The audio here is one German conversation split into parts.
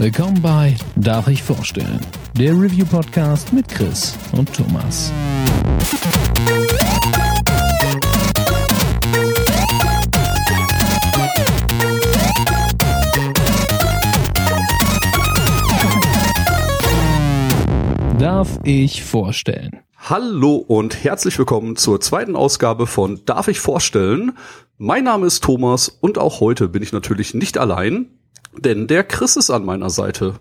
Willkommen bei Darf ich vorstellen? Der Review-Podcast mit Chris und Thomas. Darf ich vorstellen? Hallo und herzlich willkommen zur zweiten Ausgabe von Darf ich vorstellen? Mein Name ist Thomas und auch heute bin ich natürlich nicht allein, denn der Chris ist an meiner Seite.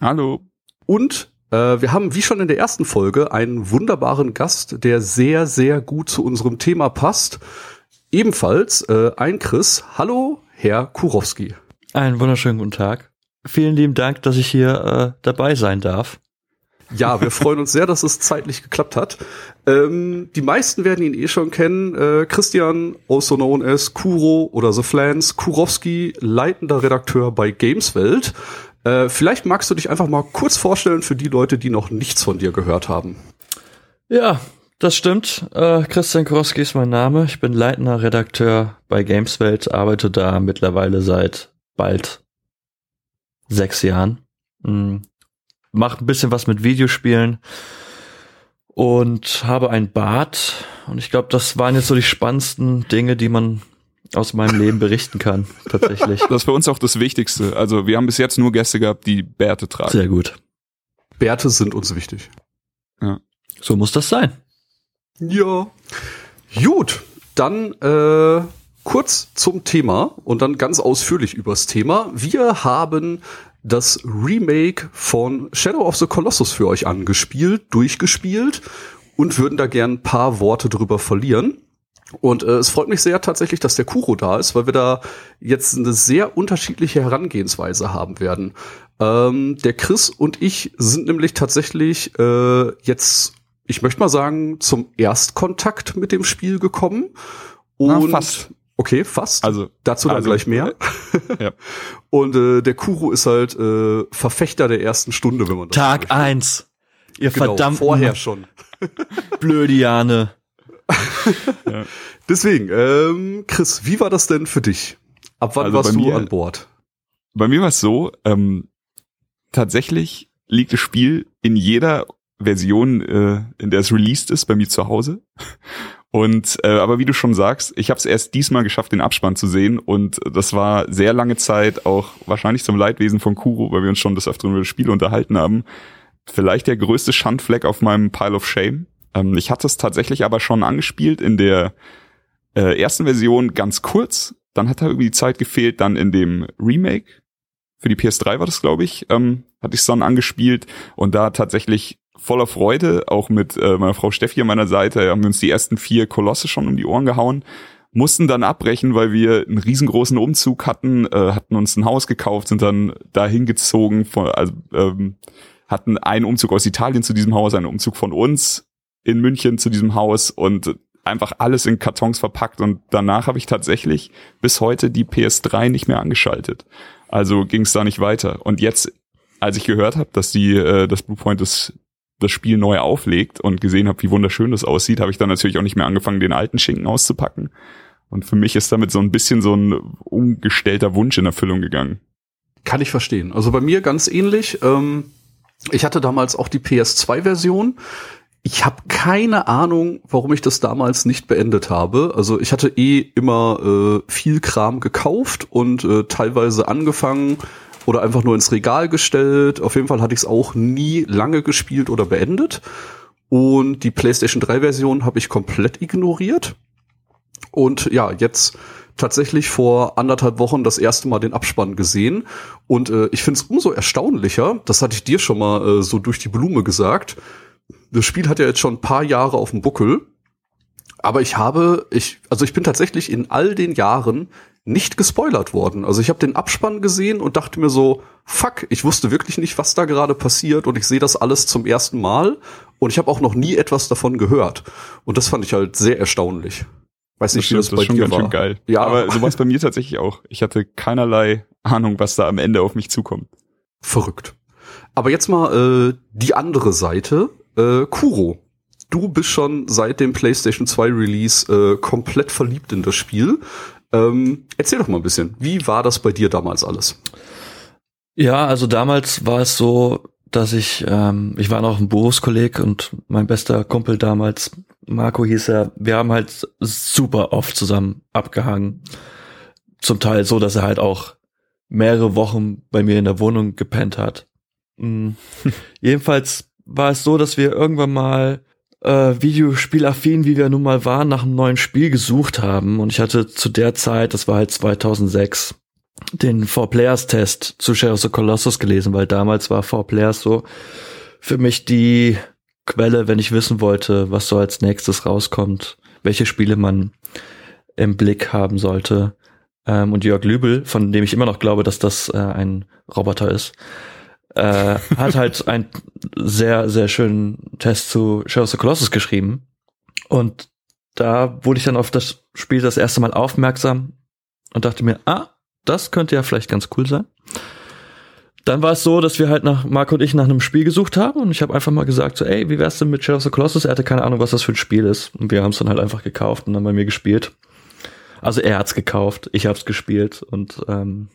Hallo. Und äh, wir haben wie schon in der ersten Folge einen wunderbaren Gast, der sehr, sehr gut zu unserem Thema passt. Ebenfalls äh, ein Chris. Hallo, Herr Kurowski. Einen wunderschönen guten Tag. Vielen lieben Dank, dass ich hier äh, dabei sein darf. Ja, wir freuen uns sehr, dass es zeitlich geklappt hat. Ähm, die meisten werden ihn eh schon kennen. Äh, Christian, also known as Kuro oder The Flans, Kurowski, leitender Redakteur bei Gameswelt. Äh, vielleicht magst du dich einfach mal kurz vorstellen für die Leute, die noch nichts von dir gehört haben. Ja, das stimmt. Äh, Christian Kurowski ist mein Name. Ich bin leitender Redakteur bei Gameswelt, arbeite da mittlerweile seit bald sechs Jahren. Mhm mache ein bisschen was mit Videospielen und habe ein Bad. Und ich glaube, das waren jetzt so die spannendsten Dinge, die man aus meinem Leben berichten kann, tatsächlich. Das ist für uns auch das Wichtigste. Also wir haben bis jetzt nur Gäste gehabt, die Bärte tragen. Sehr gut. Bärte sind uns wichtig. Ja. So muss das sein. Ja. Gut, dann äh, kurz zum Thema und dann ganz ausführlich übers Thema. Wir haben das Remake von Shadow of the Colossus für euch angespielt, durchgespielt und würden da gern ein paar Worte drüber verlieren. Und äh, es freut mich sehr tatsächlich, dass der Kuro da ist, weil wir da jetzt eine sehr unterschiedliche Herangehensweise haben werden. Ähm, der Chris und ich sind nämlich tatsächlich äh, jetzt, ich möchte mal sagen, zum Erstkontakt mit dem Spiel gekommen. Und Na, fast. Okay, fast. Also dazu dann also, gleich mehr. ja. Und äh, der Kuro ist halt äh, Verfechter der ersten Stunde, wenn man das Tag so eins. Ihr genau, verdammten vorher schon. Blödiane. ja. Deswegen, ähm, Chris, wie war das denn für dich? Ab wann also warst du mir, an Bord? Bei mir war es so, ähm, tatsächlich liegt das Spiel in jeder Version, äh, in der es released ist, bei mir zu Hause. Und äh, aber wie du schon sagst, ich habe es erst diesmal geschafft, den Abspann zu sehen und das war sehr lange Zeit auch wahrscheinlich zum Leidwesen von Kuro, weil wir uns schon des Öfteren über das Spiel unterhalten haben. Vielleicht der größte Schandfleck auf meinem Pile of Shame. Ähm, ich hatte es tatsächlich aber schon angespielt in der äh, ersten Version ganz kurz. Dann hat da irgendwie die Zeit gefehlt. Dann in dem Remake für die PS3 war das, glaube ich, ähm, hatte ich es dann angespielt und da tatsächlich voller Freude, auch mit äh, meiner Frau Steffi an meiner Seite, haben wir uns die ersten vier Kolosse schon um die Ohren gehauen, mussten dann abbrechen, weil wir einen riesengroßen Umzug hatten, äh, hatten uns ein Haus gekauft, sind dann dahin gezogen, von, also, ähm, hatten einen Umzug aus Italien zu diesem Haus, einen Umzug von uns in München zu diesem Haus und einfach alles in Kartons verpackt und danach habe ich tatsächlich bis heute die PS3 nicht mehr angeschaltet. Also ging es da nicht weiter. Und jetzt, als ich gehört habe, dass die äh, das Bluepoint das das Spiel neu auflegt und gesehen habe, wie wunderschön das aussieht, habe ich dann natürlich auch nicht mehr angefangen, den alten Schinken auszupacken. Und für mich ist damit so ein bisschen so ein umgestellter Wunsch in Erfüllung gegangen. Kann ich verstehen. Also bei mir ganz ähnlich. Ähm, ich hatte damals auch die PS2-Version. Ich habe keine Ahnung, warum ich das damals nicht beendet habe. Also ich hatte eh immer äh, viel Kram gekauft und äh, teilweise angefangen, oder einfach nur ins Regal gestellt. Auf jeden Fall hatte ich es auch nie lange gespielt oder beendet. Und die PlayStation 3 Version habe ich komplett ignoriert. Und ja, jetzt tatsächlich vor anderthalb Wochen das erste Mal den Abspann gesehen. Und äh, ich finde es umso erstaunlicher, das hatte ich dir schon mal äh, so durch die Blume gesagt. Das Spiel hat ja jetzt schon ein paar Jahre auf dem Buckel. Aber ich habe, ich, also ich bin tatsächlich in all den Jahren nicht gespoilert worden. Also ich habe den Abspann gesehen und dachte mir so, fuck, ich wusste wirklich nicht, was da gerade passiert und ich sehe das alles zum ersten Mal und ich habe auch noch nie etwas davon gehört. Und das fand ich halt sehr erstaunlich. Weiß nicht, wie das, das bei schon dir ganz war. Schön geil. Ja, aber so war es bei mir tatsächlich auch. Ich hatte keinerlei Ahnung, was da am Ende auf mich zukommt. Verrückt. Aber jetzt mal äh, die andere Seite, äh, Kuro. Du bist schon seit dem PlayStation 2 Release äh, komplett verliebt in das Spiel. Ähm, erzähl doch mal ein bisschen, wie war das bei dir damals alles? Ja, also damals war es so, dass ich, ähm, ich war noch ein Berufskolleg und mein bester Kumpel damals, Marco hieß er, wir haben halt super oft zusammen abgehangen. Zum Teil so, dass er halt auch mehrere Wochen bei mir in der Wohnung gepennt hat. Mhm. Jedenfalls war es so, dass wir irgendwann mal äh, Videospielaffin, wie wir nun mal waren, nach einem neuen Spiel gesucht haben. Und ich hatte zu der Zeit, das war halt 2006, den Four Players Test zu Shadow of the Colossus gelesen, weil damals war Four Players so für mich die Quelle, wenn ich wissen wollte, was so als nächstes rauskommt, welche Spiele man im Blick haben sollte. Ähm, und Jörg Lübel, von dem ich immer noch glaube, dass das äh, ein Roboter ist, äh, hat halt einen sehr, sehr schönen Test zu Shadow of the Colossus geschrieben. Und da wurde ich dann auf das Spiel das erste Mal aufmerksam und dachte mir, ah, das könnte ja vielleicht ganz cool sein. Dann war es so, dass wir halt nach, Marco und ich nach einem Spiel gesucht haben und ich habe einfach mal gesagt, so, ey, wie wär's denn mit Shadow of the Colossus? Er hatte keine Ahnung, was das für ein Spiel ist. Und wir haben es dann halt einfach gekauft und dann bei mir gespielt. Also er hat's gekauft, ich hab's gespielt und ähm,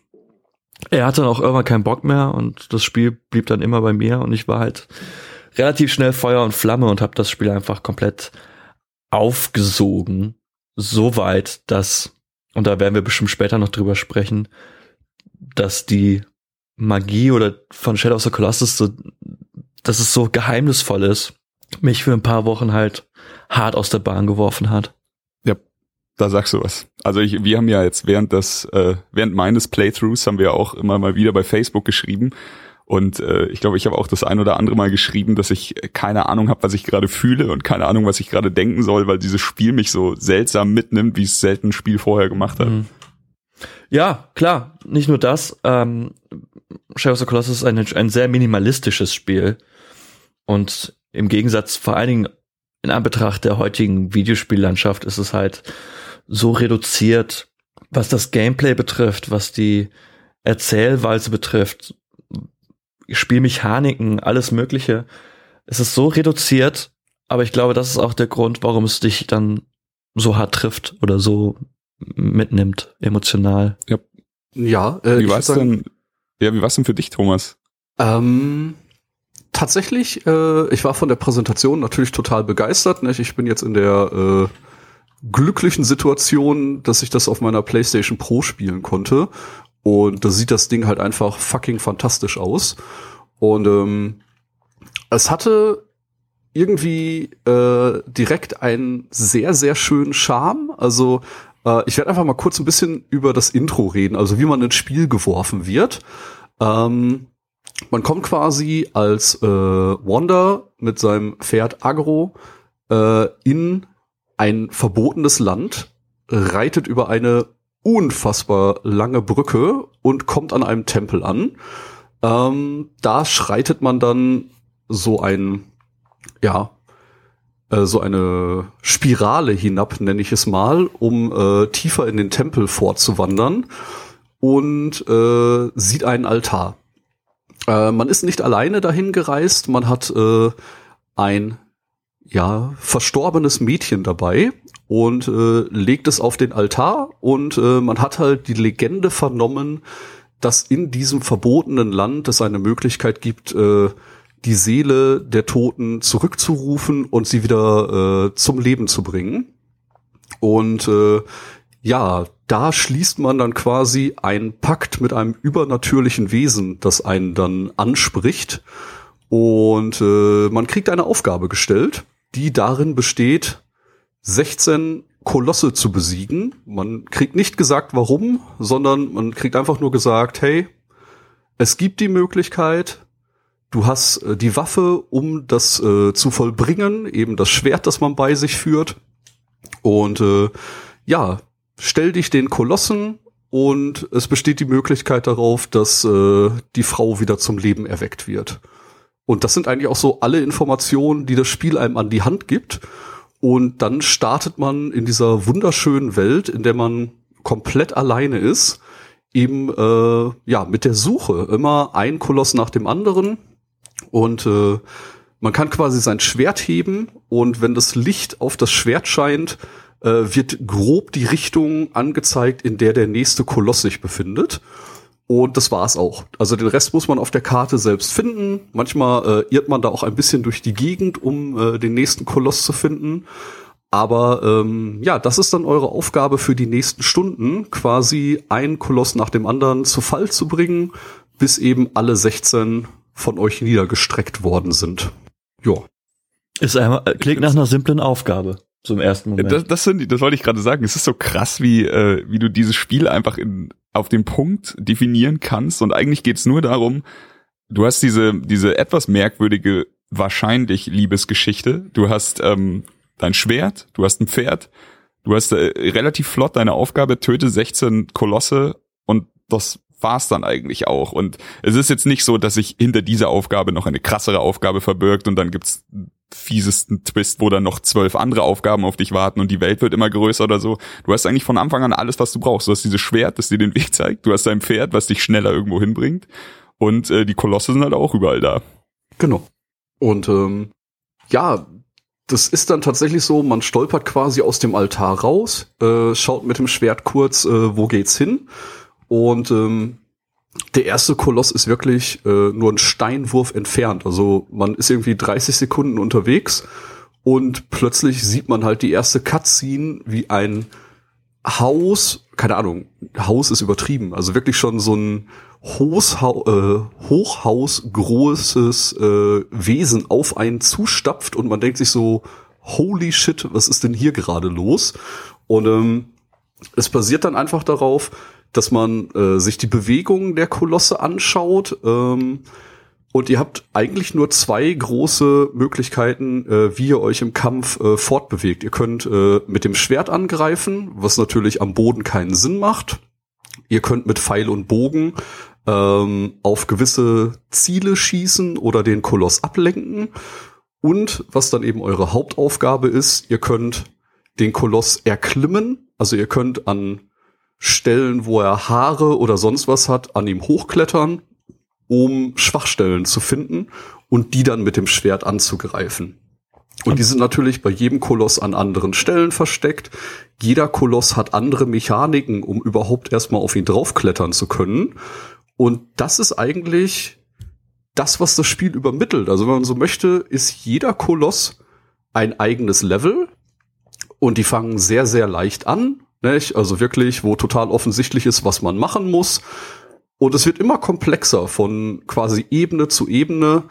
er hatte dann auch irgendwann keinen Bock mehr und das Spiel blieb dann immer bei mir und ich war halt relativ schnell Feuer und Flamme und habe das Spiel einfach komplett aufgesogen. So weit, dass, und da werden wir bestimmt später noch drüber sprechen, dass die Magie oder von Shadow of the Colossus so, dass es so geheimnisvoll ist, mich für ein paar Wochen halt hart aus der Bahn geworfen hat. Da sagst du was. Also ich, wir haben ja jetzt während des, äh, während meines Playthroughs haben wir auch immer mal wieder bei Facebook geschrieben. Und äh, ich glaube, ich habe auch das ein oder andere Mal geschrieben, dass ich keine Ahnung habe, was ich gerade fühle und keine Ahnung, was ich gerade denken soll, weil dieses Spiel mich so seltsam mitnimmt, wie es selten ein Spiel vorher gemacht hat. Mhm. Ja, klar, nicht nur das. Ähm, Shadow of the Colossus ist ein, ein sehr minimalistisches Spiel. Und im Gegensatz vor allen Dingen in Anbetracht der heutigen Videospiellandschaft ist es halt so reduziert, was das Gameplay betrifft, was die Erzählweise betrifft, Spielmechaniken, alles Mögliche. Es ist so reduziert, aber ich glaube, das ist auch der Grund, warum es dich dann so hart trifft oder so mitnimmt, emotional. Ja. Ja, äh, wie war's denn, ja, wie war's denn für dich, Thomas? Ähm, tatsächlich, äh, ich war von der Präsentation natürlich total begeistert. Nicht? Ich bin jetzt in der äh, glücklichen Situation, dass ich das auf meiner PlayStation Pro spielen konnte. Und da sieht das Ding halt einfach fucking fantastisch aus. Und ähm, es hatte irgendwie äh, direkt einen sehr, sehr schönen Charme. Also äh, ich werde einfach mal kurz ein bisschen über das Intro reden, also wie man ins Spiel geworfen wird. Ähm, man kommt quasi als äh, Wander mit seinem Pferd Agro äh, in ein verbotenes Land, reitet über eine unfassbar lange Brücke und kommt an einem Tempel an. Ähm, da schreitet man dann so ein, ja, äh, so eine Spirale hinab, nenne ich es mal, um äh, tiefer in den Tempel fortzuwandern und äh, sieht einen Altar. Äh, man ist nicht alleine dahin gereist, man hat äh, ein ja verstorbenes Mädchen dabei und äh, legt es auf den Altar und äh, man hat halt die Legende vernommen, dass in diesem verbotenen Land es eine Möglichkeit gibt, äh, die Seele der Toten zurückzurufen und sie wieder äh, zum Leben zu bringen. Und äh, ja, da schließt man dann quasi einen Pakt mit einem übernatürlichen Wesen, das einen dann anspricht. Und äh, man kriegt eine Aufgabe gestellt, die darin besteht, 16 Kolosse zu besiegen. Man kriegt nicht gesagt, warum, sondern man kriegt einfach nur gesagt, hey, es gibt die Möglichkeit, Du hast äh, die Waffe, um das äh, zu vollbringen, eben das Schwert, das man bei sich führt. Und äh, ja, stell dich den Kolossen und es besteht die Möglichkeit darauf, dass äh, die Frau wieder zum Leben erweckt wird. Und das sind eigentlich auch so alle Informationen, die das Spiel einem an die Hand gibt. Und dann startet man in dieser wunderschönen Welt, in der man komplett alleine ist, eben äh, ja mit der Suche immer ein Koloss nach dem anderen und äh, man kann quasi sein Schwert heben und wenn das Licht auf das Schwert scheint, äh, wird grob die Richtung angezeigt, in der der nächste Koloss sich befindet. Und das war's auch. Also den Rest muss man auf der Karte selbst finden. Manchmal äh, irrt man da auch ein bisschen durch die Gegend, um äh, den nächsten Koloss zu finden. Aber ähm, ja, das ist dann eure Aufgabe für die nächsten Stunden, quasi einen Koloss nach dem anderen zu Fall zu bringen, bis eben alle 16 von euch niedergestreckt worden sind. Ja. Ist einmal, äh, klingt nach einer simplen Aufgabe. Zum ersten Moment. Das, das, sind, das wollte ich gerade sagen. Es ist so krass, wie, äh, wie du dieses Spiel einfach in, auf den Punkt definieren kannst. Und eigentlich geht's nur darum, du hast diese, diese etwas merkwürdige, wahrscheinlich Liebesgeschichte. Du hast ähm, dein Schwert, du hast ein Pferd, du hast äh, relativ flott deine Aufgabe, töte 16 Kolosse und das war's dann eigentlich auch. Und es ist jetzt nicht so, dass sich hinter dieser Aufgabe noch eine krassere Aufgabe verbirgt und dann gibt's fiesesten Twist, wo dann noch zwölf andere Aufgaben auf dich warten und die Welt wird immer größer oder so. Du hast eigentlich von Anfang an alles, was du brauchst. Du hast dieses Schwert, das dir den Weg zeigt. Du hast dein Pferd, was dich schneller irgendwo hinbringt. Und äh, die Kolosse sind halt auch überall da. Genau. Und ähm, ja, das ist dann tatsächlich so, man stolpert quasi aus dem Altar raus, äh, schaut mit dem Schwert kurz, äh, wo geht's hin. Und ähm, der erste Koloss ist wirklich äh, nur ein Steinwurf entfernt. Also man ist irgendwie 30 Sekunden unterwegs und plötzlich sieht man halt die erste Cutscene, wie ein Haus, keine Ahnung, Haus ist übertrieben, also wirklich schon so ein Hochhaus, äh, Hochhaus großes äh, Wesen auf einen zustapft und man denkt sich so, holy shit, was ist denn hier gerade los? Und ähm, es basiert dann einfach darauf, dass man äh, sich die Bewegungen der Kolosse anschaut. Ähm, und ihr habt eigentlich nur zwei große Möglichkeiten, äh, wie ihr euch im Kampf äh, fortbewegt. Ihr könnt äh, mit dem Schwert angreifen, was natürlich am Boden keinen Sinn macht. Ihr könnt mit Pfeil und Bogen ähm, auf gewisse Ziele schießen oder den Koloss ablenken. Und was dann eben eure Hauptaufgabe ist, ihr könnt den Koloss erklimmen. Also ihr könnt an Stellen, wo er Haare oder sonst was hat, an ihm hochklettern, um Schwachstellen zu finden und die dann mit dem Schwert anzugreifen. Und die sind natürlich bei jedem Koloss an anderen Stellen versteckt. Jeder Koloss hat andere Mechaniken, um überhaupt erstmal auf ihn draufklettern zu können. Und das ist eigentlich das, was das Spiel übermittelt. Also wenn man so möchte, ist jeder Koloss ein eigenes Level. Und die fangen sehr, sehr leicht an nicht? Also wirklich, wo total offensichtlich ist, was man machen muss. Und es wird immer komplexer von quasi Ebene zu Ebene.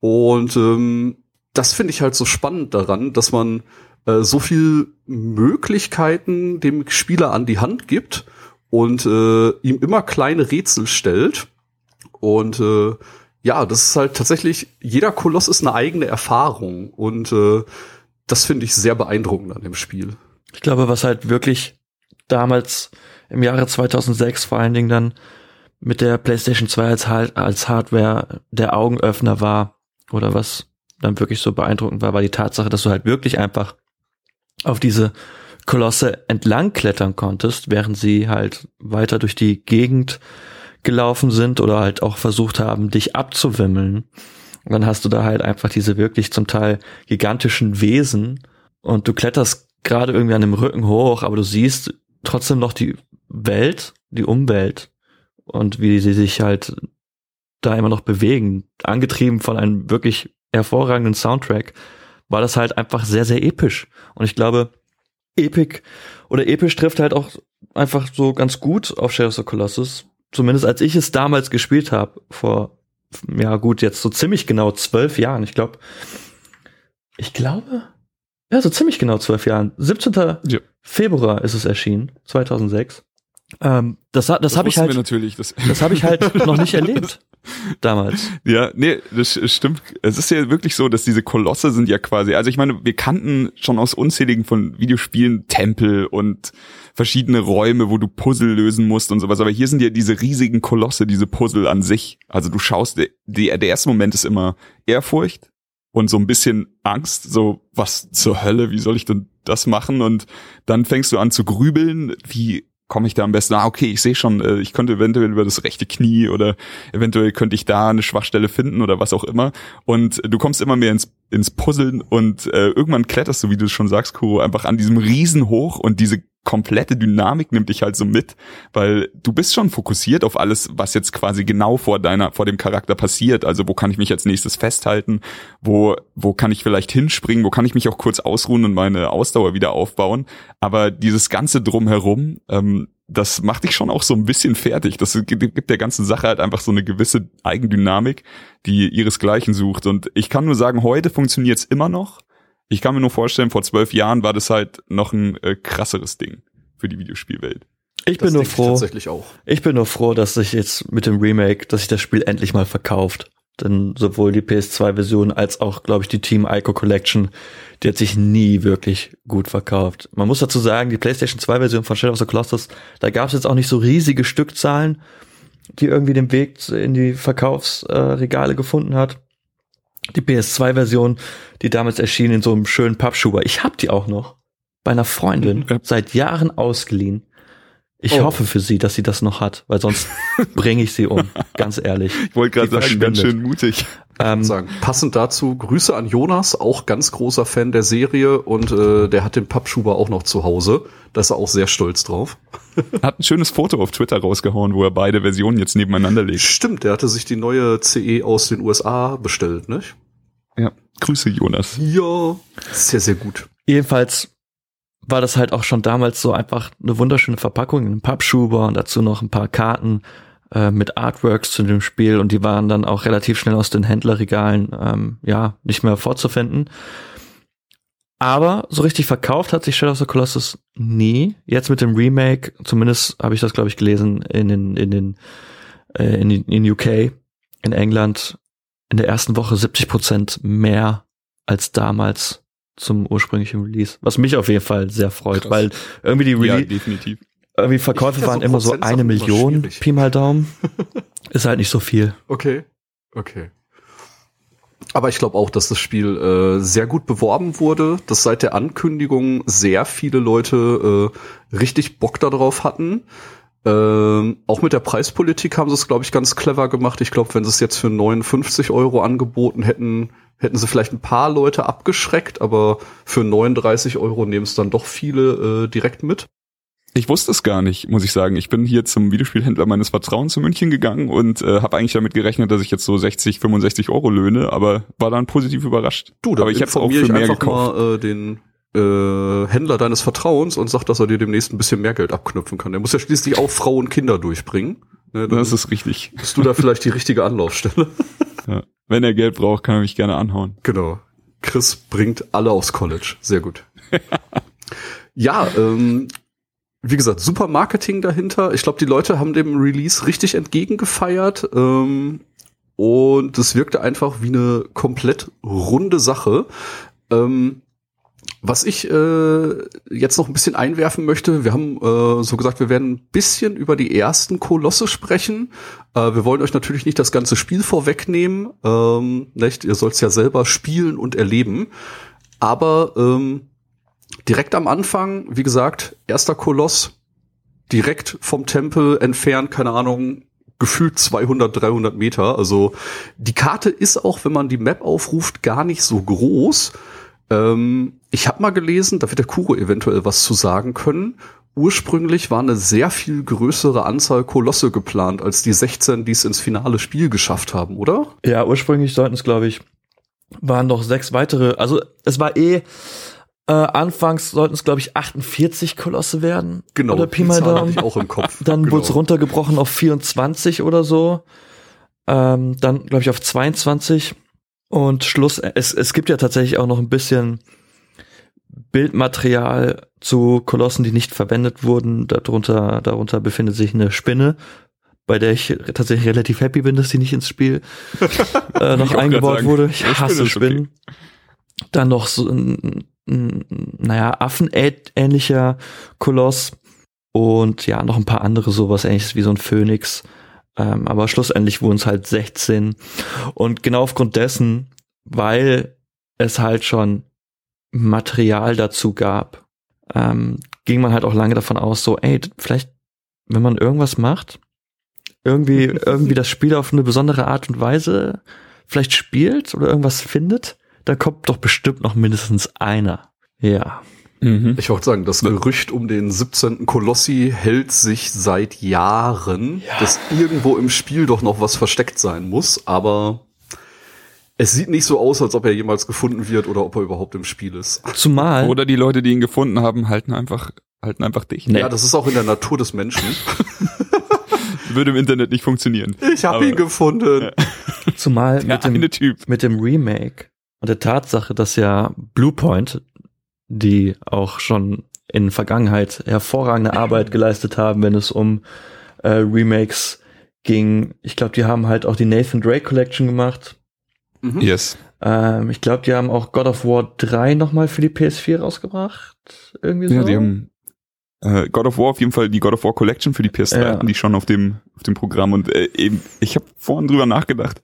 Und ähm, das finde ich halt so spannend daran, dass man äh, so viel Möglichkeiten dem Spieler an die Hand gibt und äh, ihm immer kleine Rätsel stellt. Und äh, ja, das ist halt tatsächlich, jeder Koloss ist eine eigene Erfahrung. Und äh, das finde ich sehr beeindruckend an dem Spiel. Ich glaube, was halt wirklich damals im Jahre 2006 vor allen Dingen dann mit der PlayStation 2 als, als Hardware der Augenöffner war oder was dann wirklich so beeindruckend war, war die Tatsache, dass du halt wirklich einfach auf diese Kolosse entlang klettern konntest, während sie halt weiter durch die Gegend gelaufen sind oder halt auch versucht haben, dich abzuwimmeln. Und dann hast du da halt einfach diese wirklich zum Teil gigantischen Wesen und du kletterst gerade irgendwie an dem Rücken hoch, aber du siehst trotzdem noch die Welt, die Umwelt und wie sie sich halt da immer noch bewegen, angetrieben von einem wirklich hervorragenden Soundtrack, war das halt einfach sehr, sehr episch. Und ich glaube, Epic oder episch trifft halt auch einfach so ganz gut auf Shadows of Colossus. Zumindest als ich es damals gespielt habe, vor, ja gut, jetzt so ziemlich genau zwölf Jahren. Ich glaube, ich glaube, ja, so ziemlich genau zwölf Jahren. 17. Ja. Februar ist es erschienen, 2006. Ähm, das das, das habe ich halt natürlich. Das, das habe ich halt noch nicht erlebt damals. Ja, nee, das stimmt. Es ist ja wirklich so, dass diese Kolosse sind ja quasi, also ich meine, wir kannten schon aus unzähligen von Videospielen Tempel und verschiedene Räume, wo du Puzzle lösen musst und sowas, aber hier sind ja diese riesigen Kolosse, diese Puzzle an sich. Also du schaust, der, der erste Moment ist immer Ehrfurcht, und so ein bisschen Angst, so was zur Hölle, wie soll ich denn das machen? Und dann fängst du an zu grübeln, wie komme ich da am besten? Ah, okay, ich sehe schon, äh, ich könnte eventuell über das rechte Knie oder eventuell könnte ich da eine Schwachstelle finden oder was auch immer. Und du kommst immer mehr ins, ins Puzzeln und äh, irgendwann kletterst du, wie du schon sagst, Kuro, einfach an diesem Riesen hoch und diese komplette Dynamik nimmt dich halt so mit, weil du bist schon fokussiert auf alles, was jetzt quasi genau vor deiner, vor dem Charakter passiert. Also wo kann ich mich als nächstes festhalten? Wo, wo kann ich vielleicht hinspringen? Wo kann ich mich auch kurz ausruhen und meine Ausdauer wieder aufbauen? Aber dieses ganze drumherum, ähm, das macht dich schon auch so ein bisschen fertig. Das gibt der ganzen Sache halt einfach so eine gewisse Eigendynamik, die ihresgleichen sucht. Und ich kann nur sagen, heute funktioniert's immer noch. Ich kann mir nur vorstellen, vor zwölf Jahren war das halt noch ein äh, krasseres Ding für die Videospielwelt. Ich bin Das nur denke ich froh. tatsächlich auch. Ich bin nur froh, dass sich jetzt mit dem Remake, dass sich das Spiel endlich mal verkauft. Denn sowohl die PS2-Version als auch, glaube ich, die Team Ico Collection, die hat sich nie wirklich gut verkauft. Man muss dazu sagen, die PlayStation 2-Version von Shadow of the Colossus, da gab es jetzt auch nicht so riesige Stückzahlen, die irgendwie den Weg in die Verkaufsregale gefunden hat. Die PS2-Version, die damals erschien in so einem schönen Pappschuber. Ich hab die auch noch bei einer Freundin seit Jahren ausgeliehen. Ich Oh. hoffe für sie, dass sie das noch hat, weil sonst bringe ich sie um. Ganz ehrlich. Ich wollte gerade sagen, ganz schön mutig. Ähm, sagen. Passend dazu, Grüße an Jonas, auch ganz großer Fan der Serie und äh, der hat den Pappschuber auch noch zu Hause. Da ist er auch sehr stolz drauf. Hat ein schönes Foto auf Twitter rausgehauen, wo er beide Versionen jetzt nebeneinander legt. Stimmt, der hatte sich die neue CE aus den USA bestellt, nicht? Ja. Grüße, Jonas. Ja, sehr, sehr gut. jedenfalls war das halt auch schon damals so einfach eine wunderschöne Verpackung, ein Pappschuber und dazu noch ein paar Karten äh, mit Artworks zu dem Spiel und die waren dann auch relativ schnell aus den Händlerregalen ähm, ja nicht mehr vorzufinden. Aber so richtig verkauft hat sich Shadow of the Colossus nie. Jetzt mit dem Remake, zumindest habe ich das glaube ich gelesen in den in den äh, in, in UK, in England in der ersten Woche 70 Prozent mehr als damals zum ursprünglichen Release. Was mich auf jeden Fall sehr freut, Krass. weil irgendwie die Ja, Rele definitiv. irgendwie Verkäufe ja waren so immer so eine Million, schwierig. Pi mal Daumen. Ist halt nicht so viel. Okay, okay. Aber ich glaube auch, dass das Spiel äh, sehr gut beworben wurde, dass seit der Ankündigung sehr viele Leute äh, richtig Bock darauf hatten. Ähm, auch mit der Preispolitik haben sie es, glaube ich, ganz clever gemacht. Ich glaube, wenn sie es jetzt für 59 Euro angeboten hätten, hätten sie vielleicht ein paar Leute abgeschreckt, aber für 39 Euro nehmen es dann doch viele äh, direkt mit. Ich wusste es gar nicht, muss ich sagen. Ich bin hier zum Videospielhändler meines Vertrauens in München gegangen und äh, habe eigentlich damit gerechnet, dass ich jetzt so 60, 65 Euro löhne, aber war dann positiv überrascht. Du, da aber ich habe auch für mehr einfach gekauft. mal äh, den äh, Händler deines Vertrauens und sag, dass er dir demnächst ein bisschen mehr Geld abknüpfen kann. Der muss ja schließlich auch Frau und Kinder durchbringen. Ne, Das ist richtig. bist du da vielleicht die richtige Anlaufstelle. Ja. Wenn er Geld braucht, kann er mich gerne anhauen. genau. Chris bringt alle aufs College. Sehr gut. ja, ähm, wie gesagt, super Marketing dahinter. Ich glaube, die Leute haben dem Release richtig entgegengefeiert. Ähm, und es wirkte einfach wie eine komplett runde Sache. Ähm, was ich äh, jetzt noch ein bisschen einwerfen möchte, wir haben äh, so gesagt, wir werden ein bisschen über die ersten Kolosse sprechen. Äh, wir wollen euch natürlich nicht das ganze Spiel vorwegnehmen. Ähm, nicht? Ihr sollt es ja selber spielen und erleben. Aber ähm, direkt am Anfang, wie gesagt, erster Koloss, direkt vom Tempel entfernt, keine Ahnung, gefühlt 200, 300 Meter. Also die Karte ist auch, wenn man die Map aufruft, gar nicht so groß. Ähm, ich habe mal gelesen, da wird der Kuro eventuell was zu sagen können. Ursprünglich war eine sehr viel größere Anzahl Kolosse geplant als die 16, die es ins finale Spiel geschafft haben, oder? Ja, ursprünglich sollten es, glaube ich, waren noch sechs weitere. Also es war eh, äh, anfangs sollten es, glaube ich, 48 Kolosse werden. Genau. Oder Pi mal Daumen. ich auch im Kopf. Dann genau. wurde es runtergebrochen auf 24 oder so. Ähm, dann, glaube ich, auf 22. Und Schluss, es, es gibt ja tatsächlich auch noch ein bisschen Bildmaterial zu Kolossen, die nicht verwendet wurden. Darunter, darunter befindet sich eine Spinne, bei der ich tatsächlich relativ happy bin, dass sie nicht ins Spiel äh, noch eingebaut wurde. Ich hasse ist okay. Spinnen. Dann noch so ein, ein naja, affenähnlicher Koloss und ja, noch ein paar andere sowas ähnliches wie so ein Phönix. Ähm, aber schlussendlich wurden es halt 16. Und genau aufgrund dessen, weil es halt schon Material dazu gab, ähm, ging man halt auch lange davon aus, so, ey, vielleicht, wenn man irgendwas macht, irgendwie, irgendwie das Spiel auf eine besondere Art und Weise vielleicht spielt oder irgendwas findet, dann kommt doch bestimmt noch mindestens einer. Ja. Mhm. Ich wollte sagen, das Gerücht um den 17. Kolossi hält sich seit Jahren, dass irgendwo im Spiel doch noch was versteckt sein muss, aber es sieht nicht so aus, als ob er jemals gefunden wird oder ob er überhaupt im Spiel ist. Zumal. Oder die Leute, die ihn gefunden haben, halten einfach, halten einfach dicht. Nee. Ja, das ist auch in der Natur des Menschen. Würde im Internet nicht funktionieren. Ich habe ihn gefunden. Zumal Der mit dem, Typ. mit dem Remake und der Tatsache, dass ja Bluepoint, die auch schon in Vergangenheit hervorragende Arbeit geleistet haben, wenn es um äh, Remakes ging. Ich glaube, die haben halt auch die Nathan Drake Collection gemacht. Mhm. Yes. Ähm, ich glaube, die haben auch God of War 3 nochmal für die PS4 rausgebracht. Irgendwie so. Ja, die haben äh, God of War auf jeden Fall die God of War Collection für die PS3 Ja. hatten die schon auf dem auf dem Programm und äh, eben ich habe vorhin drüber nachgedacht.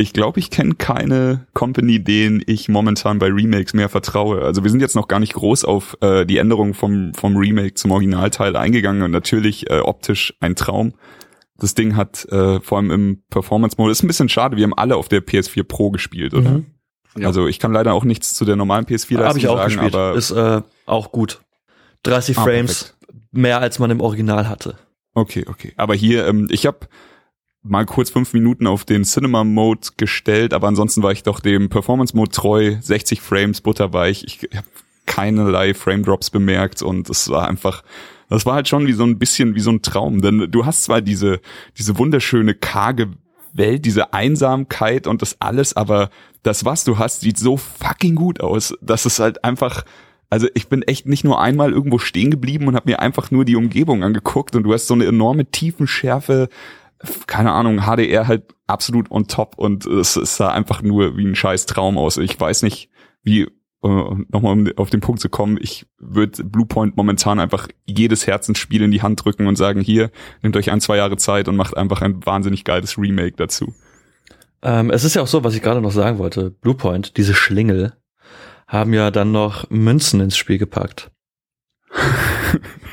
Ich glaube, ich kenne keine Company, denen ich momentan bei Remakes mehr vertraue. Also wir sind jetzt noch gar nicht groß auf äh, die Änderung vom vom Remake zum Originalteil eingegangen und natürlich äh, optisch ein Traum. Das Ding hat äh, vor allem im Performance-Mode ist ein bisschen schade. Wir haben alle auf der PS4 Pro gespielt, oder? Mhm. Ja. Also ich kann leider auch nichts zu der normalen PS4 Habe ich auch sagen, gespielt. aber Ist äh, auch gut. 30 Ah, Frames, mehr als man im Original hatte. Okay, okay. Aber hier, ähm, ich habe mal kurz fünf Minuten auf den Cinema Mode gestellt, aber ansonsten war ich doch dem Performance Mode treu, 60 Frames butterweich. Ich habe keinerlei Frame Drops bemerkt und es war einfach, das war halt schon wie so ein bisschen wie so ein Traum, denn du hast zwar diese diese wunderschöne karge Welt, diese Einsamkeit und das alles, aber das was du hast, sieht so fucking gut aus, dass es halt einfach also ich bin echt nicht nur einmal irgendwo stehen geblieben und habe mir einfach nur die Umgebung angeguckt und du hast so eine enorme Tiefenschärfe, keine Ahnung, HDR halt absolut on top und es, es sah einfach nur wie ein scheiß Traum aus. Ich weiß nicht, wie, äh, nochmal um auf den Punkt zu kommen, ich würde Bluepoint momentan einfach jedes Herzensspiel in die Hand drücken und sagen, hier, nehmt euch ein, zwei Jahre Zeit und macht einfach ein wahnsinnig geiles Remake dazu. Ähm, es ist ja auch so, was ich gerade noch sagen wollte. Bluepoint, diese Schlingel, haben ja dann noch Münzen ins Spiel gepackt.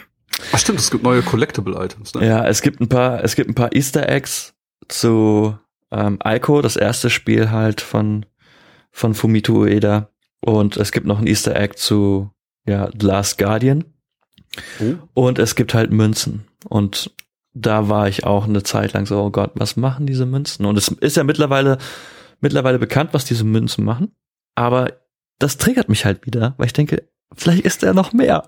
Ach stimmt, es gibt neue Collectible Items. Ne? Ja, es gibt ein paar, es gibt ein paar Easter Eggs zu ähm, Ico, das erste Spiel halt von von Fumito Ueda, und es gibt noch ein Easter Egg zu ja The Last Guardian. Oh. Und es gibt halt Münzen. Und da war ich auch eine Zeit lang so, oh Gott, was machen diese Münzen? Und es ist ja mittlerweile, mittlerweile bekannt, was diese Münzen machen. Aber das triggert mich halt wieder, weil ich denke, vielleicht ist da noch mehr.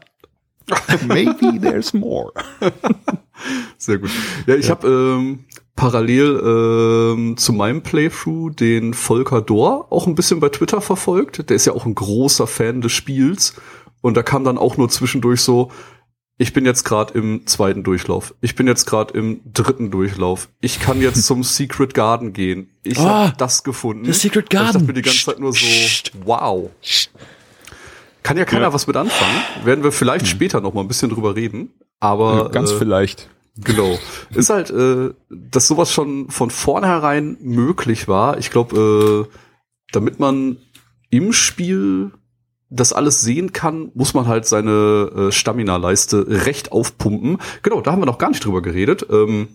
Maybe there's more. Sehr gut. Ja, ich habe ähm, parallel ähm, zu meinem Playthrough den Volker Dor auch ein bisschen bei Twitter verfolgt. Der ist ja auch ein großer Fan des Spiels. Und da kam dann auch nur zwischendurch so, ich bin jetzt gerade im zweiten Durchlauf. Ich bin jetzt gerade im dritten Durchlauf. Ich kann jetzt zum Secret Garden gehen. Ich Ah, habe das gefunden. der Secret Und Ich dachte Garden. mir die ganze Zeit nur so, wow. Kann ja keiner Ja. was mit anfangen. Werden wir vielleicht später noch mal ein bisschen drüber reden. Aber Ganz äh, vielleicht. Genau. Ist halt, äh, dass sowas schon von vornherein möglich war. Ich glaube, äh, damit man im Spiel das alles sehen kann, muss man halt seine äh, Stamina-Leiste recht aufpumpen. Genau, da haben wir noch gar nicht drüber geredet. Ähm,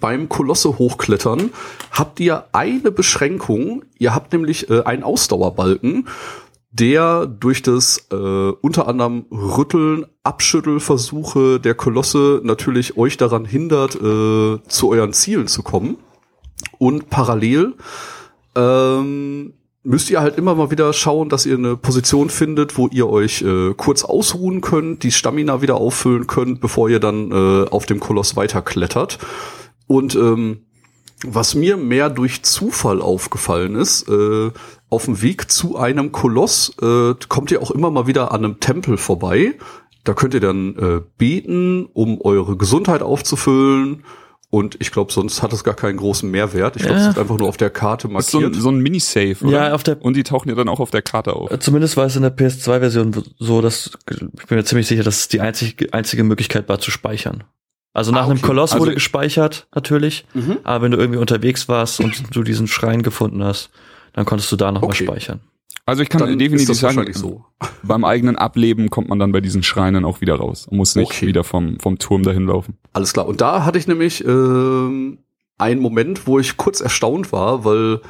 beim Kolosse hochklettern habt ihr eine Beschränkung. Ihr habt nämlich äh, einen Ausdauerbalken, der durch das äh, unter anderem Rütteln, Abschüttelversuche der Kolosse natürlich euch daran hindert, äh, zu euren Zielen zu kommen. Und parallel ähm, müsst ihr halt immer mal wieder schauen, dass ihr eine Position findet, wo ihr euch äh, kurz ausruhen könnt, die Stamina wieder auffüllen könnt, bevor ihr dann äh, auf dem Koloss weiterklettert. Und ähm, was mir mehr durch Zufall aufgefallen ist, äh, auf dem Weg zu einem Koloss äh, kommt ihr auch immer mal wieder an einem Tempel vorbei. Da könnt ihr dann äh, beten, um eure Gesundheit aufzufüllen. Und ich glaube, sonst hat es gar keinen großen Mehrwert. Ich glaube, es Ja. ist einfach nur auf der Karte Das ist so markiert. ein, so ein Mini-Save, oder? Ja, auf der- Und die tauchen ja dann auch auf der Karte auf. Äh, Zumindest war es in der PS2-Version so, dass ich bin mir ziemlich sicher, dass es die einzige, einzige Möglichkeit war zu speichern. Also nach Ah, einem okay. Koloss Also- wurde gespeichert, natürlich. Mhm. Aber wenn du irgendwie unterwegs warst und du diesen Schrein gefunden hast, dann konntest du da nochmal Okay. speichern. Also ich kann Dann definitiv sagen, wahrscheinlich so. beim eigenen Ableben kommt man dann bei diesen Schreinen auch wieder raus und muss nicht Okay. wieder vom, vom Turm dahin laufen. Alles klar. Und da hatte ich nämlich ähm, einen Moment, wo ich kurz erstaunt war, weil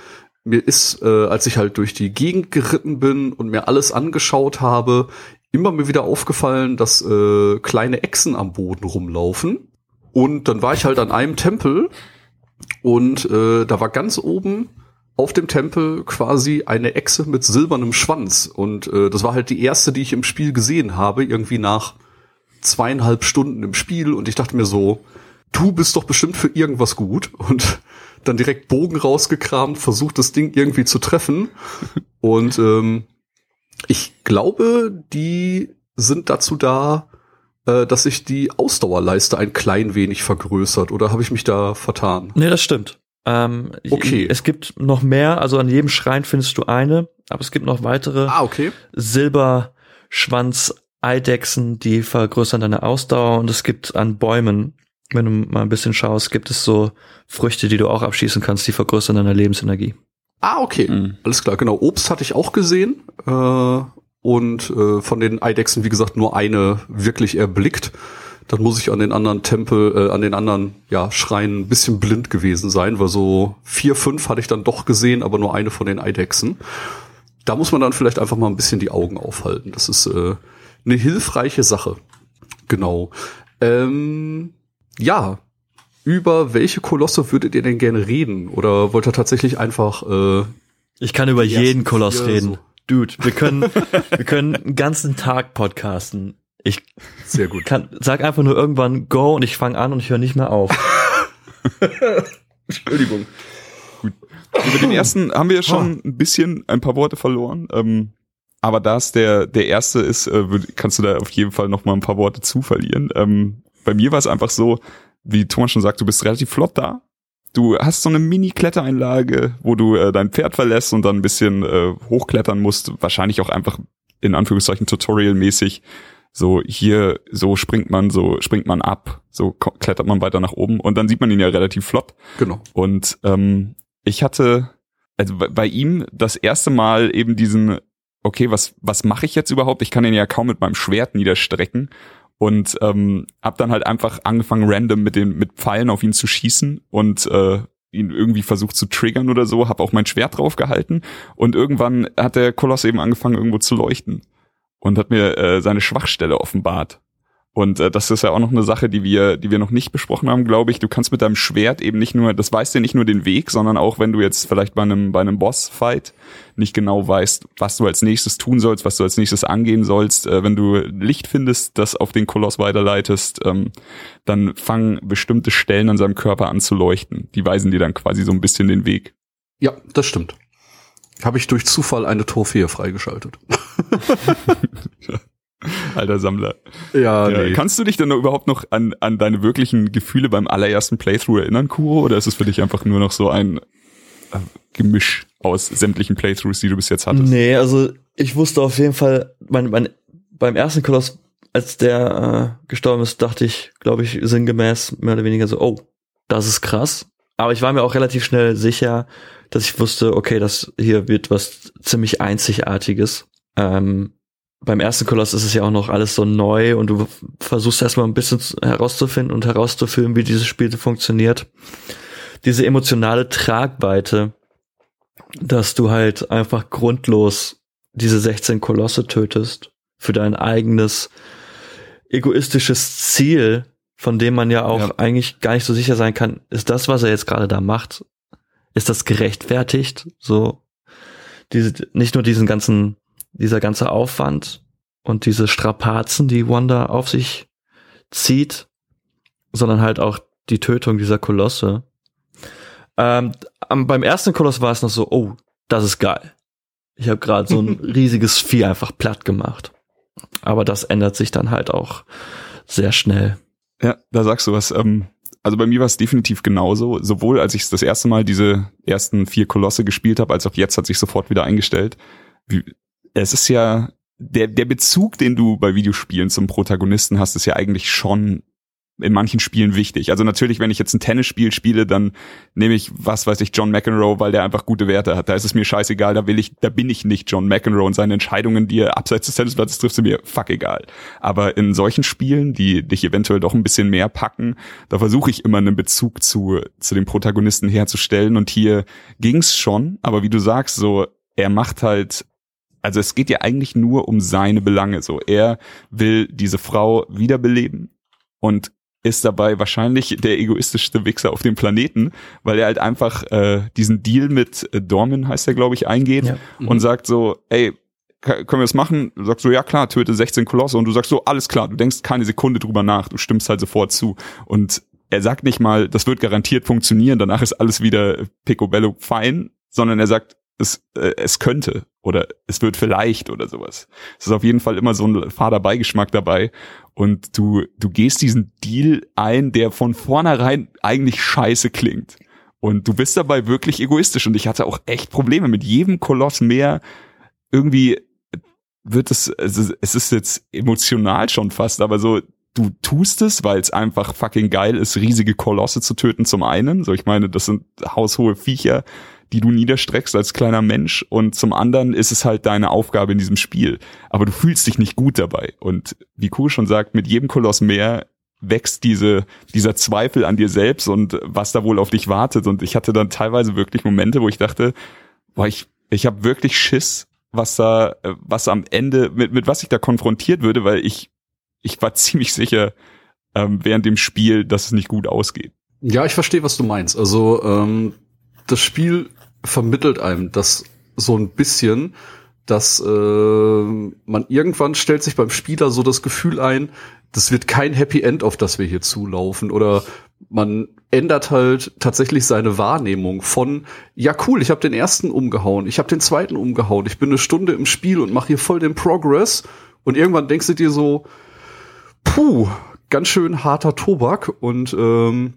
mir ist, äh, als ich halt durch die Gegend geritten bin und mir alles angeschaut habe, immer mir wieder aufgefallen, dass äh, kleine Echsen am Boden rumlaufen. Und dann war ich halt an einem Tempel und äh, da war ganz oben auf dem Tempel quasi eine Echse mit silbernem Schwanz. Und äh, das war halt die erste, die ich im Spiel gesehen habe, irgendwie nach zweieinhalb Stunden im Spiel. Und ich dachte mir so, du bist doch bestimmt für irgendwas gut. Und dann direkt Bogen rausgekramt, versucht das Ding irgendwie zu treffen. Und ähm, ich glaube, die sind dazu da, äh, dass sich die Ausdauerleiste ein klein wenig vergrößert. Oder habe ich mich da vertan? Nee, das stimmt. Ähm, Okay. Es gibt noch mehr, also an jedem Schrein findest du eine, aber es gibt noch weitere Ah, okay. Silberschwanz-Eidechsen, die vergrößern deine Ausdauer und es gibt an Bäumen, wenn du mal ein bisschen schaust, gibt es so Früchte, die du auch abschießen kannst, die vergrößern deine Lebensenergie. Ah, okay. Mhm. Alles klar, genau. Obst hatte ich auch gesehen. Äh, und äh, von den Eidechsen, wie gesagt, nur eine wirklich erblickt. Dann muss ich an den anderen Tempel, äh, an den anderen ja, Schreinen ein bisschen blind gewesen sein, weil so vier, fünf hatte ich dann doch gesehen, aber nur eine von den Eidechsen. Da muss man dann vielleicht einfach mal ein bisschen die Augen aufhalten. Das ist äh, eine hilfreiche Sache. Genau. Ähm, ja, über welche Kolosse würdet ihr denn gerne reden? Oder wollt ihr tatsächlich einfach äh, Ich kann über jeden Koloss reden. so. Dude, wir können, wir können einen ganzen Tag podcasten. Ich sehr gut. kann, sag einfach nur irgendwann go und ich fange an und ich höre nicht mehr auf. Entschuldigung. Über den ersten haben wir schon ein bisschen ein paar Worte verloren. Ähm, aber da es der, der erste ist, äh, kannst du da auf jeden Fall noch mal ein paar Worte zu verlieren. Ähm, bei mir war es einfach so, wie Thomas schon sagt, du bist relativ flott da. Du hast so eine Mini-Klettereinlage, wo du äh, dein Pferd verlässt und dann ein bisschen äh, hochklettern musst. Wahrscheinlich auch einfach in Anführungszeichen Tutorial-mäßig. So hier, so springt man, so springt man ab, so klettert man weiter nach oben und dann sieht man ihn ja relativ flott. Genau. Und ähm, ich hatte also bei- ihm das erste Mal eben diesen, okay, was, was mache ich jetzt überhaupt? Ich kann ihn ja kaum mit meinem Schwert niederstrecken. Und ähm, hab dann halt einfach angefangen, random mit den mit Pfeilen auf ihn zu schießen und äh, ihn irgendwie versucht zu triggern oder so, hab auch mein Schwert drauf gehalten und irgendwann hat der Koloss eben angefangen, irgendwo zu leuchten und hat mir äh, seine Schwachstelle offenbart. Und äh, das ist ja auch noch eine Sache, die wir, die wir noch nicht besprochen haben, glaube ich. Du kannst mit deinem Schwert eben nicht nur, das weißt dir nicht nur den Weg, sondern auch, wenn du jetzt vielleicht bei einem, bei einem Boss-Fight nicht genau weißt, was du als nächstes tun sollst, was du als nächstes angehen sollst, äh, wenn du Licht findest, das auf den Koloss weiterleitest, ähm, dann fangen bestimmte Stellen an seinem Körper an zu leuchten. Die weisen dir dann quasi so ein bisschen den Weg. Ja, das stimmt. Habe ich durch Zufall eine Trophäe freigeschaltet. Alter Sammler. Ja, Ja, Kannst du dich denn noch überhaupt noch an, an deine wirklichen Gefühle beim allerersten Playthrough erinnern, Kuro? Oder ist es für dich einfach nur noch so ein äh, Gemisch aus sämtlichen Playthroughs, die du bis jetzt hattest? Nee, also ich wusste auf jeden Fall, mein, mein, beim ersten Koloss, als der äh, gestorben ist, dachte ich, glaube ich, sinngemäß mehr oder weniger so, oh, das ist krass. Aber ich war mir auch relativ schnell sicher, dass ich wusste, okay, das hier wird was ziemlich Einzigartiges. Ähm, beim ersten Koloss ist es ja auch noch alles so neu und du versuchst erstmal ein bisschen zu- herauszufinden und herauszufinden, wie dieses Spiel funktioniert. Diese emotionale Tragweite, dass du halt einfach grundlos diese 16 Kolosse tötest für dein eigenes egoistisches Ziel, von dem man ja auch Ja. eigentlich gar nicht so sicher sein kann, ist das, was er jetzt gerade da macht, ist das gerechtfertigt? So, diese, nicht nur diesen ganzen, dieser ganze Aufwand und diese Strapazen, die Wanda auf sich zieht, sondern halt auch die Tötung dieser Kolosse. Ähm, beim ersten Koloss war es noch so, oh, das ist geil. Ich habe gerade so ein riesiges Vieh einfach platt gemacht. Aber das ändert sich dann halt auch sehr schnell. Ja, da sagst du was. Ähm, also bei mir war es definitiv genauso. Sowohl als ich das erste Mal diese ersten vier Kolosse gespielt habe, als auch jetzt hat sich sofort wieder eingestellt. Es ist ja der, der Bezug, den du bei Videospielen zum Protagonisten hast, ist ja eigentlich schon in manchen Spielen wichtig. Also natürlich, wenn ich jetzt ein Tennisspiel spiele, dann nehme ich, was weiß ich, John McEnroe, weil der einfach gute Werte hat. Da ist es mir scheißegal, da will ich, da bin ich nicht John McEnroe und seine Entscheidungen, die er abseits des Tennisplatzes trifft, sind mir fuck egal. Aber in solchen Spielen, die dich eventuell doch ein bisschen mehr packen, da versuche ich immer einen Bezug zu, zu dem Protagonisten herzustellen und hier ging's schon, aber wie du sagst, so, er macht halt also es geht ja eigentlich nur um seine Belange. So, er will diese Frau wiederbeleben und ist dabei wahrscheinlich der egoistischste Wichser auf dem Planeten, weil er halt einfach äh, diesen Deal mit äh, Dorman, heißt er, glaube ich, eingeht Ja. und Mhm. sagt so, ey, können wir das machen? Du sagst so, ja klar, töte 16 Kolosse und du sagst so, alles klar, du denkst keine Sekunde drüber nach, du stimmst halt sofort zu und er sagt nicht mal, das wird garantiert funktionieren, danach ist alles wieder picobello fein, sondern er sagt, es, äh, es könnte oder es wird vielleicht oder sowas. Es ist auf jeden Fall immer so ein fader Beigeschmack dabei und du, du gehst diesen Deal ein, der von vornherein eigentlich scheiße klingt. Und du bist dabei wirklich egoistisch und ich hatte auch echt Probleme mit jedem Koloss mehr. Irgendwie wird es, es ist- jetzt emotional schon fast, aber so, du tust es, weil es einfach fucking geil ist, riesige Kolosse zu töten zum einen. So, ich meine, das sind haushohe Viecher, die du niederstreckst als kleiner Mensch und zum anderen ist es halt deine Aufgabe in diesem Spiel. Aber du fühlst dich nicht gut dabei. Und wie Kuh schon sagt, mit jedem Koloss mehr wächst diese, dieser Zweifel an dir selbst und was da wohl auf dich wartet. Und ich hatte dann teilweise wirklich Momente, wo ich dachte, boah, ich, ich habe wirklich Schiss, was da, was am Ende, mit, mit was ich da konfrontiert würde, weil ich, ich war ziemlich sicher ähm, während dem Spiel, dass es nicht gut ausgeht. Ja, ich verstehe, was du meinst. Also ähm, das Spiel vermittelt einem das so ein bisschen, dass äh, man irgendwann stellt sich beim Spieler so das Gefühl ein, das wird kein Happy End, auf das wir hier zulaufen. Oder man ändert halt tatsächlich seine Wahrnehmung von, ja cool, ich habe den ersten umgehauen, ich habe den zweiten umgehauen, ich bin eine Stunde im Spiel und mache hier voll den Progress. Und irgendwann denkst du dir so, puh, ganz schön harter Tobak und ähm,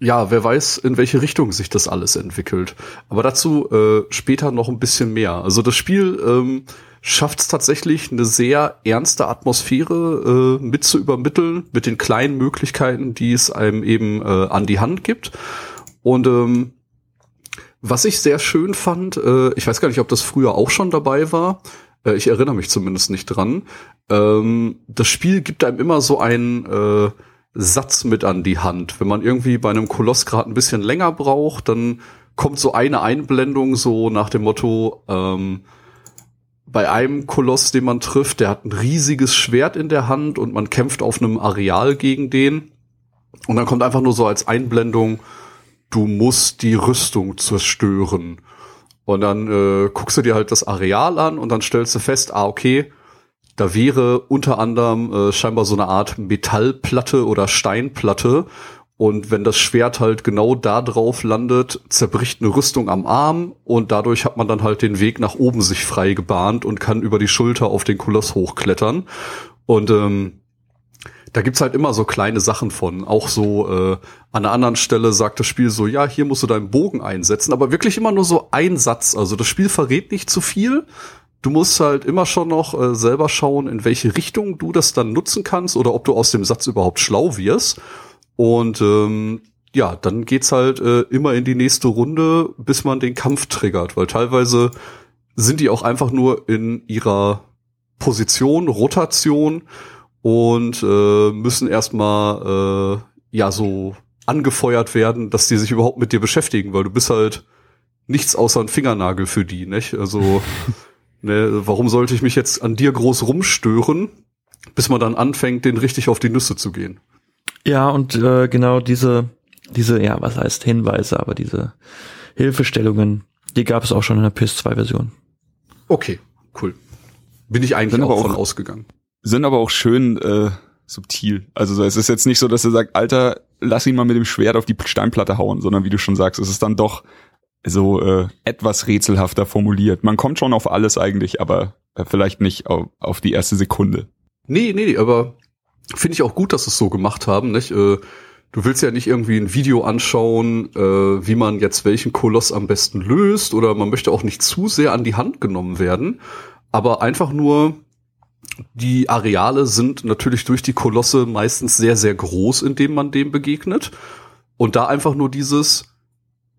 ja, wer weiß, in welche Richtung sich das alles entwickelt. Aber dazu äh, später noch ein bisschen mehr. Also das Spiel ähm, schafft es tatsächlich, eine sehr ernste Atmosphäre äh, mit zu übermitteln, mit den kleinen Möglichkeiten, die es einem eben äh, an die Hand gibt. Und ähm, was ich sehr schön fand, äh, ich weiß gar nicht, ob das früher auch schon dabei war, äh, ich erinnere mich zumindest nicht dran, ähm, das Spiel gibt einem immer so einen äh, Satz mit an die Hand. Wenn man irgendwie bei einem Koloss gerade ein bisschen länger braucht, dann kommt so eine Einblendung so nach dem Motto, ähm, bei einem Koloss, den man trifft, der hat ein riesiges Schwert in der Hand und man kämpft auf einem Areal gegen den. Und dann kommt einfach nur so als Einblendung, du musst die Rüstung zerstören. Und dann äh, guckst du dir halt das Areal an und dann stellst du fest, ah, okay, da wäre unter anderem äh, scheinbar so eine Art Metallplatte oder Steinplatte. Und wenn das Schwert halt genau da drauf landet, zerbricht eine Rüstung am Arm und dadurch hat man dann halt den Weg nach oben sich frei gebahnt und kann über die Schulter auf den Koloss hochklettern. Und ähm, da gibt's halt immer so kleine Sachen von. Auch so äh, an einer anderen Stelle sagt das Spiel so, ja, hier musst du deinen Bogen einsetzen, aber wirklich immer nur so ein Satz. Also das Spiel verrät nicht zu viel. Du musst halt immer schon noch äh, selber schauen, in welche Richtung du das dann nutzen kannst oder ob du aus dem Satz überhaupt schlau wirst. Und ähm, ja, dann geht's halt äh, immer in die nächste Runde, bis man den Kampf triggert, weil teilweise sind die auch einfach nur in ihrer Position, Rotation und äh, müssen erstmal äh, ja so angefeuert werden, dass die sich überhaupt mit dir beschäftigen, weil du bist halt nichts außer ein Fingernagel für die, nicht? Also ne, warum sollte ich mich jetzt an dir groß rumstören, bis man dann anfängt, den richtig auf die Nüsse zu gehen? Ja, und äh, genau diese, diese, ja, was heißt Hinweise, aber diese Hilfestellungen, die gab es auch schon in der PS2-Version. Okay, cool. Bin ich eigentlich Sind aber auch von auch- ausgegangen. Sind aber auch schön äh, subtil. Also so, es ist jetzt nicht so, dass er sagt, Alter, lass ihn mal mit dem Schwert auf die Steinplatte hauen, sondern wie du schon sagst, es ist dann doch so äh, etwas rätselhafter formuliert. Man kommt schon auf alles eigentlich, aber äh, vielleicht nicht auf, auf die erste Sekunde. Nee, nee, aber finde ich auch gut, dass es so gemacht haben, nicht? Äh, du willst ja nicht irgendwie ein Video anschauen, äh, wie man jetzt welchen Koloss am besten löst, oder man möchte auch nicht zu sehr an die Hand genommen werden, aber einfach nur die Areale sind natürlich durch die Kolosse meistens sehr, sehr groß, indem man dem begegnet. Und da einfach nur dieses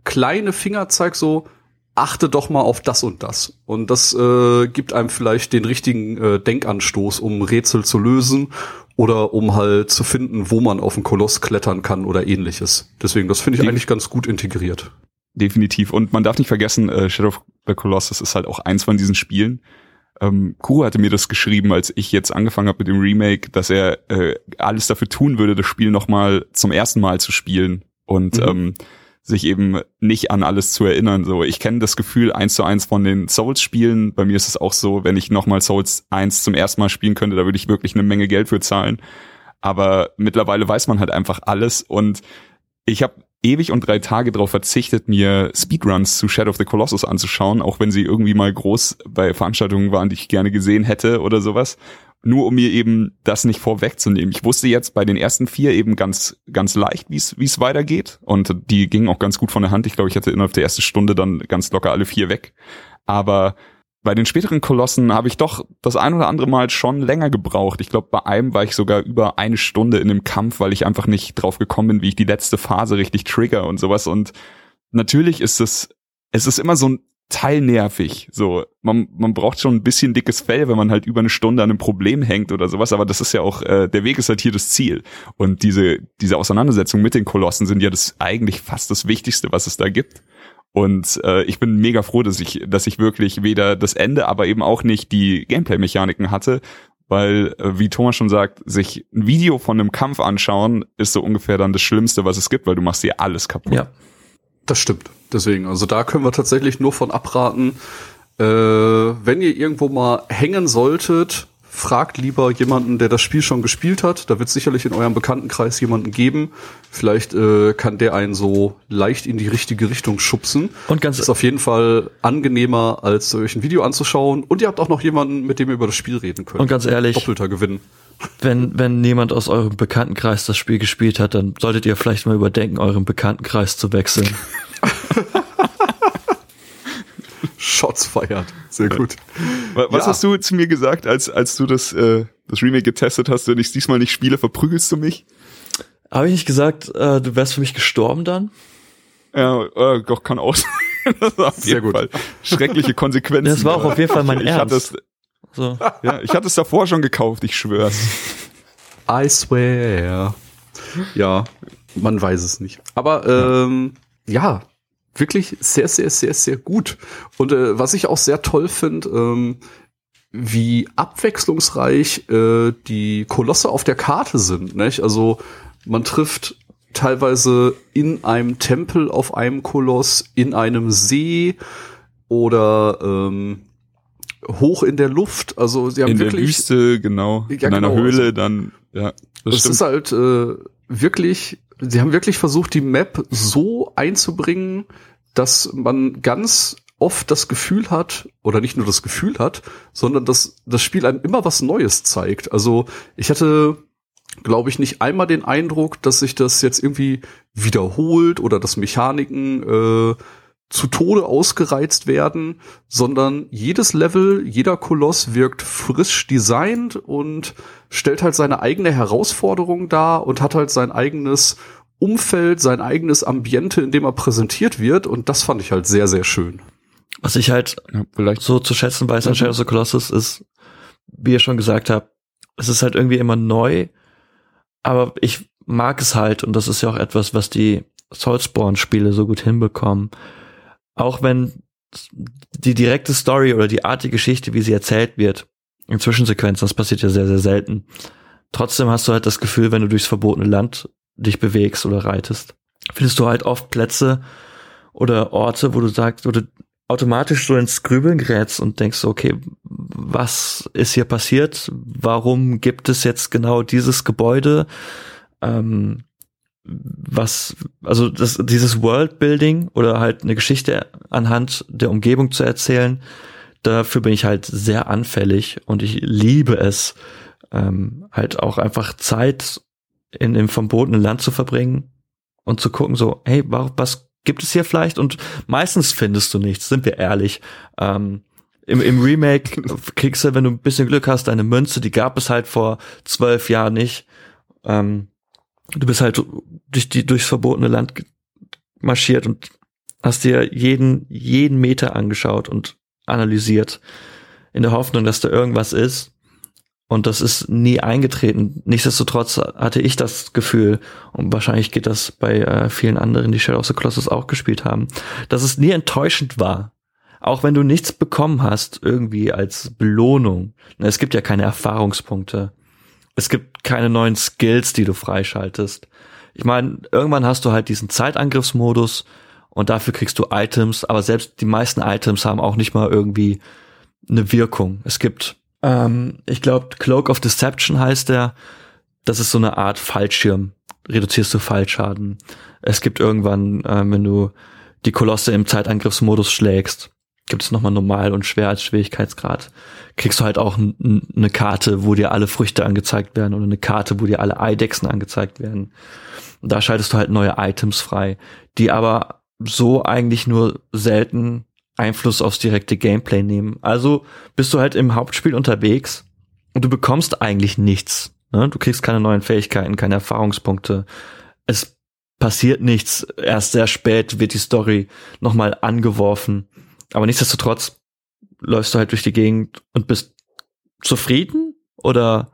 kleine Fingerzeig so, achte doch mal auf das und das. Und das äh, gibt einem vielleicht den richtigen äh, Denkanstoß, um Rätsel zu lösen oder um halt zu finden, wo man auf den Koloss klettern kann oder ähnliches. Deswegen, das finde ich eigentlich ganz gut integriert. Definitiv. Und man darf nicht vergessen, äh, Shadow of the Colossus ist halt auch eins von diesen Spielen, ähm, Kuro hatte mir das geschrieben, als ich jetzt angefangen habe mit dem Remake, dass er äh, alles dafür tun würde, das Spiel nochmal zum ersten Mal zu spielen und mhm. ähm, sich eben nicht an alles zu erinnern. So, ich kenne das Gefühl eins zu eins von den Souls-Spielen. Bei mir ist es auch so, wenn ich nochmal Souls 1 zum ersten Mal spielen könnte, da würde ich wirklich eine Menge Geld für zahlen. Aber mittlerweile weiß man halt einfach alles und ich habe ewig und drei Tage darauf verzichtet, mir Speedruns zu Shadow of the Colossus anzuschauen, auch wenn sie irgendwie mal groß bei Veranstaltungen waren, die ich gerne gesehen hätte oder sowas nur um mir eben das nicht vorwegzunehmen. Ich wusste jetzt bei den ersten vier eben ganz, ganz leicht, wie es weitergeht. Und die gingen auch ganz gut von der Hand. Ich glaube, ich hatte innerhalb der ersten Stunde dann ganz locker alle vier weg. Aber bei den späteren Kolossen habe ich doch das ein oder andere Mal schon länger gebraucht. Ich glaube, bei einem war ich sogar über eine Stunde in dem Kampf, weil ich einfach nicht drauf gekommen bin, wie ich die letzte Phase richtig trigger und sowas. Und natürlich ist es, es ist immer so ein teilnervig. So, man, man braucht schon ein bisschen dickes Fell, wenn man halt über eine Stunde an einem Problem hängt oder sowas, aber das ist ja auch, äh, der Weg ist halt hier das Ziel. Und diese, diese Auseinandersetzung mit den Kolossen sind ja das eigentlich fast das Wichtigste, was es da gibt. Und äh, ich bin mega froh, dass ich, dass ich wirklich weder das Ende, aber eben auch nicht die Gameplay-Mechaniken hatte, weil, äh, wie Thomas schon sagt, sich ein Video von einem Kampf anschauen, ist so ungefähr dann das Schlimmste, was es gibt, weil du machst dir alles kaputt. Ja. Das stimmt. Deswegen, also da können wir tatsächlich nur von abraten. Äh, wenn ihr irgendwo mal hängen solltet, fragt lieber jemanden, der das Spiel schon gespielt hat. Da wird sicherlich in eurem Bekanntenkreis jemanden geben. Vielleicht äh, kann der einen so leicht in die richtige Richtung schubsen. Und ganz ist auf jeden Fall angenehmer, als euch ein Video anzuschauen. Und ihr habt auch noch jemanden, mit dem ihr über das Spiel reden könnt. Und ganz ehrlich, doppelter Gewinn. Wenn wenn jemand aus eurem Bekanntenkreis das Spiel gespielt hat, dann solltet ihr vielleicht mal überdenken, euren Bekanntenkreis zu wechseln. Shots feiert. Sehr gut. Was ja. hast du zu mir gesagt, als, als du das, äh, das Remake getestet hast, wenn ich diesmal nicht spiele, verprügelst du mich? Habe ich nicht gesagt, äh, du wärst für mich gestorben dann? Ja, äh, doch, kann auch sein. Sehr gut. Fall schreckliche Konsequenzen. Das war auch auf jeden Fall mein ich Ernst. Hatte es, so. Ja, ich hatte es davor schon gekauft, ich schwör's. I swear. Ja, man weiß es nicht. Aber ähm, ja, wirklich sehr, sehr, sehr, sehr gut. Und äh, was ich auch sehr toll finde, ähm, wie abwechslungsreich äh, die Kolosse auf der Karte sind. Nicht? Also man trifft teilweise in einem Tempel auf einem Koloss, in einem See oder ähm, hoch in der Luft. Also sie haben in wirklich der Wüste, genau, ja, in einer genau, Höhle, also, dann ja. Das, das ist halt äh, wirklich sie haben wirklich versucht, die Map so einzubringen, dass man ganz oft das Gefühl hat, oder nicht nur das Gefühl hat, sondern dass das Spiel einem immer was Neues zeigt. Also ich hatte, glaube ich, nicht einmal den Eindruck, dass sich das jetzt irgendwie wiederholt oder dass Mechaniken äh, zu Tode ausgereizt werden, sondern jedes Level, jeder Koloss wirkt frisch designt und stellt halt seine eigene Herausforderung dar und hat halt sein eigenes Umfeld, sein eigenes Ambiente, in dem er präsentiert wird und das fand ich halt sehr, sehr schön. Was ich halt ja, vielleicht so zu schätzen weiß an mhm. Shadow of the Colossus ist, wie ihr schon gesagt habt, es ist halt irgendwie immer neu, aber ich mag es halt und das ist ja auch etwas, was die Soulspawn-Spiele so gut hinbekommen auch wenn die direkte Story oder die Art die Geschichte, wie sie erzählt wird, in Zwischensequenzen, das passiert ja sehr, sehr selten. Trotzdem hast du halt das Gefühl, wenn du durchs verbotene Land dich bewegst oder reitest, findest du halt oft Plätze oder Orte, wo du sagst, wo du automatisch so ins Grübeln gerätst und denkst, okay, was ist hier passiert? Warum gibt es jetzt genau dieses Gebäude? Ähm, was, also das, dieses Worldbuilding oder halt eine Geschichte anhand der Umgebung zu erzählen, dafür bin ich halt sehr anfällig und ich liebe es, ähm, halt auch einfach Zeit in dem verbotenen Land zu verbringen und zu gucken, so, hey, was gibt es hier vielleicht? Und meistens findest du nichts, sind wir ehrlich. Ähm, im, Im Remake kriegst du, wenn du ein bisschen Glück hast, eine Münze, die gab es halt vor zwölf Jahren nicht. Ähm, du bist halt durch die durchs verbotene Land marschiert und hast dir jeden jeden Meter angeschaut und analysiert in der Hoffnung, dass da irgendwas ist. Und das ist nie eingetreten. Nichtsdestotrotz hatte ich das Gefühl, und wahrscheinlich geht das bei äh, vielen anderen, die Shadow of the Colossus auch gespielt haben, dass es nie enttäuschend war. auch wenn du nichts bekommen hast, irgendwie als Belohnung. Es gibt ja keine Erfahrungspunkte. Es gibt keine neuen Skills, die du freischaltest. Ich meine, irgendwann hast du halt diesen Zeitangriffsmodus und dafür kriegst du Items, aber selbst die meisten Items haben auch nicht mal irgendwie eine Wirkung. Es gibt, ähm, ich glaube, Cloak of Deception heißt der. Das ist so eine Art Fallschirm. Reduzierst du Fallschaden. Es gibt irgendwann, ähm, wenn du die Kolosse im Zeitangriffsmodus schlägst, gibt es nochmal normal und schwer als Schwierigkeitsgrad. Kriegst du halt auch eine Karte, wo dir alle Früchte angezeigt werden oder eine Karte, wo dir alle Eidechsen angezeigt werden. Und da schaltest du halt neue Items frei, die aber so eigentlich nur selten Einfluss aufs direkte Gameplay nehmen. Also bist du halt im Hauptspiel unterwegs und du bekommst eigentlich nichts. Ne? Du kriegst keine neuen Fähigkeiten, keine Erfahrungspunkte. Es passiert nichts. Erst sehr spät wird die Story nochmal angeworfen. Aber nichtsdestotrotz läufst du halt durch die Gegend und bist zufrieden oder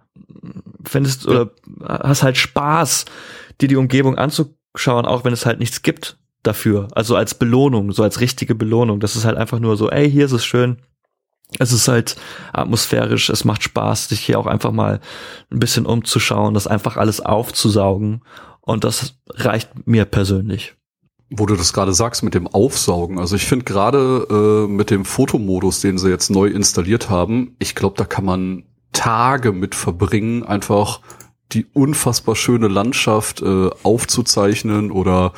findest oder hast halt Spaß, dir die Umgebung anzuschauen, auch wenn es halt nichts gibt dafür. Also als Belohnung, so als richtige Belohnung. Das ist halt einfach nur so, ey, hier ist es schön. Es ist halt atmosphärisch, es macht Spaß, sich hier auch einfach mal ein bisschen umzuschauen, das einfach alles aufzusaugen. Und das reicht mir persönlich. Wo du das gerade sagst mit dem Aufsaugen. Also ich finde gerade äh, mit dem Fotomodus, den sie jetzt neu installiert haben, ich glaube, da kann man Tage mit verbringen, einfach die unfassbar schöne Landschaft äh, aufzuzeichnen oder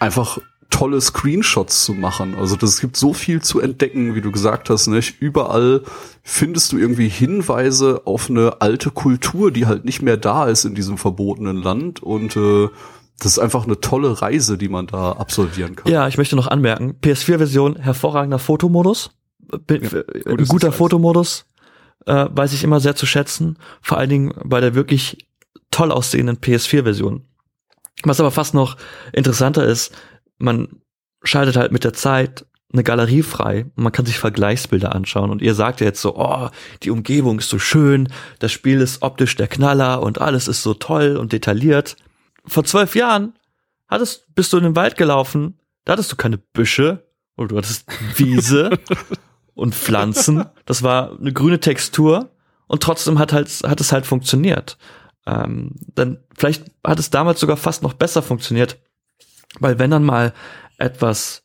einfach tolle Screenshots zu machen. Also das gibt so viel zu entdecken, wie du gesagt hast, nicht? Überall findest du irgendwie Hinweise auf eine alte Kultur, die halt nicht mehr da ist in diesem verbotenen Land und äh, das ist einfach eine tolle Reise, die man da absolvieren kann. Ja, ich möchte noch anmerken, PS4-Version, hervorragender Fotomodus, ja, ein guter Fotomodus, äh, weiß ich immer sehr zu schätzen, vor allen Dingen bei der wirklich toll aussehenden PS4-Version. Was aber fast noch interessanter ist, man schaltet halt mit der Zeit eine Galerie frei und man kann sich Vergleichsbilder anschauen. Und ihr sagt ja jetzt so, oh, die Umgebung ist so schön, das Spiel ist optisch der Knaller und alles ist so toll und detailliert. Vor zwölf Jahren hattest, bist du in den Wald gelaufen, da hattest du keine Büsche oder du hattest Wiese und Pflanzen. Das war eine grüne Textur und trotzdem hat halt, hat es halt funktioniert ähm, dann vielleicht hat es damals sogar fast noch besser funktioniert, weil wenn dann mal etwas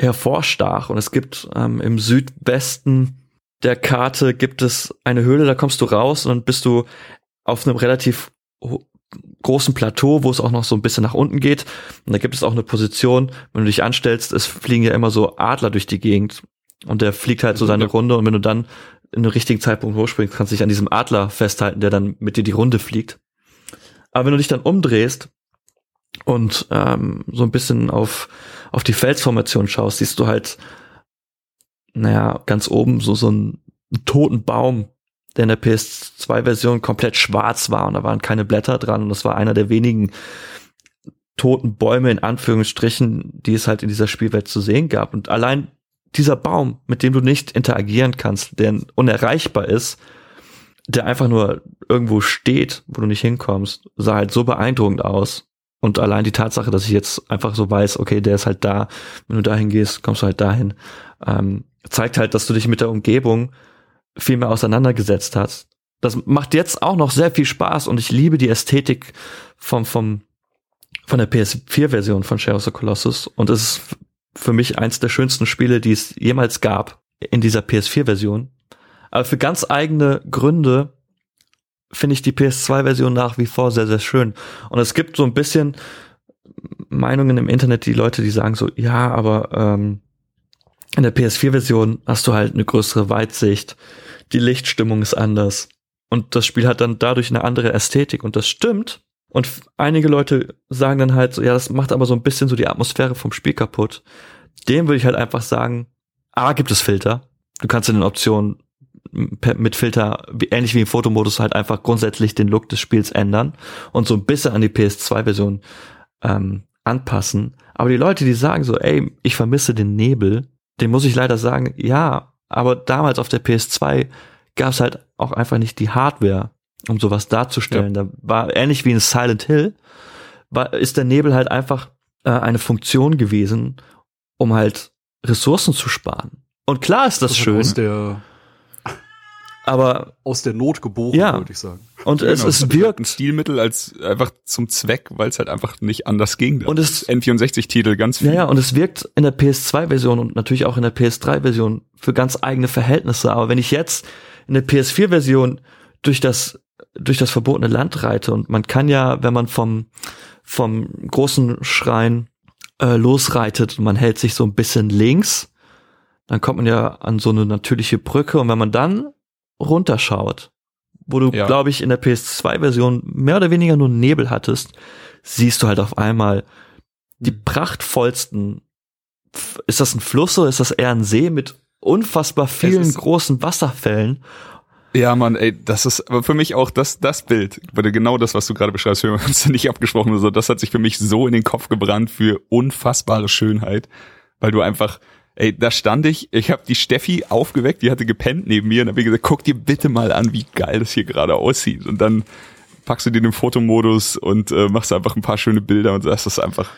hervorstach und es gibt ähm, im Südwesten der Karte gibt es eine Höhle, da kommst du raus und dann bist du auf einem relativ großen Plateau, wo es auch noch so ein bisschen nach unten geht. Und da gibt es auch eine Position, wenn du dich anstellst, es fliegen ja immer so Adler durch die Gegend und der fliegt halt so seine Runde und wenn du dann in den richtigen Zeitpunkt hochspringst, kannst du dich an diesem Adler festhalten, der dann mit dir die Runde fliegt. Aber wenn du dich dann umdrehst und ähm, so ein bisschen auf, auf die Felsformation schaust, siehst du halt, naja, ganz oben so, so einen, einen toten Baum, der in der PS2-Version komplett schwarz war und da waren keine Blätter dran und das war einer der wenigen toten Bäume in Anführungsstrichen, die es halt in dieser Spielwelt zu sehen gab. Und allein dieser Baum, mit dem du nicht interagieren kannst, der unerreichbar ist, der einfach nur irgendwo steht, wo du nicht hinkommst, sah halt so beeindruckend aus. Und allein die Tatsache, dass ich jetzt einfach so weiß, okay, der ist halt da, wenn du dahin gehst, kommst du halt dahin, ähm, zeigt halt, dass du dich mit der Umgebung viel mehr auseinandergesetzt hast. Das macht jetzt auch noch sehr viel Spaß und ich liebe die Ästhetik vom, vom, von der PS4-Version von Shadow of the Colossus und es ist für mich eins der schönsten Spiele, die es jemals gab in dieser PS4-Version. Aber für ganz eigene Gründe finde ich die PS2-Version nach wie vor sehr, sehr schön. Und es gibt so ein bisschen Meinungen im Internet, die Leute, die sagen so, ja, aber ähm, in der PS4-Version hast du halt eine größere Weitsicht, die Lichtstimmung ist anders. Und das Spiel hat dann dadurch eine andere Ästhetik. Und das stimmt. Und einige Leute sagen dann halt so, ja, das macht aber so ein bisschen so die Atmosphäre vom Spiel kaputt. Dem würde ich halt einfach sagen, A, gibt es Filter. Du kannst in den Optionen mit Filter, ähnlich wie im Fotomodus, halt einfach grundsätzlich den Look des Spiels ändern und so ein bisschen an die PS2-Version ähm, anpassen. Aber die Leute, die sagen so, ey, ich vermisse den Nebel, dem muss ich leider sagen, ja, aber damals auf der PS2 gab es halt auch einfach nicht die Hardware, um sowas darzustellen. Ja. Da war ähnlich wie in Silent Hill, war, ist der Nebel halt einfach äh, eine Funktion gewesen, um halt Ressourcen zu sparen. Und klar ist das, Das hat schön, der, aber aus der Not geboren, Ja. würde ich sagen. und es, Genau, es ist halt ein wirkt Stilmittel als einfach zum Zweck, weil es halt einfach nicht anders ging. Und es- N64-Titel ganz viel. Ja, ja, und es wirkt in der PS2-Version und natürlich auch in der PS3-Version für ganz eigene Verhältnisse. Aber wenn ich jetzt in der PS4-Version durch das, durch das verbotene Land reite und man kann ja, wenn man vom, vom großen Schrein äh, losreitet und man hält sich so ein bisschen links, dann kommt man ja an so eine natürliche Brücke und wenn man dann runterschaut, wo du, Ja. glaube ich, in der PS2-Version mehr oder weniger nur Nebel hattest, siehst du halt auf einmal die prachtvollsten. F- Ist das ein Fluss oder ist das eher ein See mit unfassbar vielen großen Wasserfällen? Ja, Mann, ey, das ist aber für mich auch das, das Bild, weil genau das, was du gerade beschreibst, wir haben uns nicht abgesprochen, also das hat sich für mich so in den Kopf gebrannt für unfassbare Schönheit, weil du einfach, ey, da stand ich, ich habe die Steffi aufgeweckt, die hatte gepennt neben mir und habe gesagt, guck dir bitte mal an, wie geil das hier gerade aussieht und dann packst du dir den Fotomodus und äh, machst einfach ein paar schöne Bilder und das ist einfach,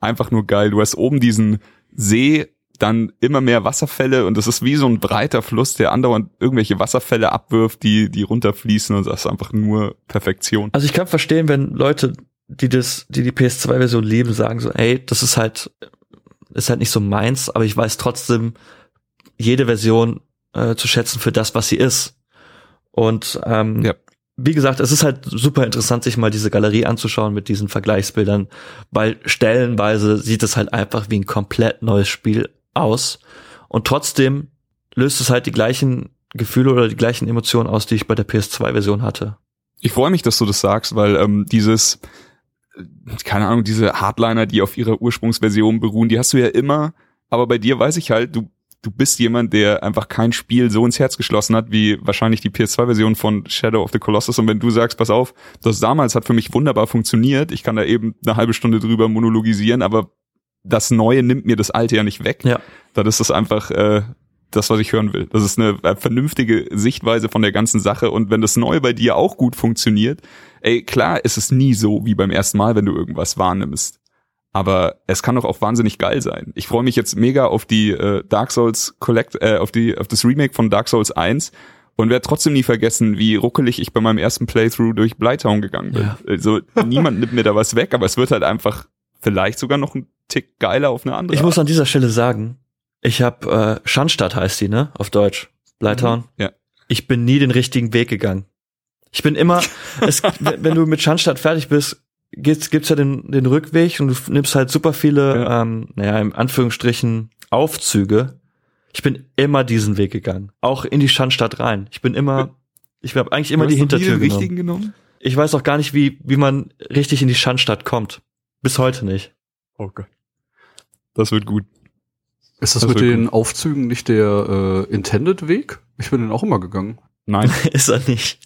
einfach nur geil. Du hast oben diesen See, dann immer mehr Wasserfälle und das ist wie so ein breiter Fluss, der andauernd irgendwelche Wasserfälle abwirft, die, die runterfließen und das ist einfach nur Perfektion. Also ich kann verstehen, wenn Leute, die das, die die PS2-Version lieben, sagen so, ey, das ist halt, ist halt nicht so meins, aber ich weiß trotzdem jede Version äh, zu schätzen für das, was sie ist. Und ähm, Ja. wie gesagt, es ist halt super interessant, sich mal diese Galerie anzuschauen mit diesen Vergleichsbildern, weil stellenweise sieht es halt einfach wie ein komplett neues Spiel aus. Und trotzdem löst es halt die gleichen Gefühle oder die gleichen Emotionen aus, die ich bei der PS2-Version hatte. Ich freue mich, dass du das sagst, weil ähm, dieses, keine Ahnung, diese Hardliner, die auf ihrer Ursprungsversion beruhen, die hast du ja immer, aber bei dir weiß ich halt, du, du bist jemand, der einfach kein Spiel so ins Herz geschlossen hat, wie wahrscheinlich die PS2-Version von Shadow of the Colossus. Und wenn du sagst, pass auf, das damals hat für mich wunderbar funktioniert, ich kann da eben eine halbe Stunde drüber monologisieren, aber das Neue nimmt mir das Alte ja nicht weg. Ja. dann ist das einfach äh, das, was ich hören will. Das ist eine äh, vernünftige Sichtweise von der ganzen Sache. Und wenn das Neue bei dir auch gut funktioniert, ey, klar ist es nie so wie beim ersten Mal, wenn du irgendwas wahrnimmst. Aber es kann doch auch wahnsinnig geil sein. Ich freue mich jetzt mega auf die äh, Dark Souls Collect, äh, auf die, auf das Remake von Dark Souls 1 und werde trotzdem nie vergessen, wie ruckelig ich bei meinem ersten Playthrough durch Blighttown gegangen bin. Ja. Also niemand nimmt mir da was weg, aber es wird halt einfach vielleicht sogar noch ein Tick geiler auf eine andere Ich Art. muss an dieser Stelle sagen, ich habe äh, Schandstadt heißt die, ne? Auf Deutsch. Blytown. Ja. Ich bin nie den richtigen Weg gegangen. Ich bin immer, es, wenn du mit Schandstadt fertig bist, gibt's, gibt's ja den, den Rückweg und du nimmst halt super viele, Ja. ähm, naja, im Anführungsstrichen Aufzüge. Ich bin immer diesen Weg gegangen. Auch in die Schandstadt rein. Ich bin immer, ich habe eigentlich immer Du die Hintertür den genommen. richtigen genommen? Ich weiß auch gar nicht, wie, wie man richtig in die Schandstadt kommt. Bis heute nicht. Oh Gott. Das wird gut. Ist das, Das mit den gut. Aufzügen nicht der äh, Intended Weg? Ich bin den auch immer gegangen. Nein. Ist er nicht.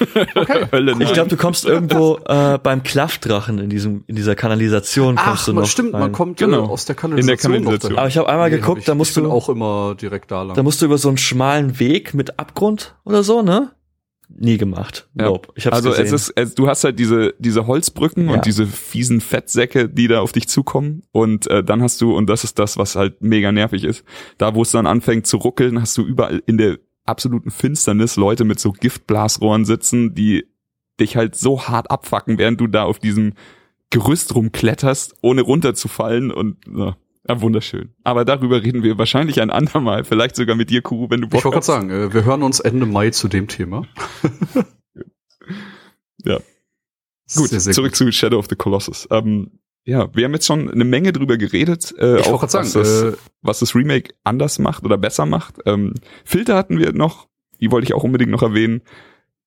Hölle Ich glaube, du kommst irgendwo äh, beim Klaffdrachen in diesem in dieser Kanalisation kommst Ach, du noch stimmt, rein. man kommt Genau. äh, aus der Kanalisation. In der Kanalisation. Aber ich habe einmal Nee, hab geguckt, ich, da musst ich bin du auch immer direkt da lang. da musst du über so einen schmalen Weg mit Abgrund oder so, ne? Nie gemacht. Ja. Nope. Ich hab's also gesehen. es ist, es, du hast halt diese diese Holzbrücken Ja. und diese fiesen Fettsäcke, die da auf dich zukommen und äh, dann hast du und das ist das, was halt mega nervig ist. Da, wo es dann anfängt zu ruckeln, hast du überall in der absoluten Finsternis Leute mit so Giftblasrohren sitzen, die dich halt so hart abfacken, während du da auf diesem Gerüst rumkletterst, ohne runterzufallen und ja, ja, wunderschön. Aber darüber reden wir wahrscheinlich ein andermal, vielleicht sogar mit dir, Kuru, wenn du Bock ich wollte gerade hast. sagen, äh, wir hören uns Ende Mai zu dem Thema. Ja. Gut, Sehr, sehr zurück gut. zu Shadow of the Colossus. Ähm, ja, wir haben jetzt schon eine Menge drüber geredet, äh, Ich auch was, sagen, das, äh, was das Remake anders macht oder besser macht. Ähm, Filter hatten wir noch, die wollte ich auch unbedingt noch erwähnen.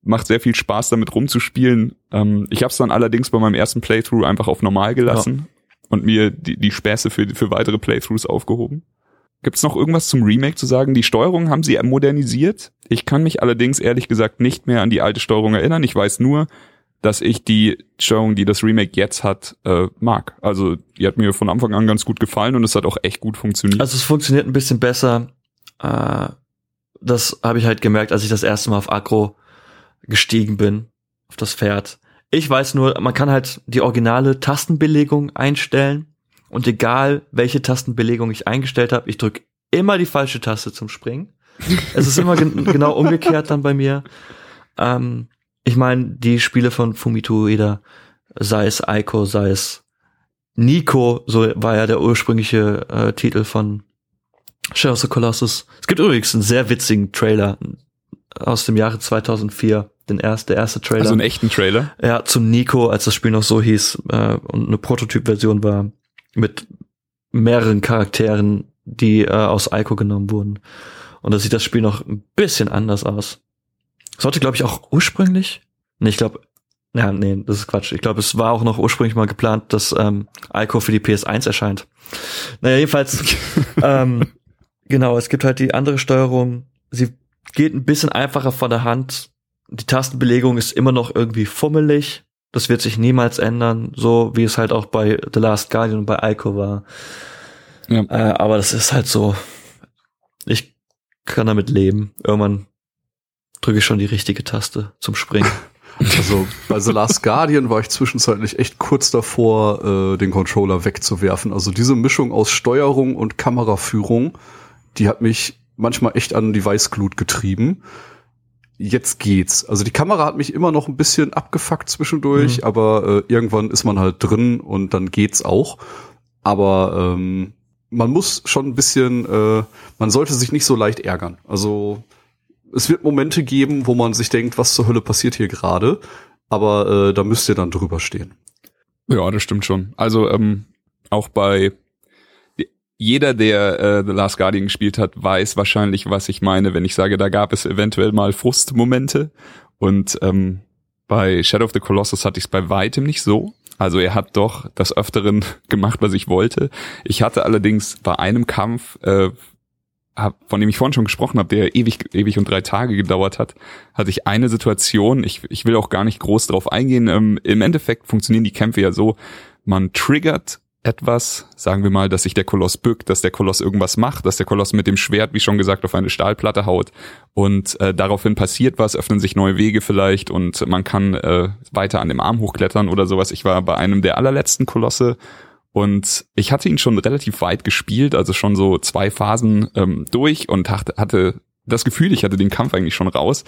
Macht sehr viel Spaß, damit rumzuspielen. Ähm, ich habe es dann allerdings bei meinem ersten Playthrough einfach auf normal gelassen und mir die, die Späße für, für weitere Playthroughs aufgehoben. Gibt's noch irgendwas zum Remake zu sagen? Die Steuerung haben sie modernisiert. Ich kann mich allerdings ehrlich gesagt nicht mehr an die alte Steuerung erinnern. Ich weiß nur, dass ich die Steuerung, die das Remake jetzt hat, äh, mag. Also die hat mir von Anfang an ganz gut gefallen und es hat auch echt gut funktioniert. also es funktioniert ein bisschen besser. Äh, das habe ich halt gemerkt, als ich das erste Mal auf Agro gestiegen bin, auf das Pferd. Ich weiß nur, man kann halt die originale Tastenbelegung einstellen und egal welche Tastenbelegung ich eingestellt habe, ich drücke immer die falsche Taste zum Springen. es ist immer gen genau umgekehrt dann bei mir. Ähm, ich meine, die Spiele von Fumito Ueda, sei es Aiko, sei es Nico, so war ja der ursprüngliche äh, Titel von Shadow of the Colossus. Es gibt übrigens einen sehr witzigen Trailer aus dem Jahre 2004, den erst, der erste Trailer. Also einen echten Trailer? Ja, zum Nico, als das Spiel noch so hieß äh, und eine Prototyp-Version war mit mehreren Charakteren, die äh, aus Ico genommen wurden. Und da sieht das Spiel noch ein bisschen anders aus. Sollte, glaube ich, auch ursprünglich. Nee, ich glaube, ja, nee, das ist Quatsch. Ich glaube, es war auch noch ursprünglich mal geplant, dass ähm, Ico für die PS1 erscheint. Naja, jedenfalls, ähm, genau, es gibt halt die andere Steuerung. Sie geht ein bisschen einfacher von der Hand. Die Tastenbelegung ist immer noch irgendwie fummelig. Das wird sich niemals ändern, so wie es halt auch bei The Last Guardian und bei Ico war. Ja. Äh, aber das ist halt so. Ich kann damit leben. Irgendwann drücke ich schon die richtige Taste zum Springen. Also bei The Last Guardian war ich zwischenzeitlich echt kurz davor, äh, den Controller wegzuwerfen. Also diese Mischung aus Steuerung und Kameraführung, die hat mich manchmal echt an die Weißglut getrieben. Jetzt geht's. Also die Kamera hat mich immer noch ein bisschen abgefuckt zwischendurch, mhm. aber äh, irgendwann ist man halt drin und dann geht's auch. Aber ähm, man muss schon ein bisschen, äh, man sollte sich nicht so leicht ärgern. Also es wird Momente geben, wo man sich denkt, was zur Hölle passiert hier gerade, aber äh, da müsst ihr dann drüber stehen. Ja, das stimmt schon. Also ähm, auch bei jeder, der äh, The Last Guardian gespielt hat, weiß wahrscheinlich, was ich meine, wenn ich sage, da gab es eventuell mal Frustmomente. Und ähm, bei Shadow of the Colossus hatte ich es bei weitem nicht so. Also er hat doch das Öfteren gemacht, was ich wollte. Ich hatte allerdings bei einem Kampf, äh, von dem ich vorhin schon gesprochen habe, der ewig, ewig und drei Tage gedauert hat, hatte ich eine Situation, ich, ich will auch gar nicht groß drauf eingehen. Ähm, Im Endeffekt funktionieren die Kämpfe ja so, man triggert etwas, sagen wir mal, dass sich der Koloss bückt, dass der Koloss irgendwas macht, dass der Koloss mit dem Schwert, wie schon gesagt, auf eine Stahlplatte haut und äh, daraufhin passiert was, öffnen sich neue Wege vielleicht und man kann äh, weiter an dem Arm hochklettern oder sowas. Ich war bei einem der allerletzten Kolosse und ich hatte ihn schon relativ weit gespielt, also schon so zwei Phasen ähm, durch und hatte das Gefühl, ich hatte den Kampf eigentlich schon raus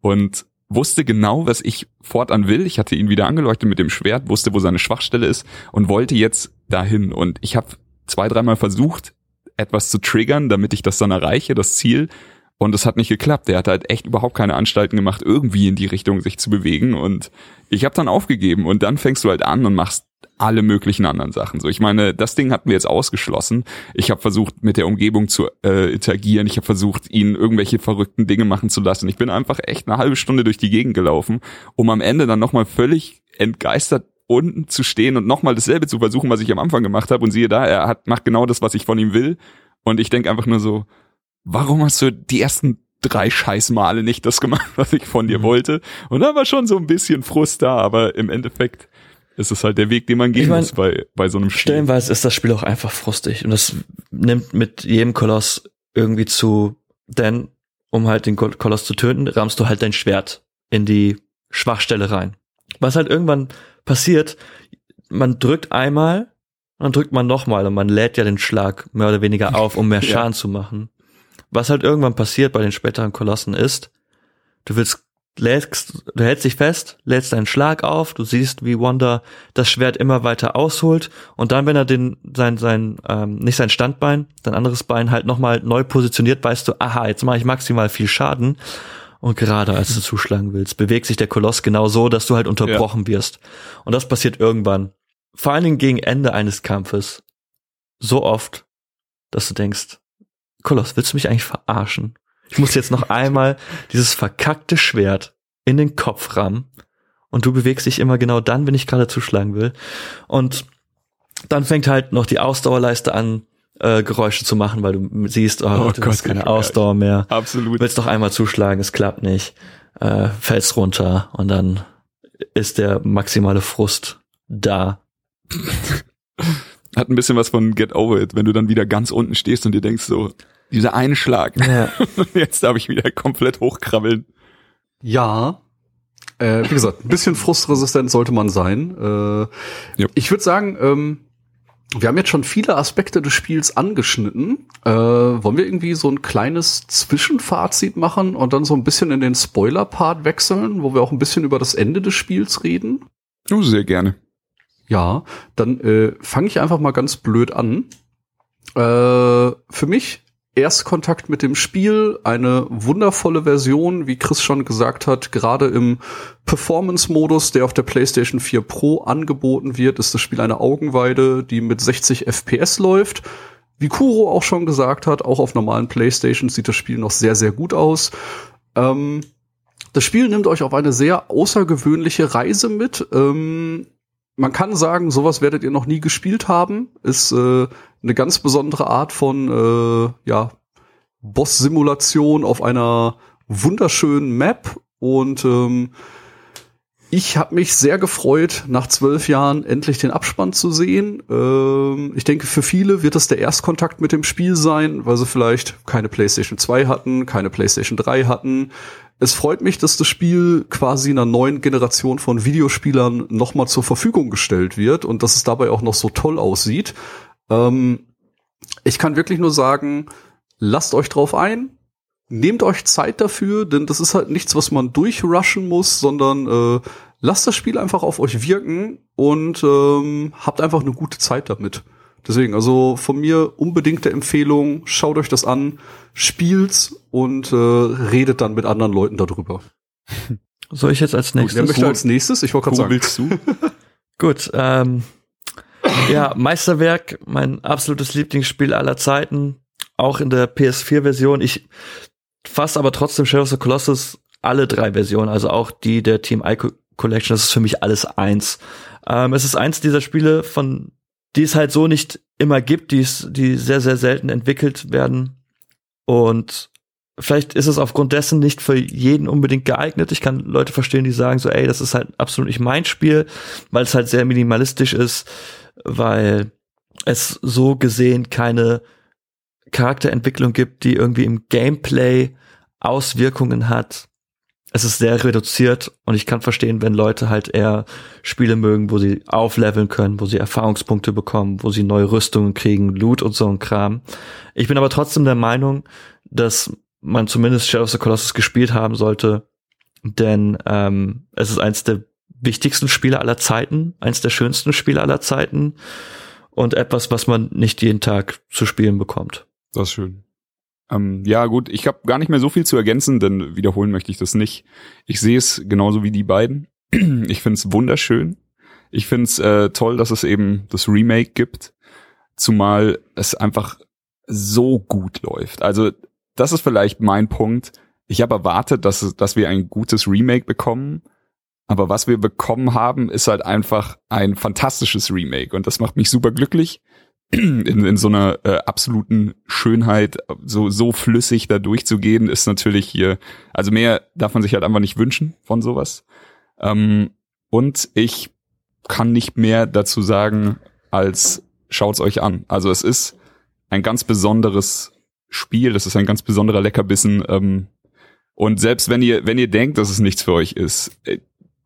und wusste genau, was ich fortan will. Ich hatte ihn wieder angeleuchtet mit dem Schwert, wusste, wo seine Schwachstelle ist und wollte jetzt dahin. Und ich habe zwei, dreimal versucht, etwas zu triggern, damit ich das dann erreiche, das Ziel. Und es hat nicht geklappt. Der hat halt echt überhaupt keine Anstalten gemacht, irgendwie in die Richtung sich zu bewegen. Und ich habe dann aufgegeben. Und dann fängst du halt an und machst alle möglichen anderen Sachen. So, ich meine, das Ding hatten wir jetzt ausgeschlossen. Ich habe versucht, mit der Umgebung zu äh, interagieren. Ich habe versucht, ihn irgendwelche verrückten Dinge machen zu lassen. Ich bin einfach echt eine halbe Stunde durch die Gegend gelaufen, um am Ende dann nochmal völlig entgeistert unten zu stehen und nochmal dasselbe zu versuchen, was ich am Anfang gemacht habe. Und siehe da, er hat, macht genau das, was ich von ihm will. Und ich denke einfach nur so, warum hast du die ersten drei Scheißmale nicht das gemacht, was ich von dir mhm. wollte? Und da war schon so ein bisschen Frust da, aber im Endeffekt ist es halt der Weg, den man gehen ich mein, muss bei, bei so einem Spiel. Stellenweise ist das Spiel auch einfach frustig und das nimmt mit jedem Koloss irgendwie zu, denn um halt den Koloss zu töten, rammst du halt dein Schwert in die Schwachstelle rein. Was halt irgendwann passiert, man drückt einmal, dann drückt man nochmal und man lädt ja den Schlag mehr oder weniger auf, um mehr Schaden ja. zu machen. Was halt irgendwann passiert bei den späteren Kolossen ist, du willst lädst, du hältst dich fest, lädst deinen Schlag auf, du siehst, wie Wanda das Schwert immer weiter ausholt und dann, wenn er den sein sein ähm, nicht sein Standbein, sein anderes Bein halt nochmal neu positioniert, weißt du, aha, jetzt mache ich maximal viel Schaden. Und gerade als du zuschlagen willst, bewegt sich der Koloss genau so, dass du halt unterbrochen ja. wirst. Und das passiert irgendwann, vor allen Dingen gegen Ende eines Kampfes, so oft, dass du denkst, Koloss, willst du mich eigentlich verarschen? Ich muss jetzt noch einmal dieses verkackte Schwert in den Kopf rammen und du bewegst dich immer genau dann, wenn ich gerade zuschlagen will. Und dann fängt halt noch die Ausdauerleiste an, äh, Geräusche zu machen, weil du siehst, oh, oh du Gott, hast keine Ausdauer mehr. Absolut. Willst doch einmal zuschlagen, es klappt nicht. Äh, fällst runter und dann ist der maximale Frust da. Hat ein bisschen was von Get Over It, wenn du dann wieder ganz unten stehst und dir denkst so, dieser Einschlag. Ja. Jetzt darf ich wieder komplett hochkrabbeln. Ja. Äh, wie gesagt, ein bisschen frustresistent sollte man sein. Äh, ja. Ich würde sagen, ähm, wir haben jetzt schon viele Aspekte des Spiels angeschnitten. Äh, wollen wir irgendwie so ein kleines Zwischenfazit machen und dann so ein bisschen in den Spoiler-Part wechseln, wo wir auch ein bisschen über das Ende des Spiels reden? Oh, sehr gerne. Ja, dann äh, fange ich einfach mal ganz blöd an. Äh, für mich Erstkontakt mit dem Spiel, eine wundervolle Version, wie Chris schon gesagt hat, gerade im Performance-Modus, der auf der PlayStation 4 Pro angeboten wird, ist das Spiel eine Augenweide, die mit 60 FPS läuft. Wie Kuro auch schon gesagt hat, auch auf normalen PlayStations sieht das Spiel noch sehr, sehr gut aus. Ähm, das Spiel nimmt euch auf eine sehr außergewöhnliche Reise mit. Ähm, man kann sagen, sowas werdet ihr noch nie gespielt haben. Ist äh, eine ganz besondere Art von äh, ja, Boss-Simulation auf einer wunderschönen Map und ähm, ich habe mich sehr gefreut, nach zwölf Jahren endlich den Abspann zu sehen. Ähm, ich denke, für viele wird das der Erstkontakt mit dem Spiel sein, weil sie vielleicht keine PlayStation 2 hatten, keine PlayStation 3 hatten. Es freut mich, dass das Spiel quasi einer neuen Generation von Videospielern nochmal zur Verfügung gestellt wird und dass es dabei auch noch so toll aussieht. Ähm, ich kann wirklich nur sagen, lasst euch drauf ein, nehmt euch Zeit dafür, denn das ist halt nichts, was man durchrushen muss, sondern äh, lasst das Spiel einfach auf euch wirken und ähm, habt einfach eine gute Zeit damit. Deswegen, also von mir unbedingte Empfehlung, schaut euch das an, spielt's und äh, redet dann mit anderen Leuten darüber. Soll ich jetzt als nächstes? Gut, wer möchte als nächstes? Ich wollte gerade sagen. willst du? Gut, ähm, ja, Meisterwerk, mein absolutes Lieblingsspiel aller Zeiten, auch in der PS4-Version. Ich fasse aber trotzdem Shadow of the Colossus alle drei Versionen, also auch die der Team Ico Collection, das ist für mich alles eins. Ähm, es ist eins dieser Spiele, von die es halt so nicht immer gibt, die, es, die sehr, sehr selten entwickelt werden. Und vielleicht ist es aufgrund dessen nicht für jeden unbedingt geeignet. Ich kann Leute verstehen, die sagen so, ey, das ist halt absolut nicht mein Spiel, weil es halt sehr minimalistisch ist weil es so gesehen keine Charakterentwicklung gibt, die irgendwie im Gameplay Auswirkungen hat. Es ist sehr reduziert und ich kann verstehen, wenn Leute halt eher Spiele mögen, wo sie aufleveln können, wo sie Erfahrungspunkte bekommen, wo sie neue Rüstungen kriegen, Loot und so ein Kram. Ich bin aber trotzdem der Meinung, dass man zumindest Shadow of the Colossus gespielt haben sollte, denn ähm, es ist eins der wichtigsten Spiele aller Zeiten, eins der schönsten Spiele aller Zeiten und etwas, was man nicht jeden Tag zu spielen bekommt. Das ist schön. Ähm, ja, gut, ich habe gar nicht mehr so viel zu ergänzen, denn wiederholen möchte ich das nicht. Ich sehe es genauso wie die beiden. Ich finde es wunderschön. Ich finde es äh, toll, dass es eben das Remake gibt, zumal es einfach so gut läuft. Also das ist vielleicht mein Punkt. Ich habe erwartet, dass, dass wir ein gutes Remake bekommen aber was wir bekommen haben, ist halt einfach ein fantastisches Remake und das macht mich super glücklich. In, in so einer äh, absoluten Schönheit, so, so flüssig da durchzugehen, ist natürlich hier, also mehr darf man sich halt einfach nicht wünschen von sowas. Ähm, und ich kann nicht mehr dazu sagen, als schaut's euch an. Also es ist ein ganz besonderes Spiel, es ist ein ganz besonderer Leckerbissen. Ähm, und selbst wenn ihr, wenn ihr denkt, dass es nichts für euch ist, äh,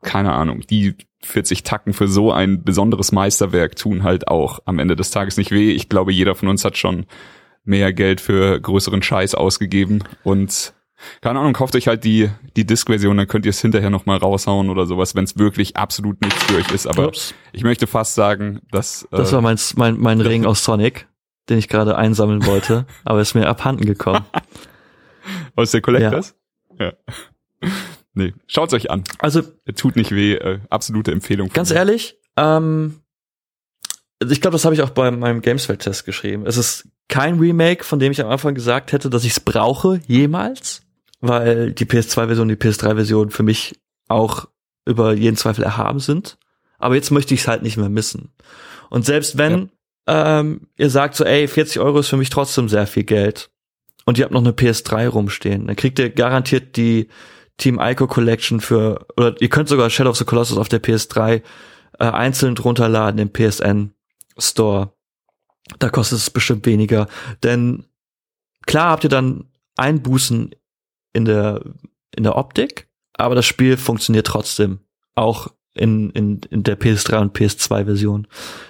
keine Ahnung, die 40 Tacken für so ein besonderes Meisterwerk tun halt auch am Ende des Tages nicht weh. Ich glaube, jeder von uns hat schon mehr Geld für größeren Scheiß ausgegeben und keine Ahnung, kauft euch halt die, die Disk-Version, dann könnt ihr es hinterher nochmal raushauen oder sowas, wenn es wirklich absolut nichts für euch ist. Aber Ups. ich möchte fast sagen, dass. Äh, das war mein, mein, mein Ring aus Sonic, den ich gerade einsammeln wollte, aber ist mir abhanden gekommen. Aus der Collectors? Ja. ja. Nee, schaut's euch an. Also tut nicht weh, äh, absolute Empfehlung. Ganz mir. ehrlich, ähm, ich glaube, das habe ich auch bei meinem Gamesfeld-Test geschrieben. Es ist kein Remake, von dem ich am Anfang gesagt hätte, dass ich es brauche jemals, weil die PS2-Version, die PS3-Version für mich auch über jeden Zweifel erhaben sind. Aber jetzt möchte ich es halt nicht mehr missen. Und selbst wenn ja. ähm, ihr sagt so, ey, 40 Euro ist für mich trotzdem sehr viel Geld und ihr habt noch eine PS3 rumstehen, dann kriegt ihr garantiert die Team Ico Collection für, oder ihr könnt sogar Shadow of the Colossus auf der PS3 äh, einzeln runterladen im PSN Store. Da kostet es bestimmt weniger. Denn klar habt ihr dann Einbußen in der, in der Optik, aber das Spiel funktioniert trotzdem. Auch in, in, in der PS3 und PS2-Version.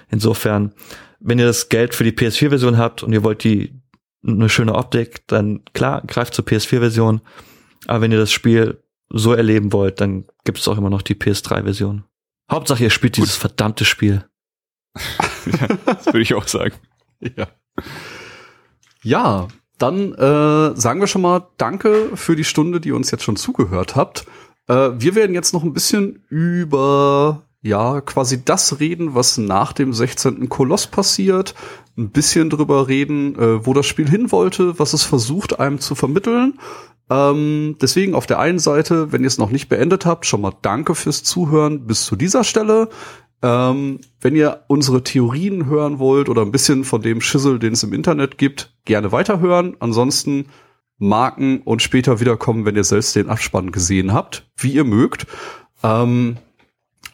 Insofern, wenn ihr das Geld für die PS4-Version habt und ihr wollt die eine schöne Optik, dann klar, greift zur PS4-Version. Aber wenn ihr das Spiel so erleben wollt, dann gibt es auch immer noch die PS3-Version. Hauptsache, ihr spielt Gut. dieses verdammte Spiel. ja, das würde ich auch sagen. Ja. Ja, dann äh, sagen wir schon mal Danke für die Stunde, die ihr uns jetzt schon zugehört habt. Äh, wir werden jetzt noch ein bisschen über ja quasi das reden, was nach dem 16. Koloss passiert. Ein bisschen drüber reden, äh, wo das Spiel hin wollte, was es versucht, einem zu vermitteln. Ähm, deswegen auf der einen Seite, wenn ihr es noch nicht beendet habt, schon mal danke fürs Zuhören bis zu dieser Stelle. Ähm, wenn ihr unsere Theorien hören wollt oder ein bisschen von dem Schissel, den es im Internet gibt, gerne weiterhören. Ansonsten Marken und später wiederkommen, wenn ihr selbst den Abspann gesehen habt, wie ihr mögt. Ähm,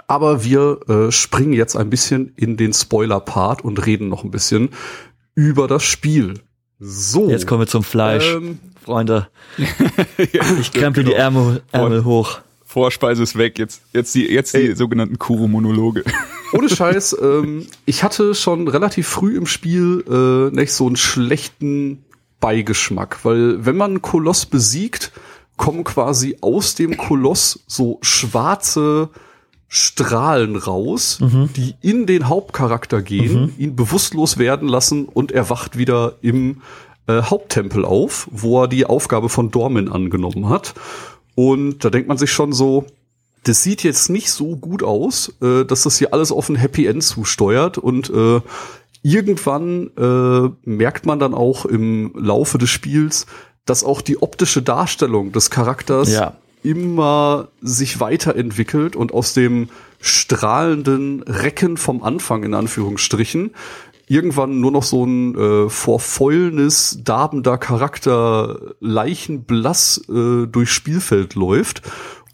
aber wir äh, springen jetzt ein bisschen in den Spoiler-Part und reden noch ein bisschen über das Spiel. So. Jetzt kommen wir zum Fleisch, ähm, Freunde. ich krempel die Ärmel, Ärmel hoch. Vorspeise ist weg, jetzt, jetzt die, jetzt die sogenannten Kuro-Monologe. Ohne Scheiß, ähm, ich hatte schon relativ früh im Spiel äh, nicht so einen schlechten Beigeschmack, weil wenn man einen Koloss besiegt, kommen quasi aus dem Koloss so schwarze Strahlen raus, mhm. die in den Hauptcharakter gehen, mhm. ihn bewusstlos werden lassen und er wacht wieder im äh, Haupttempel auf, wo er die Aufgabe von Dormin angenommen hat. Und da denkt man sich schon so, das sieht jetzt nicht so gut aus, äh, dass das hier alles auf ein Happy End zusteuert und äh, irgendwann äh, merkt man dann auch im Laufe des Spiels, dass auch die optische Darstellung des Charakters ja. Immer sich weiterentwickelt und aus dem strahlenden Recken vom Anfang in Anführungsstrichen irgendwann nur noch so ein äh, vor Fäulnis darbender Charakter leichenblass äh, durchs Spielfeld läuft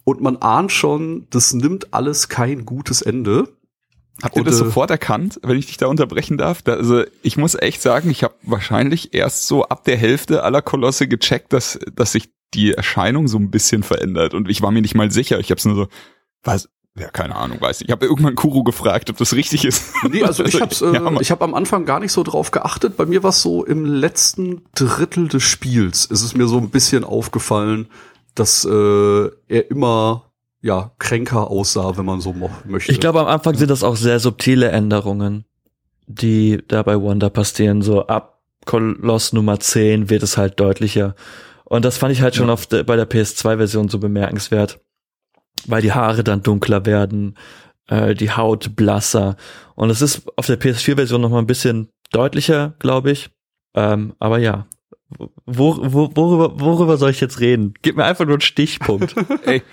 und man ahnt schon, das nimmt alles kein gutes Ende. Habt ihr das äh, sofort erkannt, wenn ich dich da unterbrechen darf? Da, also ich muss echt sagen, ich habe wahrscheinlich erst so ab der Hälfte aller Kolosse gecheckt, dass, dass sich die Erscheinung so ein bisschen verändert. Und ich war mir nicht mal sicher. Ich habe es nur so, was, ja, keine Ahnung, weiß nicht. Ich habe irgendwann Kuro gefragt, ob das richtig ist. Nee, also ich hab's, äh, ja, ich habe am Anfang gar nicht so drauf geachtet. Bei mir war so im letzten Drittel des Spiels ist es mir so ein bisschen aufgefallen, dass äh, er immer ja, kränker aussah, wenn man so möchte. Ich glaube, am Anfang sind das auch sehr subtile Änderungen, die da bei Wanda passieren. So ab Koloss Nummer 10 wird es halt deutlicher. Und das fand ich halt schon auf de, bei der PS2-Version so bemerkenswert, weil die Haare dann dunkler werden, äh, die Haut blasser. Und es ist auf der PS4-Version noch mal ein bisschen deutlicher, glaube ich. Ähm, aber ja, wo, wo, worüber, worüber soll ich jetzt reden? Gib mir einfach nur einen Stichpunkt. Ey,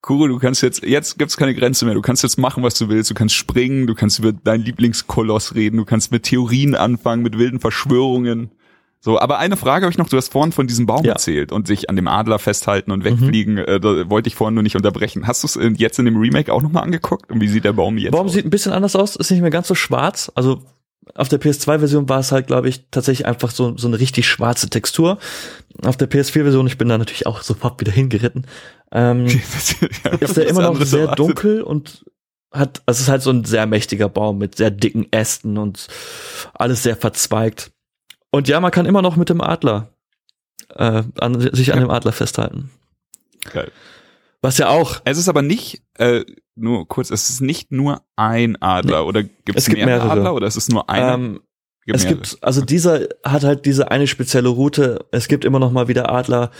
Kuro, du kannst jetzt, jetzt gibt's keine Grenze mehr. Du kannst jetzt machen, was du willst. Du kannst springen, du kannst über deinen Lieblingskoloss reden, du kannst mit Theorien anfangen, mit wilden Verschwörungen. So, aber eine Frage habe ich noch. Du hast vorhin von diesem Baum ja. erzählt und sich an dem Adler festhalten und wegfliegen. Mhm. Äh, da wollte ich vorhin nur nicht unterbrechen. Hast du es äh, jetzt in dem Remake auch nochmal angeguckt? Und wie sieht der Baum jetzt Baum aus? sieht ein bisschen anders aus. Ist nicht mehr ganz so schwarz. Also auf der PS2-Version war es halt, glaube ich, tatsächlich einfach so, so eine richtig schwarze Textur. Auf der PS4-Version, ich bin da natürlich auch sofort wieder hingeritten, ähm, ist der immer noch sehr dunkel und hat, also es ist halt so ein sehr mächtiger Baum mit sehr dicken Ästen und alles sehr verzweigt. Und ja, man kann immer noch mit dem Adler äh, an, sich an dem Adler festhalten. Geil. Was ja auch. Es ist aber nicht, äh, nur kurz, es ist nicht nur ein Adler nee, oder gibt's es gibt mehrere mehrere Adler oder ist es nur einer? Ähm, gibt es gibt, also dieser hat halt diese eine spezielle Route. Es gibt immer noch mal wieder Adler,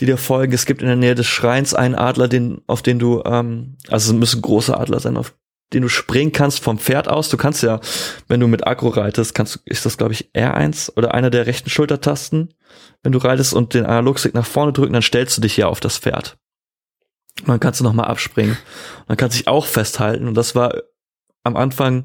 die dir folgen. Es gibt in der Nähe des Schreins einen Adler, den, auf den du, ähm, also es müssen große Adler sein, auf den du springen kannst vom Pferd aus. Du kannst ja, wenn du mit Agro reitest, kannst ist das glaube ich R1 oder einer der rechten Schultertasten. Wenn du reitest und den Analogstick nach vorne drücken, dann stellst du dich ja auf das Pferd. Und dann kannst du noch mal abspringen. Und dann kannst du dich auch festhalten. Und das war am Anfang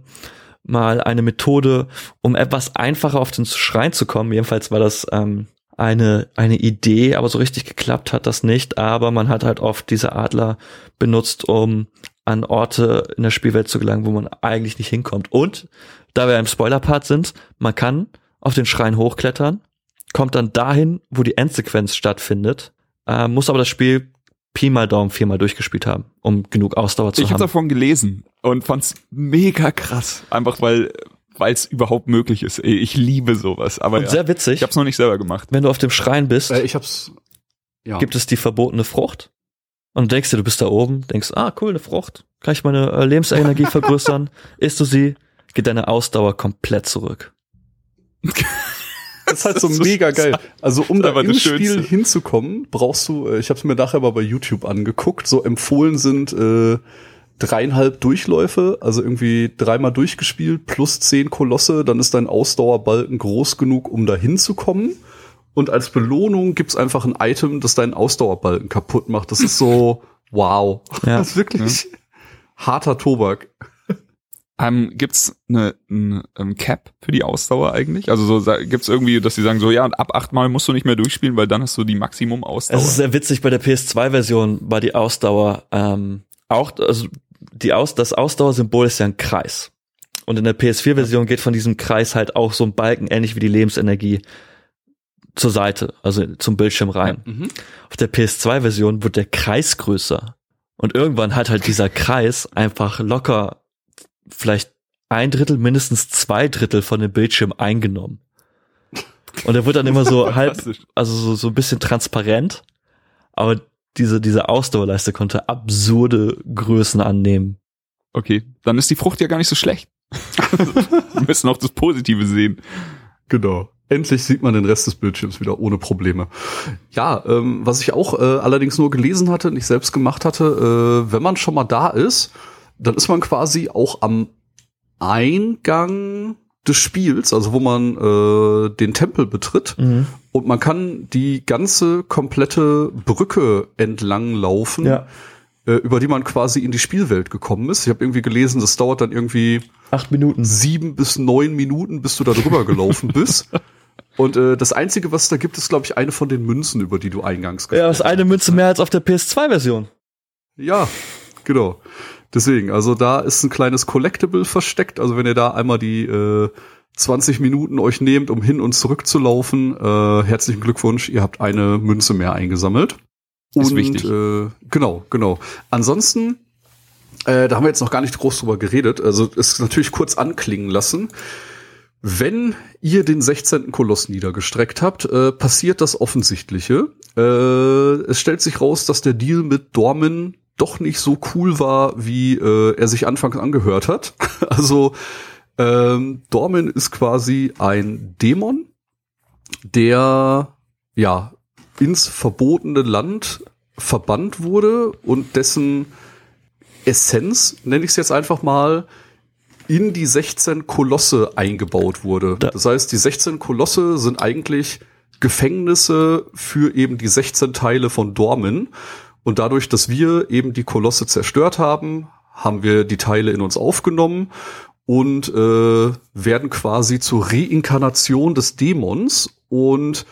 mal eine Methode, um etwas einfacher auf den Schrein zu kommen. Jedenfalls war das ähm, eine, eine Idee, aber so richtig geklappt hat das nicht. Aber man hat halt oft diese Adler benutzt, um an Orte in der Spielwelt zu gelangen, wo man eigentlich nicht hinkommt. Und da wir im Spoiler-Part sind, man kann auf den Schrein hochklettern, kommt dann dahin, wo die Endsequenz stattfindet, äh, muss aber das Spiel Pi mal Daumen viermal durchgespielt haben, um genug Ausdauer zu Ich habe haben. davon gelesen und fand's mega krass. Einfach weil weil es überhaupt möglich ist. Ich liebe sowas. Aber Und ja, sehr witzig, ich habe es noch nicht selber gemacht. wenn du auf dem Schrein bist, Äh, ich hab's. Ja. gibt es die verbotene Frucht. Und du denkst dir, du bist da oben, denkst, ah, cool, eine Frucht. Kann ich meine äh, Lebensenergie vergrößern? Isst du sie, geht deine Ausdauer komplett zurück. Das ist halt so Das ist- mega geil. Also um da im Spiel hinzukommen, brauchst du, äh, ich habe es mir nachher mal bei YouTube angeguckt, so empfohlen sind äh, dreieinhalb Durchläufe, also irgendwie dreimal durchgespielt plus zehn Kolosse, dann ist dein Ausdauerbalken groß genug, um da hinzukommen. Und als Belohnung gibt's einfach ein Item, das deinen Ausdauerbalken kaputt macht. Das ist so, wow. Ja. Das ist wirklich harter Tobak. Ähm, gibt's eine, ein ähm, Cap für die Ausdauer eigentlich? Also so gibt's irgendwie, dass sie sagen so, ja, und ab achtmal musst du nicht mehr durchspielen, weil dann hast du die Maximum Ausdauer. Es ist sehr witzig, bei der PS2-Version war die Ausdauer ähm, auch, also die Aus, das Ausdauersymbol ist ja ein Kreis. Und in der PS4-Version geht von diesem Kreis halt auch so ein Balken, ähnlich wie die Lebensenergie, zur Seite, also zum Bildschirm rein. Mhm. Auf der PS2-Version wird der Kreis größer. Und irgendwann hat halt dieser Kreis einfach locker vielleicht ein Drittel, mindestens zwei Drittel von dem Bildschirm eingenommen. Und er wird dann immer so halb, also so, so ein bisschen transparent, aber diese, diese Ausdauerleiste konnte absurde Größen annehmen. Okay, dann ist die Frucht ja gar nicht so schlecht. Wir müssen auch das Positive sehen. Genau. Endlich sieht man den Rest des Bildschirms wieder ohne Probleme. Ja, ähm, was ich auch äh, allerdings nur gelesen hatte, nicht selbst gemacht hatte, äh, wenn man schon mal da ist, dann ist man quasi auch am Eingang des Spiels, also wo man äh, den Tempel betritt. Und man kann die ganze komplette Brücke entlang laufen, Ja. äh, über die man quasi in die Spielwelt gekommen ist. Ich habe irgendwie gelesen, das dauert dann irgendwie Acht Minuten. sieben bis neun Minuten, bis du da drüber gelaufen bist. Und äh, das Einzige, was es da gibt, ist, glaube ich, eine von den Münzen, über die du eingangs Ja, das ist eine Münze mehr als auf der PS2-Version. Ja, genau. Deswegen, also da ist ein kleines Collectible versteckt. Also wenn ihr da einmal die äh, 20 Minuten euch nehmt, um hin und zurück zu laufen, äh, herzlichen Glückwunsch, ihr habt eine Münze mehr eingesammelt. Ist und wichtig. Äh, genau, genau. Ansonsten, äh, da haben wir jetzt noch gar nicht groß drüber geredet. Also es natürlich kurz anklingen lassen. Wenn ihr den 16. Koloss niedergestreckt habt, äh, passiert das Offensichtliche. Äh, es stellt sich raus, dass der Deal mit Dormin doch nicht so cool war, wie äh, er sich anfangs angehört hat. also ähm, Dormin ist quasi ein Dämon, der ja ins verbotene Land verbannt wurde und dessen Essenz, nenne ich es jetzt einfach mal, in die 16 Kolosse eingebaut wurde. Da- Das heißt, die 16 Kolosse sind eigentlich Gefängnisse für eben die 16 Teile von Dormin. Und dadurch, dass wir eben die Kolosse zerstört haben, haben wir die Teile in uns aufgenommen und äh, werden quasi zur Reinkarnation des Dämons und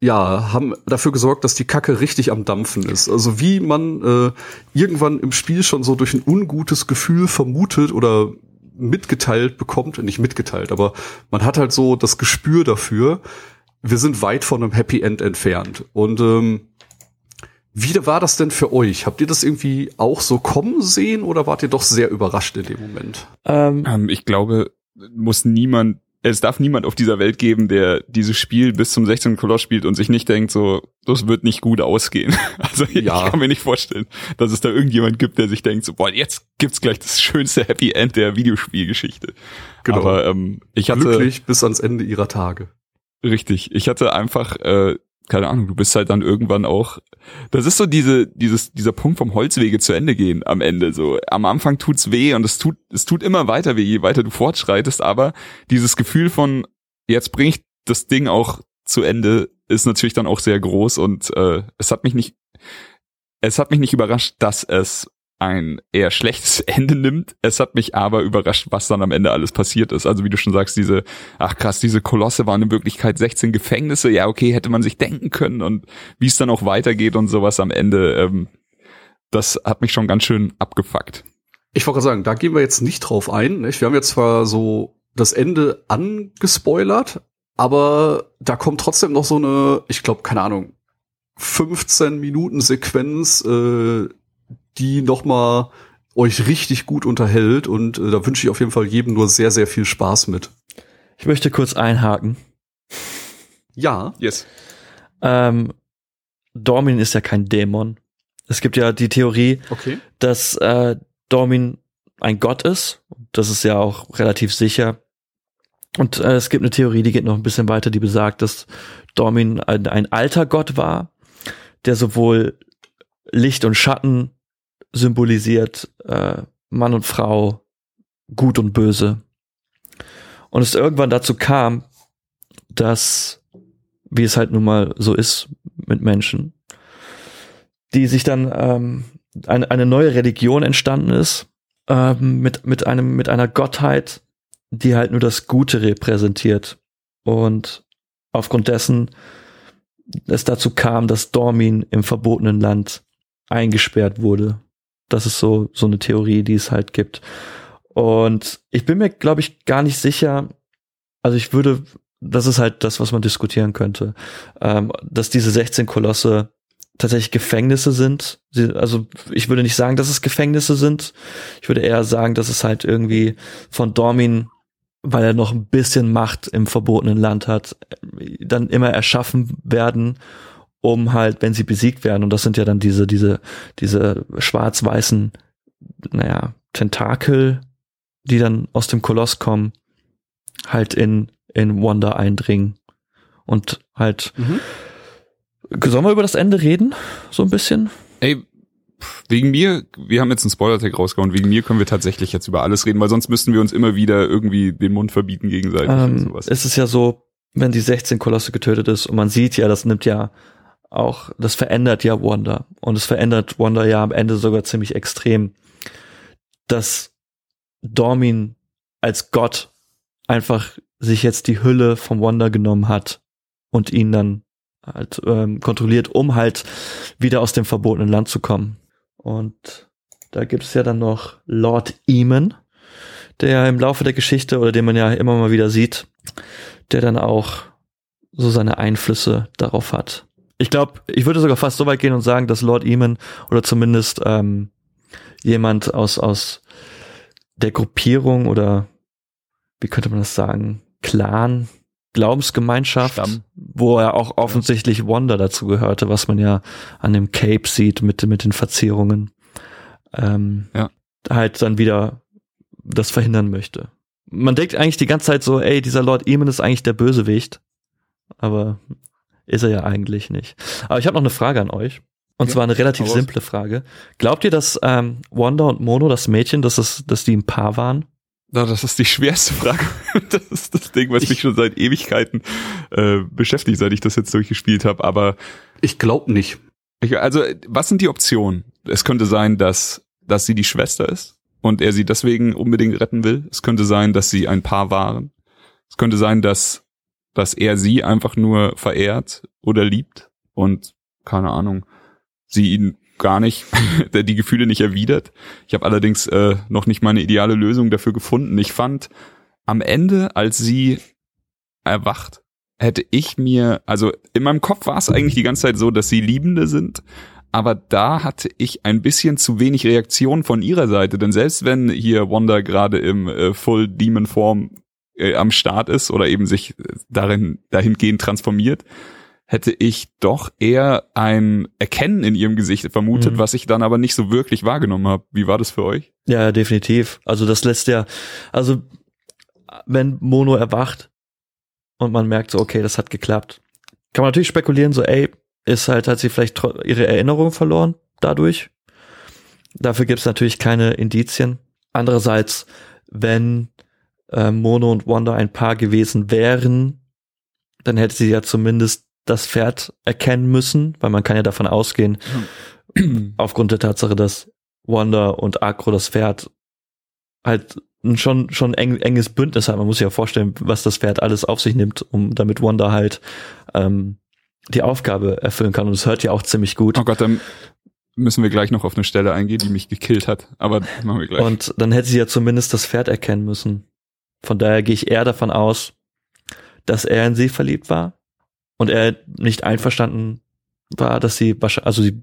ja, haben dafür gesorgt, dass die Kacke richtig am Dampfen ist. Also wie man äh, irgendwann im Spiel schon so durch ein ungutes Gefühl vermutet oder mitgeteilt bekommt, nicht mitgeteilt, aber man hat halt so das Gespür dafür, wir sind weit von einem Happy End entfernt. Und ähm, wie war das denn für euch? Habt ihr das irgendwie auch so kommen sehen oder wart ihr doch sehr überrascht in dem Moment? Ähm, Ähm, ich glaube, muss niemand, es darf niemand auf dieser Welt geben, der dieses Spiel bis zum 16. Koloss spielt und sich nicht denkt, so, das wird nicht gut ausgehen. Also ich Ja. kann mir nicht vorstellen, dass es da irgendjemand gibt, der sich denkt, so, boah, jetzt gibt's gleich das schönste Happy End der Videospielgeschichte. Genau. Aber ähm, ich hatte Glücklich bis ans Ende ihrer Tage. Richtig. Ich hatte einfach, äh, keine Ahnung, du bist halt dann irgendwann auch. Das ist so diese, dieses, dieser Punkt vom Holzwege zu Ende gehen am Ende. So am Anfang tut's weh und es tut, es tut immer weiter weh, je weiter du fortschreitest. Aber dieses Gefühl von jetzt bring ich das Ding auch zu Ende ist natürlich dann auch sehr groß und äh, es hat mich nicht, es hat mich nicht überrascht, dass es ein eher schlechtes Ende nimmt. Es hat mich aber überrascht, was dann am Ende alles passiert ist. Also wie du schon sagst, diese, ach krass, diese Kolosse waren in Wirklichkeit 16 Gefängnisse. Ja, okay, hätte man sich denken können und wie es dann auch weitergeht und sowas am Ende, ähm, das hat mich schon ganz schön abgefuckt. Ich wollte sagen, da gehen wir jetzt nicht drauf ein. Nicht? Wir haben jetzt zwar so das Ende angespoilert, aber da kommt trotzdem noch so eine, ich glaube, keine Ahnung, 15 Minuten Sequenz, äh, die noch mal euch richtig gut unterhält und äh, da wünsche ich auf jeden Fall jedem nur sehr, sehr viel Spaß mit. Ich möchte kurz einhaken. Ja. Yes. Ähm, Dormin ist ja kein Dämon. Es gibt ja die Theorie, Okay. dass äh, Dormin ein Gott ist. Das ist ja auch relativ sicher. Und äh, es gibt eine Theorie, die geht noch ein bisschen weiter, die besagt, dass Dormin ein, ein alter Gott war, der sowohl Licht und Schatten symbolisiert, äh, Mann und Frau, gut und böse. Und es irgendwann dazu kam, dass, wie es halt nun mal so ist mit Menschen, die sich dann ähm, eine, eine neue Religion entstanden ist, ähm, mit, mit einem, mit einer Gottheit, die halt nur das Gute repräsentiert. Und aufgrund dessen es dazu kam, dass Dormin im verbotenen Land eingesperrt wurde. Das ist so, so eine Theorie, die es halt gibt. Und ich bin mir, glaube ich, gar nicht sicher, also ich würde, das ist halt das, was man diskutieren könnte, ähm, dass diese 16 Kolosse tatsächlich Gefängnisse sind. Sie, also ich würde nicht sagen, dass es Gefängnisse sind. Ich würde eher sagen, dass es halt irgendwie von Dormin, weil er noch ein bisschen Macht im verbotenen Land hat, dann immer erschaffen werden, um halt, wenn sie besiegt werden, und das sind ja dann diese, diese, diese schwarz-weißen, naja, Tentakel, die dann aus dem Koloss kommen, halt in, in Wanda eindringen und halt Mhm. Sollen wir über das Ende reden? So ein bisschen? Ey, wegen mir, wir haben jetzt einen Spoiler-Tag rausgehauen, wegen mir können wir tatsächlich jetzt über alles reden, weil sonst müssten wir uns immer wieder irgendwie den Mund verbieten gegenseitig und Ähm, sowas. es ist ja so, wenn die 16 Kolosse getötet ist und man sieht ja, das nimmt ja auch, das verändert ja Wanda. Und es verändert Wanda ja am Ende sogar ziemlich extrem, dass Dormin als Gott einfach sich jetzt die Hülle von Wanda genommen hat und ihn dann halt ähm, kontrolliert, um halt wieder aus dem verbotenen Land zu kommen. Und da gibt es ja dann noch Lord Eamon, der ja im Laufe der Geschichte oder den man ja immer mal wieder sieht, der dann auch so seine Einflüsse darauf hat. Ich glaube, ich würde sogar fast so weit gehen und sagen, dass Lord Eamon oder zumindest ähm, jemand aus aus der Gruppierung oder wie könnte man das sagen, Clan, Glaubensgemeinschaft, Stamm. wo er auch offensichtlich Wanda dazu gehörte, was man ja an dem Cape sieht mit mit den Verzierungen, ähm, Ja. halt dann wieder das verhindern möchte. Man denkt eigentlich die ganze Zeit so, ey, dieser Lord Eamon ist eigentlich der Bösewicht, aber ist er ja eigentlich nicht. Aber ich habe noch eine Frage an euch. Und Ja, zwar eine relativ simple Frage. Glaubt ihr, dass ähm, Wanda und Mono, das Mädchen, dass, es, dass die ein Paar waren? Na, das ist die schwerste Frage. Das ist das Ding, was mich schon seit Ewigkeiten äh, beschäftigt, seit ich das jetzt durchgespielt habe. Aber Ich glaube nicht. ich, also, was sind die Optionen? Es könnte sein, dass, dass sie die Schwester ist und er sie deswegen unbedingt retten will. Es könnte sein, dass sie ein Paar waren. Es könnte sein, dass, dass er sie einfach nur verehrt oder liebt und keine Ahnung, sie ihn gar nicht, der die Gefühle nicht erwidert. Ich habe allerdings äh, noch nicht meine ideale Lösung dafür gefunden. Ich fand am Ende, als sie erwacht, hätte ich mir, also in meinem Kopf war es eigentlich die ganze Zeit so, dass sie Liebende sind, aber da hatte ich ein bisschen zu wenig Reaktion von ihrer Seite, denn selbst wenn hier Wanda gerade im äh, Full Demon Form äh, am Start ist oder eben sich äh, darin dahingehend transformiert, hätte ich doch eher ein Erkennen in ihrem Gesicht vermutet, Mhm. was ich dann aber nicht so wirklich wahrgenommen habe. Wie war das für euch? Ja, definitiv. Also das lässt ja, also wenn Mono erwacht und man merkt so, okay, das hat geklappt, kann man natürlich spekulieren, so, ey, ist halt, hat sie vielleicht ihre Erinnerung verloren dadurch. Dafür gibt's natürlich keine Indizien. Andererseits, wenn äh, Mono und Wanda ein Paar gewesen wären, dann hätte sie ja zumindest das Pferd erkennen müssen, weil man kann ja davon ausgehen, aufgrund der Tatsache, dass Wanda und Akro das Pferd halt ein schon schon eng, enges Bündnis haben. Man muss sich ja vorstellen, was das Pferd alles auf sich nimmt, um damit Wanda halt ähm, die Aufgabe erfüllen kann. Und es hört ja auch ziemlich gut. Oh Gott, dann müssen wir gleich noch auf eine Stelle eingehen, die mich gekillt hat. Aber machen wir gleich. Und dann hätte sie ja zumindest das Pferd erkennen müssen. Von daher gehe ich eher davon aus, dass er in sie verliebt war und er nicht einverstanden war, dass sie wahrscheinlich, also sie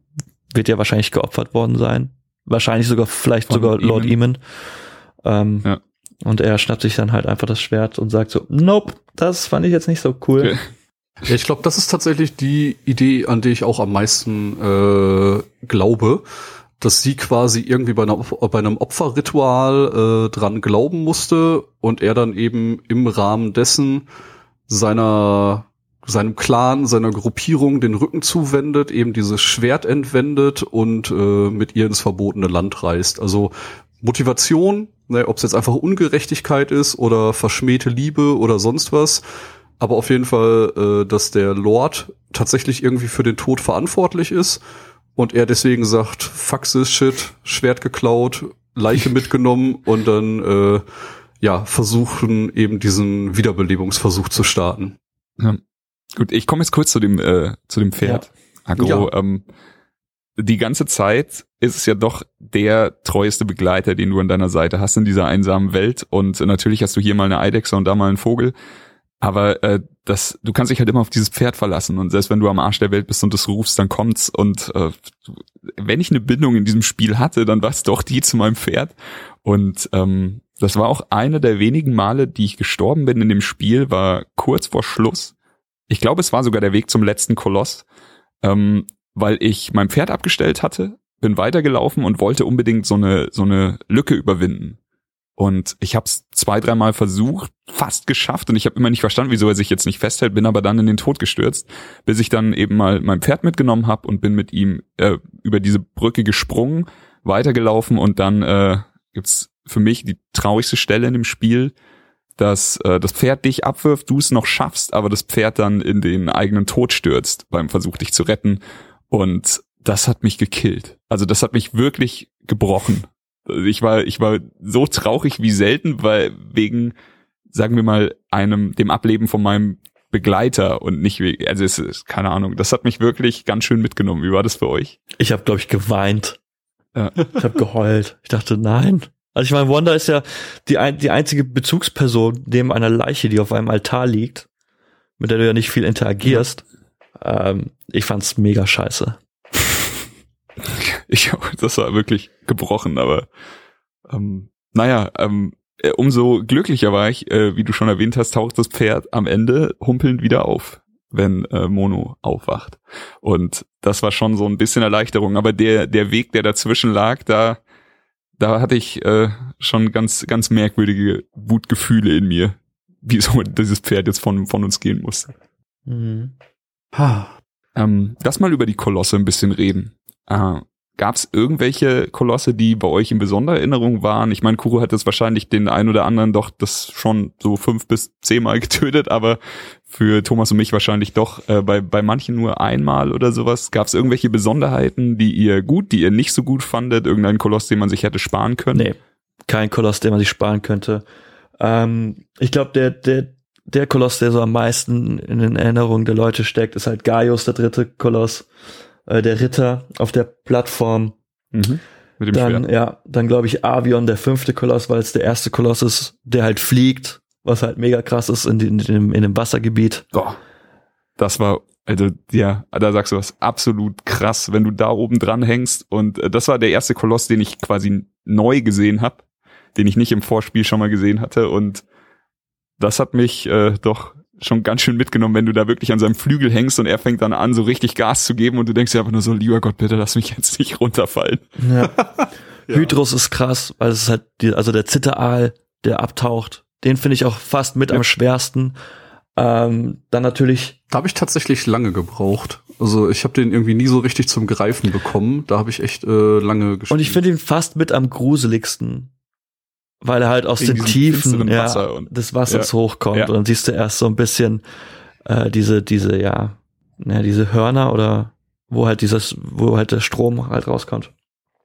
wird ja wahrscheinlich geopfert worden sein. Wahrscheinlich sogar, vielleicht Von sogar Lord Eamon. Eamon. Ähm, Ja. Und er schnappt sich dann halt einfach das Schwert und sagt so, nope, das fand ich jetzt nicht so cool. Ja, ich glaube, das ist tatsächlich die Idee, an die ich auch am meisten äh, glaube, dass sie quasi irgendwie bei, einer, bei einem Opferritual äh, dran glauben musste und er dann eben im Rahmen dessen seiner seinem Clan, seiner Gruppierung den Rücken zuwendet, eben dieses Schwert entwendet und äh, mit ihr ins verbotene Land reist. Also Motivation, ne, ob es jetzt einfach Ungerechtigkeit ist oder verschmähte Liebe oder sonst was, aber auf jeden Fall, äh, dass der Lord tatsächlich irgendwie für den Tod verantwortlich ist und er deswegen sagt, this shit, Schwert geklaut, Leiche mitgenommen und dann äh, ja versuchen eben diesen Wiederbelebungsversuch zu starten. Gut, ich komme jetzt kurz zu dem, äh, zu dem Pferd. Agro, Ja. ähm, die ganze Zeit ist es ja doch der treueste Begleiter, den du an deiner Seite hast in dieser einsamen Welt. Und natürlich hast du hier mal eine Eidechse und da mal einen Vogel. Aber äh, das, du kannst dich halt immer auf dieses Pferd verlassen. Und selbst wenn du am Arsch der Welt bist und das rufst, dann kommt's. Und äh, wenn ich eine Bindung in diesem Spiel hatte, dann war es doch die zu meinem Pferd. Und ähm, das war auch eine der wenigen Male, die ich gestorben bin in dem Spiel, war kurz vor Schluss. Ich glaube, es war sogar der Weg zum letzten Koloss, ähm, weil ich mein Pferd abgestellt hatte, bin weitergelaufen und wollte unbedingt so eine so eine Lücke überwinden. Und ich habe es zwei, dreimal versucht, fast geschafft und ich habe immer nicht verstanden, wieso er sich jetzt nicht festhält, bin aber dann in den Tod gestürzt, bis ich dann eben mal mein Pferd mitgenommen habe und bin mit ihm äh, über diese Brücke gesprungen, weitergelaufen und dann äh, gibt's für mich die traurigste Stelle in dem Spiel, dass äh, das Pferd dich abwirft, du es noch schaffst, aber das Pferd dann in den eigenen Tod stürzt beim Versuch, dich zu retten. Und das hat mich gekillt. Also das hat mich wirklich gebrochen. Also Ich war, ich war so traurig wie selten, weil wegen, sagen wir mal, einem, dem Ableben von meinem Begleiter und nicht wegen, also es ist, keine Ahnung, das hat mich wirklich ganz schön mitgenommen. Wie war das für euch? Ich habe, glaube ich, geweint. Ja. Ich habe geheult. Ich dachte, nein. Also ich meine, Wanda ist ja die, ein, die einzige Bezugsperson neben einer Leiche, die auf einem Altar liegt, mit der du ja nicht viel interagierst. Ähm, ich fand's mega scheiße. Ich, das war wirklich gebrochen, aber ähm, naja, ähm, äh, umso glücklicher war ich, äh, wie du schon erwähnt hast, taucht das Pferd am Ende humpelnd wieder auf, wenn äh, Mono aufwacht. Und das war schon so ein bisschen Erleichterung. Aber der, der Weg, der dazwischen lag, da, da hatte ich äh, schon ganz, ganz merkwürdige Wutgefühle in mir, wieso dieses Pferd jetzt von, von uns gehen musste. Mhm. Ähm, lass mal über die Kolosse ein bisschen reden. Äh, Gab es irgendwelche Kolosse, die bei euch in besonderer Erinnerung waren? Ich meine, Kuro hat jetzt wahrscheinlich den ein oder anderen doch das schon so fünf bis zehnmal getötet, aber für Thomas und mich wahrscheinlich doch äh, bei, bei manchen nur einmal oder sowas. Gab es irgendwelche Besonderheiten, die ihr gut, die ihr nicht so gut fandet? Irgendein Koloss, den man sich hätte sparen können? Nee, kein Koloss, den man sich sparen könnte. Ähm, ich glaube, der, der, der Koloss, der so am meisten in den Erinnerungen der Leute steckt, ist halt Gaius, der dritte Koloss, äh, der Ritter auf der Plattform. Mhm. Mit dem Dann, Schwert. ja, dann glaube ich Avion, der fünfte Koloss, weil es der erste Koloss ist, der halt fliegt, was halt mega krass ist in, in, in, dem, in dem Wassergebiet. Boah, das war, also ja, da sagst du was absolut krass, wenn du da oben dran hängst. Und äh, das war der erste Koloss, den ich quasi neu gesehen habe, den ich nicht im Vorspiel schon mal gesehen hatte. Und das hat mich äh, doch schon ganz schön mitgenommen, wenn du da wirklich an seinem Flügel hängst und er fängt dann an, so richtig Gas zu geben und du denkst dir einfach nur so, lieber Gott, bitte lass mich jetzt nicht runterfallen. Ja. Hydrus ist krass, weil es ist halt, die, also der Zitteraal, der abtaucht, den finde ich auch fast mit Ja. am schwersten. Ähm, dann natürlich, Da habe ich tatsächlich lange gebraucht. Also ich habe den irgendwie nie so richtig zum Greifen bekommen. Da habe ich echt äh, lange gespielt. und ich finde ihn fast mit am gruseligsten, weil er halt aus den Tiefen ja, Wasser und- des Wassers hochkommt Ja. und dann siehst du erst so ein bisschen äh, diese, diese, ja, ja, diese Hörner oder wo halt dieses, wo halt der Strom halt rauskommt.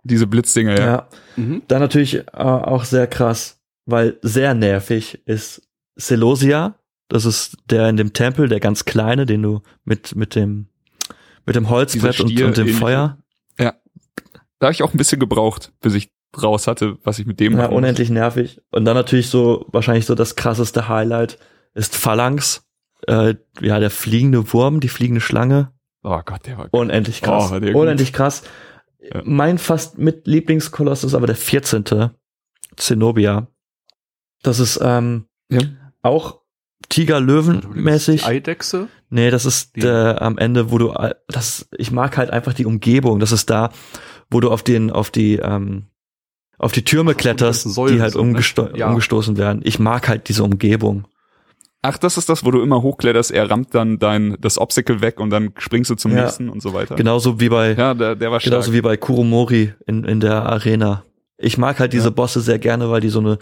Diese Blitzdinger, ja. ja. Mhm. Dann natürlich äh, auch sehr krass, weil sehr nervig ist Celosia. Das ist der in dem Tempel, der ganz kleine, den du mit, mit dem, mit dem Holzbrett und, und dem. Feuer. Da habe ich auch ein bisschen gebraucht, bis ich raus hatte, was ich mit dem Ja, machen muss. unendlich nervig. Und dann natürlich so, wahrscheinlich so das krasseste Highlight ist Phalanx. Äh, ja, der fliegende Wurm, die fliegende Schlange. Oh Gott, der war Unendlich krass. Oh, der gut. Unendlich krass. Ja. Mein fast mit Lieblingskoloss ist aber der 14. Zenobia. Das ist ähm, Ja. auch Tiger-Löwen-mäßig. Eidechse. Nee, das ist der am Ende, wo du äh, das ich mag halt einfach die Umgebung. Das ist da, wo du auf den auf die ähm, auf die Türme kletterst, die halt ne? umgesto Ja. umgestoßen werden. Ich mag halt diese Umgebung. Ach, das ist das, wo du immer hochkletterst, er rammt dann dein, das Obstacle weg und dann springst du zum Ja. nächsten und so weiter. Genauso wie bei Ja, der, der war stark. genauso wie bei Kuromori in in der Arena. Ich mag halt diese Ja. Bosse sehr gerne, weil die so eine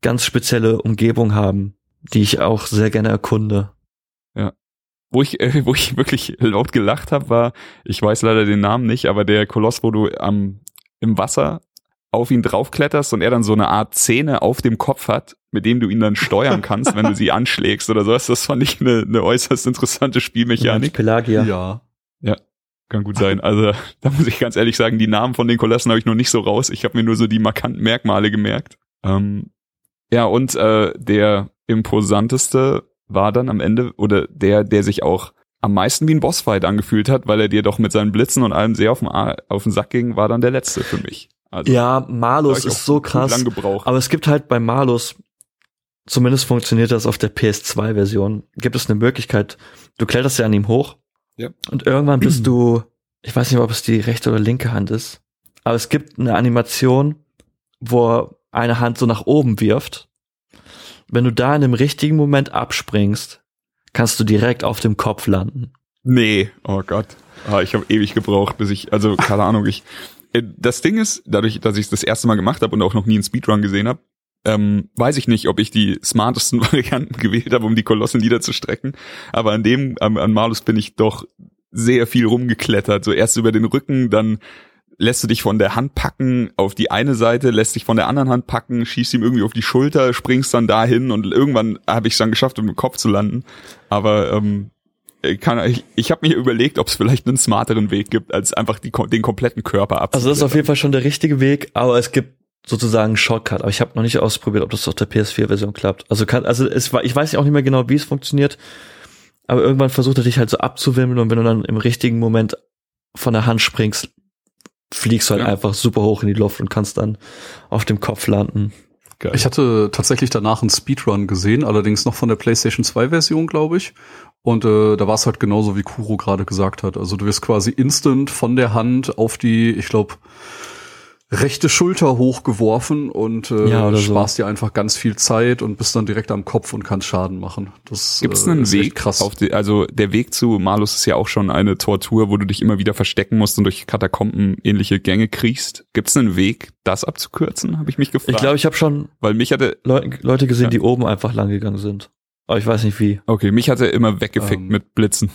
ganz spezielle Umgebung haben, die ich auch sehr gerne erkunde. wo ich, äh, wo ich wirklich laut gelacht habe, war, ich weiß leider den Namen nicht, aber der Koloss, wo du am im Wasser auf ihn draufkletterst und er dann so eine Art Zähne auf dem Kopf hat, mit dem du ihn dann steuern kannst, wenn du sie anschlägst oder sowas. Das fand ich eine, eine äußerst interessante Spielmechanik. Pelagia. Ja. Kann gut sein. Also da muss ich ganz ehrlich sagen, die Namen von den Kolossen habe ich noch nicht so raus. Ich habe mir nur so die markanten Merkmale gemerkt. Ähm, ja, und äh, der imposanteste war dann am Ende, oder der, der sich auch am meisten wie ein Bossfight angefühlt hat, weil er dir doch mit seinen Blitzen und allem sehr auf den, A- auf den Sack ging, war dann der letzte für mich. Also, Ja, Malus ist so krass. Lang gebraucht. Aber es gibt halt bei Malus, zumindest funktioniert das auf der PS2-Version, gibt es eine Möglichkeit, du kletterst ja an ihm hoch Ja. und irgendwann bist du, ich weiß nicht, ob es die rechte oder linke Hand ist, aber es gibt eine Animation, wo er eine Hand so nach oben wirft. Wenn du da in dem richtigen Moment abspringst, kannst du direkt auf dem Kopf landen. Nee, oh Gott. Ah, ich habe ewig gebraucht, bis ich, also keine Ahnung, ich. Äh, Das Ding ist, dadurch, dass ich es das erste Mal gemacht habe und auch noch nie einen Speedrun gesehen habe, ähm, weiß ich nicht, ob ich die smartesten Varianten gewählt habe, um die Kolosse niederzustrecken. Aber an dem, an, an Malus bin ich doch sehr viel rumgeklettert. So erst über den Rücken, dann lässt du dich von der Hand packen auf die eine Seite, lässt dich von der anderen Hand packen, schießt ihm irgendwie auf die Schulter, springst dann dahin und irgendwann habe ich es dann geschafft, um im Kopf zu landen. Aber ähm, kann, ich, ich habe mir überlegt, ob es vielleicht einen smarteren Weg gibt, als einfach die, den kompletten Körper abzuklettern. Also das ist auf jeden Fall schon der richtige Weg, aber es gibt sozusagen einen Shortcut. Aber ich habe noch nicht ausprobiert, ob das auf der PS4-Version klappt. Also kann, also es war, ich weiß auch nicht mehr genau, wie es funktioniert, aber irgendwann versucht er dich halt so abzuwimmeln und wenn du dann im richtigen Moment von der Hand springst, fliegst du halt Ja. einfach super hoch in die Luft und kannst dann auf dem Kopf landen. Geil. Ich hatte tatsächlich danach einen Speedrun gesehen, allerdings noch von der PlayStation 2 Version, glaube ich. Und äh, da war es halt genauso, wie Kuro gerade gesagt hat. Also du wirst quasi instant von der Hand auf die, ich glaube, rechte Schulter hochgeworfen und äh, Ja, oder so. sparst dir einfach ganz viel Zeit und bist dann direkt am Kopf und kannst Schaden machen. Das Gibt es äh, einen Weg? krass. Auf die, also der Weg zu Malus ist ja auch schon eine Tortur, wo du dich immer wieder verstecken musst und durch Katakomben ähnliche Gänge kriegst. Gibt es einen Weg, das abzukürzen? Habe ich mich gefragt. Ich glaube, ich habe schon weil mich hatte, Leute, Leute gesehen, Ja. die oben einfach lang gegangen sind. Aber ich weiß nicht wie. okay, mich hatte immer weggefickt Ähm, mit Blitzen.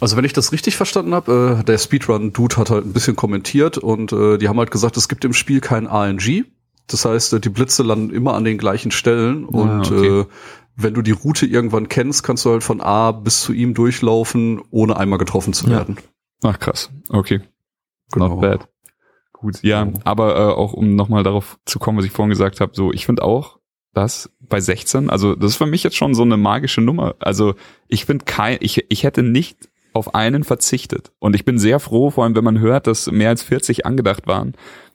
Also wenn ich das richtig verstanden habe, äh, der Speedrun-Dude hat halt ein bisschen kommentiert und äh, die haben halt gesagt, es gibt im Spiel kein RNG. Das heißt, äh, die Blitze landen immer an den gleichen Stellen und okay. äh, wenn du die Route irgendwann kennst, kannst du halt von A bis zu ihm durchlaufen, ohne einmal getroffen zu Ja. werden. Ach krass, okay. Genau. Not bad. Gut, ja, Genau. aber äh, auch um nochmal darauf zu kommen, was ich vorhin gesagt habe, so ich finde auch, dass bei 16, also das ist für mich jetzt schon so eine magische Nummer. Also ich finde kein, ich, ich hätte nicht auf einen verzichtet. Und ich bin sehr froh, vor allem wenn man hört, dass mehr als 40 angedacht waren,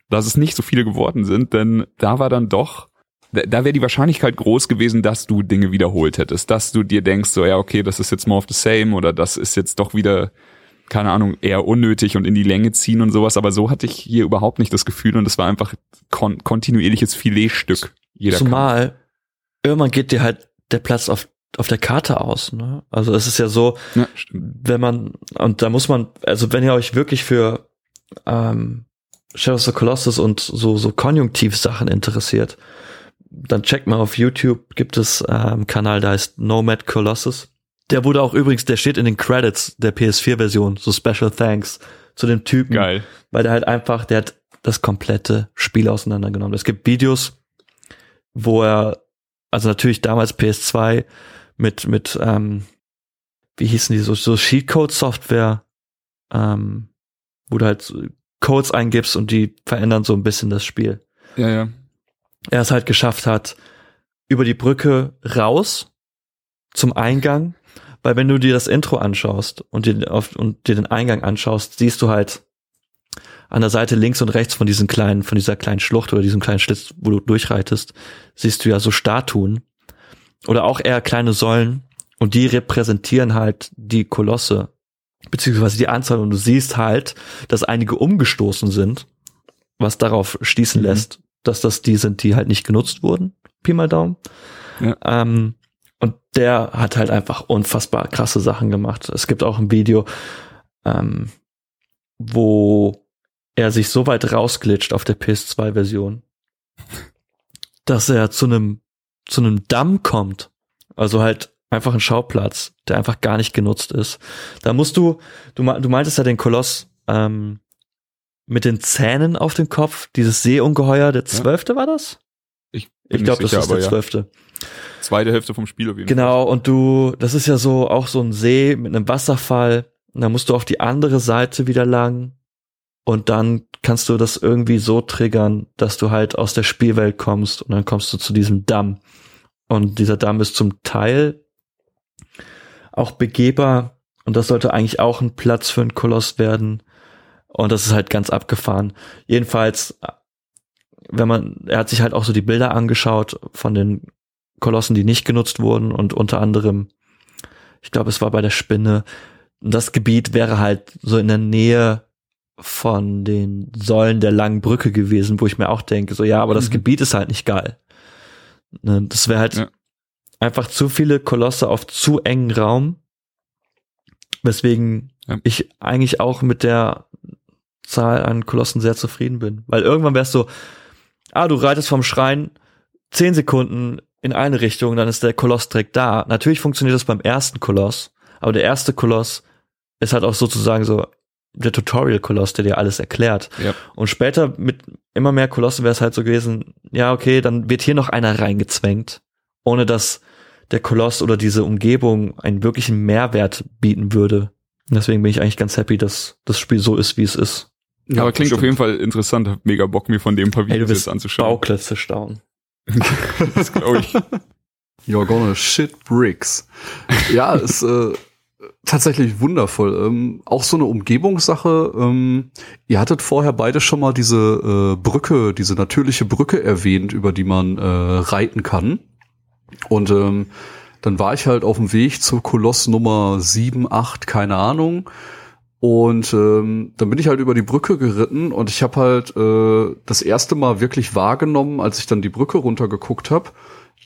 dass es nicht so viele geworden sind, denn da war dann doch, da, da wäre die Wahrscheinlichkeit groß gewesen, dass du Dinge wiederholt hättest, dass du dir denkst, so ja, okay, das ist jetzt more of the same oder das ist jetzt doch wieder keine Ahnung, eher unnötig und in die Länge ziehen und sowas, aber so hatte ich hier überhaupt nicht das Gefühl und es war einfach kon kontinuierliches Filetstück. Jeder. Zumal irgendwann geht dir halt der Platz auf, auf der Karte aus. Ne? Also es ist ja so, Ja, wenn man, und da muss man, also wenn ihr euch wirklich für ähm, Shadows of the Colossus und so, so Konjunktivsachen interessiert, dann checkt mal auf YouTube, gibt es äh, einen Kanal, der heißt Nomad Colossus. Der wurde auch übrigens, der steht in den Credits der PS4-Version, so Special Thanks zu dem Typen, Geil. weil der halt einfach, der hat das komplette Spiel auseinandergenommen. Es gibt Videos, wo er, also natürlich damals PS2 mit, mit, ähm, wie hießen die, so, so Cheatcode-Software, ähm, wo du halt Codes eingibst und die verändern so ein bisschen das Spiel. Ja, ja. Er es halt geschafft hat, über die Brücke raus zum Eingang, Weil wenn du dir das Intro anschaust und dir, auf, und dir den Eingang anschaust, siehst du halt an der Seite links und rechts von diesen kleinen, von dieser kleinen Schlucht oder diesem kleinen Schlitz, wo du durchreitest, siehst du ja so Statuen oder auch eher kleine Säulen und die repräsentieren halt die Kolosse beziehungsweise die Anzahl und du siehst halt, dass einige umgestoßen sind, was darauf schließen Mhm. lässt, dass das die sind, die halt nicht genutzt wurden. Pi mal Daumen. Ja. Ähm, und der hat halt einfach unfassbar krasse Sachen gemacht. Es gibt auch ein Video, ähm, wo er sich so weit rausglitscht auf der PS2-Version, dass er zu einem zu einem Damm kommt. Also halt einfach ein Schauplatz, der einfach gar nicht genutzt ist. Da musst du, du, du meintest ja den Koloss ähm, mit den Zähnen auf dem Kopf, dieses Seeungeheuer, der zwölfte war das? Ich, Ich glaube, das ist der aber ja. zwölfte. Zweite Hälfte vom Spiel auf jeden Genau, und du, das ist ja so auch so ein See mit einem Wasserfall. Und dann musst du auf die andere Seite wieder lang. Und dann kannst du das irgendwie so triggern, dass du halt aus der Spielwelt kommst und dann kommst du zu diesem Damm. Und dieser Damm ist zum Teil auch begehbar. Und das sollte eigentlich auch ein Platz für einen Koloss werden. Und das ist halt ganz abgefahren. Jedenfalls, wenn man, er hat sich halt auch so die Bilder angeschaut von den Kolossen, die nicht genutzt wurden und unter anderem, ich glaube, es war bei der Spinne. Das Gebiet wäre halt so in der Nähe von den Säulen der langen Brücke gewesen, wo ich mir auch denke, so ja, aber das Mhm. Gebiet ist halt nicht geil. Ne, das wäre halt Ja. einfach zu viele Kolosse auf zu engen Raum, weswegen Ja. ich eigentlich auch mit der Zahl an Kolossen sehr zufrieden bin, weil irgendwann wärst du, ah, du reitest vom Schrein zehn Sekunden in eine Richtung, dann ist der Koloss direkt da. Natürlich funktioniert das beim ersten Koloss, aber der erste Koloss ist halt auch sozusagen so der Tutorial-Koloss, der dir alles erklärt. Ja. Und später mit immer mehr Kolossen wäre es halt so gewesen, ja, okay, dann wird hier noch einer reingezwängt, ohne dass der Koloss oder diese Umgebung einen wirklichen Mehrwert bieten würde. Und Deswegen bin ich eigentlich ganz happy, dass das Spiel so ist, wie es ist. Aber klingt auf jeden Fall interessant. Hab mega Bock, mir von dem paar Ey, du Videos jetzt anzuschauen. Bauklötze staunen. Das glaube ich. You're gonna shit bricks. Ja, ist äh, tatsächlich wundervoll. Ähm, auch so eine Umgebungssache. Ähm, ihr hattet vorher beide schon mal diese äh, Brücke, diese natürliche Brücke erwähnt, über die man äh, reiten kann. Und ähm, dann war ich halt auf dem Weg zur Koloss Nummer 7, 8, keine Ahnung. Und ähm, dann bin ich halt über die Brücke geritten und ich habe halt äh, das erste Mal wirklich wahrgenommen, als ich dann die Brücke runtergeguckt habe,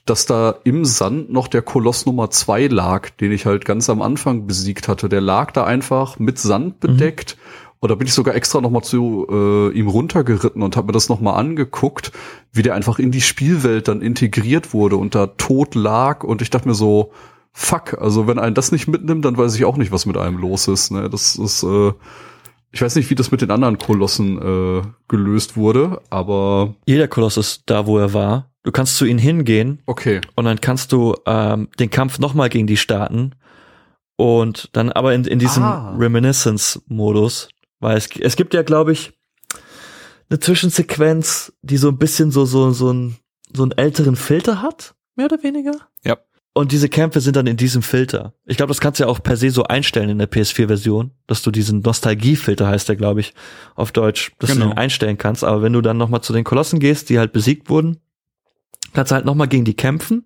dass da im Sand noch der Koloss Nummer 2 lag, den ich halt ganz am Anfang besiegt hatte. Der lag da einfach mit Sand bedeckt. Und da bin ich sogar extra noch mal zu äh, ihm runtergeritten und habe mir das noch mal angeguckt, wie der einfach in die Spielwelt dann integriert wurde und da tot lag. Und ich dachte mir so, fuck, also wenn einen das nicht mitnimmt, dann weiß ich auch nicht, was mit einem los ist. Ne? Das ist, äh, ich weiß nicht, wie das mit den anderen Kolossen äh, gelöst wurde, aber Jeder Koloss ist da, wo er war. Du kannst zu ihnen hingehen okay. und dann kannst du ähm, den Kampf nochmal gegen die starten und dann aber in, in diesem Ah. Reminiscence-Modus, weil es, es gibt ja, glaube ich, eine Zwischensequenz, die so ein bisschen so so so ein so einen älteren Filter hat, mehr oder weniger. Ja. Und diese Kämpfe sind dann in diesem Filter. Ich glaube, das kannst du ja auch per se so einstellen in der PS4-Version, dass du diesen Nostalgie-Filter heißt der, glaube ich, auf Deutsch, dass du Genau. den einstellen kannst. Aber wenn du dann noch mal zu den Kolossen gehst, die halt besiegt wurden, kannst du halt noch mal gegen die kämpfen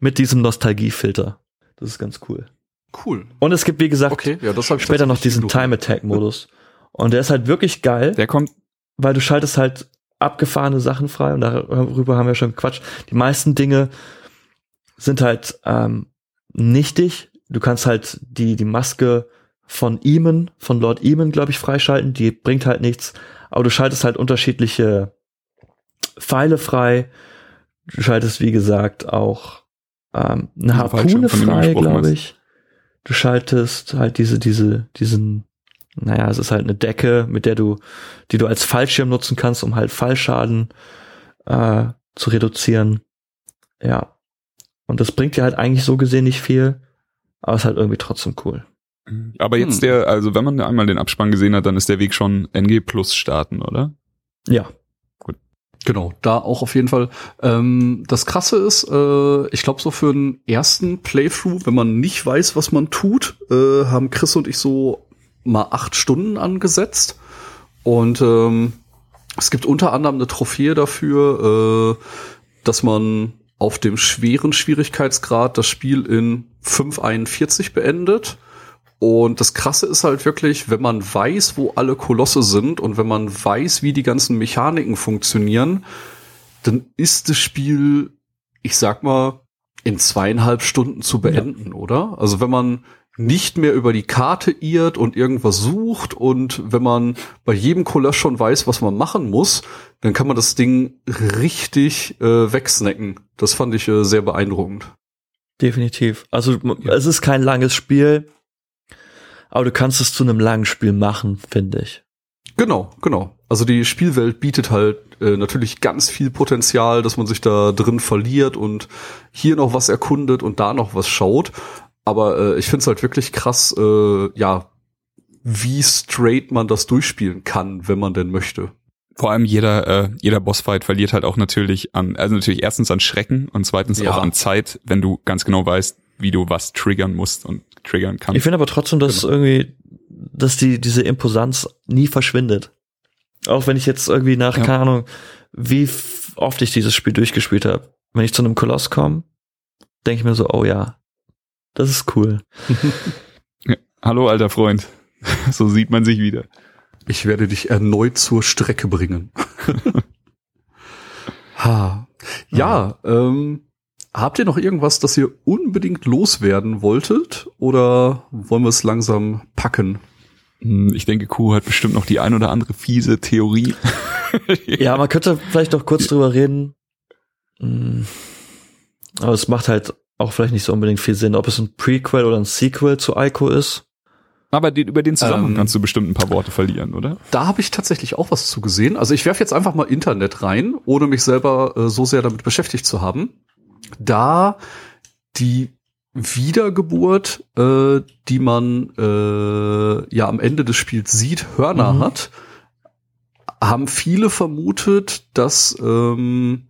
mit diesem Nostalgie-Filter. Das ist ganz cool. Cool. Und es gibt, wie gesagt, Okay, ja, später noch diesen. Time-Attack-Modus. Und der ist halt wirklich geil Der kommt, weil du schaltest halt abgefahrene Sachen frei und darüber haben wir schon gequatscht. Die meisten Dinge sind halt ähm, nichtig. Du kannst halt die, die Maske von Eamon, von Lord Eamon, glaube ich, freischalten. Die bringt halt nichts. Aber du schaltest halt unterschiedliche Pfeile frei. Du schaltest, wie gesagt, auch ähm, eine Harpune frei, glaube ich. Du schaltest halt diese, diese, diesen, naja, es ist halt eine Decke, mit der du, die du als Fallschirm nutzen kannst, um halt Fallschaden äh, zu reduzieren. Ja. Und das bringt dir halt eigentlich so gesehen nicht viel, aber ist halt irgendwie trotzdem cool. aber jetzt Hm. der, also wenn man einmal den Abspann gesehen hat, dann ist der Weg schon NG Plus starten, oder? Ja. Genau, da auch auf jeden Fall. Ähm, das Krasse ist, äh, ich glaube so für einen ersten Playthrough, wenn man nicht weiß, was man tut, äh, haben Chris und ich so mal acht Stunden angesetzt. Und ähm, es gibt unter anderem eine Trophäe dafür, äh, dass man auf dem schweren Schwierigkeitsgrad das Spiel in 5,41 beendet. Und das Krasse ist halt wirklich, wenn man weiß, wo alle Kolosse sind und wenn man weiß, wie die ganzen Mechaniken funktionieren, dann ist das Spiel, ich sag mal, in zweieinhalb Stunden zu beenden, ja. oder? Also wenn man nicht mehr über die Karte irrt und irgendwas sucht und wenn man bei jedem Koloss schon weiß, was man machen muss, dann kann man das Ding richtig äh, wegsnacken. Das fand ich äh, sehr beeindruckend. Definitiv. Also ja. es ist kein langes Spiel aber du kannst es zu einem langen Spiel machen, finde ich. Genau, genau. Also die Spielwelt bietet halt äh, natürlich ganz viel Potenzial, dass man sich da drin verliert und hier noch was erkundet und da noch was schaut. Aber äh, ich finde es halt wirklich krass, äh, ja, wie straight man das durchspielen kann, wenn man denn möchte. Vor allem jeder, äh, jeder Bossfight verliert halt auch natürlich an, also natürlich erstens an Schrecken und zweitens ja. auch an Zeit, wenn du ganz genau weißt, wie du was triggern musst und triggern kannst. Ich finde aber trotzdem, dass genau. irgendwie, dass die, diese Imposanz nie verschwindet. Auch wenn ich jetzt irgendwie nach, ja. keine Ahnung, wie oft ich dieses Spiel durchgespielt habe. Wenn ich zu einem Koloss komme, denke ich mir so, oh ja, das ist cool. ja. Hallo, alter Freund. so sieht man sich wieder. Ich werde dich erneut zur Strecke bringen. ha. Ja, ähm, Habt ihr noch irgendwas, das ihr unbedingt loswerden wolltet? Oder wollen wir es langsam packen? Hm, ich denke, Kuh hat bestimmt noch die ein oder andere fiese Theorie. ja, man könnte vielleicht noch kurz drüber reden. Hm. Aber es macht halt auch vielleicht nicht so unbedingt viel Sinn, ob es ein Prequel oder ein Sequel zu Ico ist. Aber den, über den Zusammenhang ähm, kannst du bestimmt ein paar Worte verlieren, oder? Da habe ich tatsächlich auch was zu gesehen. Also ich werfe jetzt einfach mal Internet rein, ohne mich selber äh, so sehr damit beschäftigt zu haben da die Wiedergeburt, äh, die man äh, ja am Ende des Spiels sieht, Hörner mhm. hat, haben viele vermutet, dass ähm,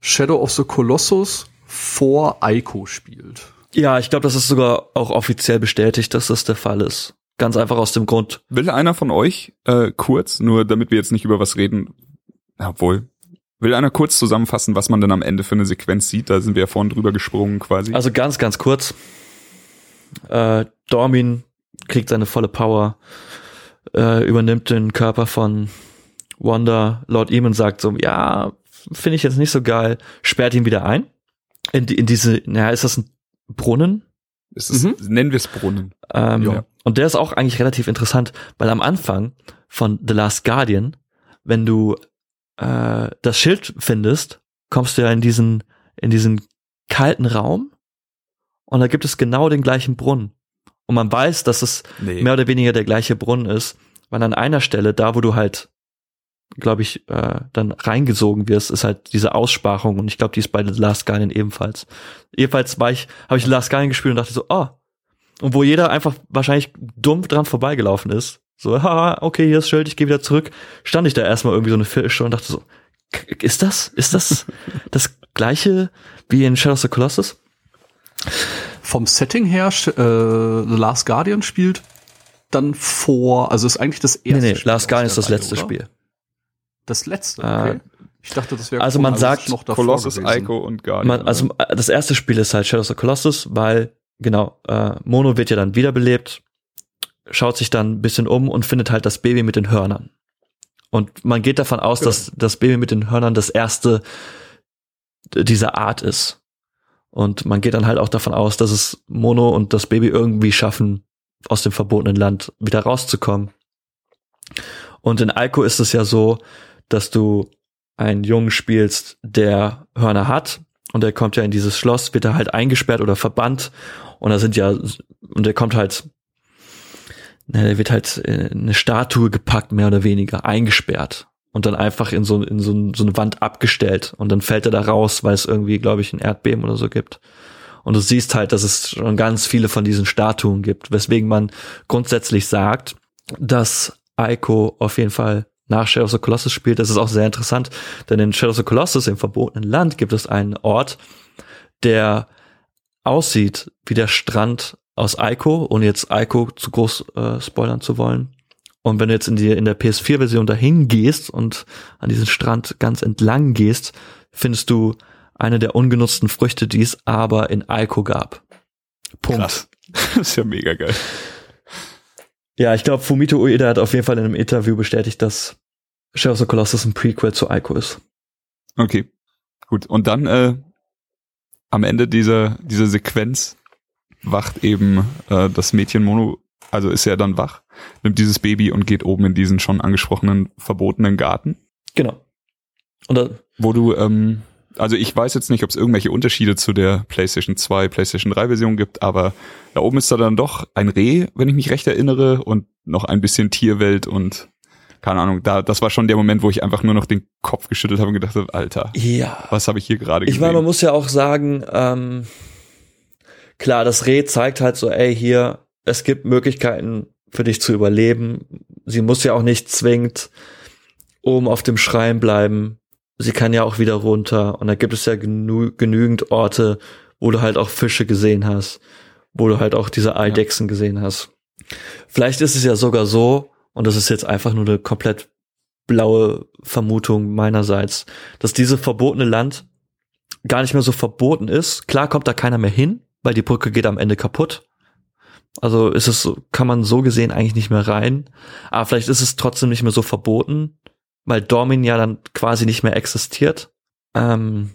Shadow of the Colossus vor Ico spielt. Ja, ich glaube, das ist sogar auch offiziell bestätigt, dass das der Fall ist. Ganz einfach aus dem Grund. Will einer von euch äh, kurz, nur damit wir jetzt nicht über was reden, obwohl, Will einer kurz zusammenfassen, was man denn am Ende für eine Sequenz sieht? Da sind wir ja vorhin drüber gesprungen quasi. Also ganz, ganz kurz. Äh, Dormin kriegt seine volle Power, äh, übernimmt den Körper von Wanda. Lord Eamon sagt so, ja, finde ich jetzt nicht so geil, sperrt ihn wieder ein. In, in diese, naja, ist das ein Brunnen? Ist es, mhm. Nennen wir es Brunnen. Ähm, ja. Und der ist auch eigentlich relativ interessant, weil am Anfang von The Last Guardian, wenn du äh, das Schild findest, kommst du ja in diesen, in diesen kalten Raum und da gibt es genau den gleichen Brunnen. Und man weiß, dass es nee. mehr oder weniger der gleiche Brunnen ist, weil an einer Stelle, da wo du halt, glaube ich, äh, dann reingesogen wirst, ist halt diese Aussparung und ich glaube, die ist bei The Last Guardian ebenfalls. Ebenfalls war ich, habe ich The Last Guardian gespielt und dachte so, oh. Und wo jeder einfach wahrscheinlich dumm dran vorbeigelaufen ist, so, haha, okay, hier ist Schild, ich gehe wieder zurück. Stand ich da erstmal irgendwie so eine Viertelstunde und dachte so, ist das, ist das das gleiche wie in Shadow of the Colossus? Vom Setting her, äh, The Last Guardian spielt dann vor, also ist eigentlich das erste nee, nee, Spiel Last Guardian ist das letzte oder? Spiel. Das letzte, okay. Äh, ich dachte, das wäre Also man sagt noch Colossus, Ico und Guardian. Man, also das erste Spiel ist halt Shadow of the Colossus, weil genau, äh, Mono wird ja dann wiederbelebt schaut sich dann ein bisschen um und findet halt das Baby mit den Hörnern. Und man geht davon aus, ja. dass das Baby mit den Hörnern das erste dieser Art ist. Und man geht dann halt auch davon aus, dass es Mono und das Baby irgendwie schaffen, aus dem verbotenen Land wieder rauszukommen. Und in Alko ist es ja so, dass du einen Jungen spielst, der Hörner hat und der kommt ja in dieses Schloss, wird er halt eingesperrt oder verbannt und da sind ja und der kommt halt der wird halt in eine Statue gepackt, mehr oder weniger, eingesperrt und dann einfach in so, in so, so eine Wand abgestellt und dann fällt er da raus, weil es irgendwie, glaube ich, ein Erdbeben oder so gibt. Und du siehst halt, dass es schon ganz viele von diesen Statuen gibt, weswegen man grundsätzlich sagt, dass Aiko auf jeden Fall nach Shadow of the Colossus spielt. Das ist auch sehr interessant, denn in Shadow of the Colossus im verbotenen Land gibt es einen Ort, der aussieht wie der Strand aus Ico, ohne jetzt Ico zu groß äh, spoilern zu wollen. Und wenn du jetzt in, die, in der PS4-Version dahin gehst und an diesen Strand ganz entlang gehst, findest du eine der ungenutzten Früchte, die es aber in Ico gab. Punkt. Krass. Das ist ja mega geil. Ja, ich glaube, Fumito Ueda hat auf jeden Fall in einem Interview bestätigt, dass Shadow of the Colossus ein Prequel zu Ico ist. Okay, gut. Und dann äh, am Ende dieser, dieser Sequenz wacht eben äh, das Mädchen Mono, also ist er dann wach, nimmt dieses Baby und geht oben in diesen schon angesprochenen verbotenen Garten. Genau. Und da, wo du ähm, also ich weiß jetzt nicht, ob es irgendwelche Unterschiede zu der PlayStation 2, PlayStation 3 Version gibt, aber da oben ist da dann doch ein Reh, wenn ich mich recht erinnere, und noch ein bisschen Tierwelt und keine Ahnung, da, das war schon der Moment, wo ich einfach nur noch den Kopf geschüttelt habe und gedacht habe, Alter, ja. was habe ich hier gerade gesehen? Ich meine, man muss ja auch sagen, ähm, klar, das Reh zeigt halt so, ey, hier, es gibt Möglichkeiten für dich zu überleben. Sie muss ja auch nicht zwingend oben auf dem Schrein bleiben sie kann ja auch wieder runter und da gibt es ja genü genügend Orte, wo du halt auch Fische gesehen hast, wo du halt auch diese Eidechsen ja. gesehen hast. Vielleicht ist es ja sogar so, und das ist jetzt einfach nur eine komplett blaue Vermutung meinerseits, dass diese verbotene Land gar nicht mehr so verboten ist. Klar kommt da keiner mehr hin, weil die Brücke geht am Ende kaputt. Also ist es, kann man so gesehen eigentlich nicht mehr rein. Aber vielleicht ist es trotzdem nicht mehr so verboten, weil Dormin ja dann quasi nicht mehr existiert. Ähm,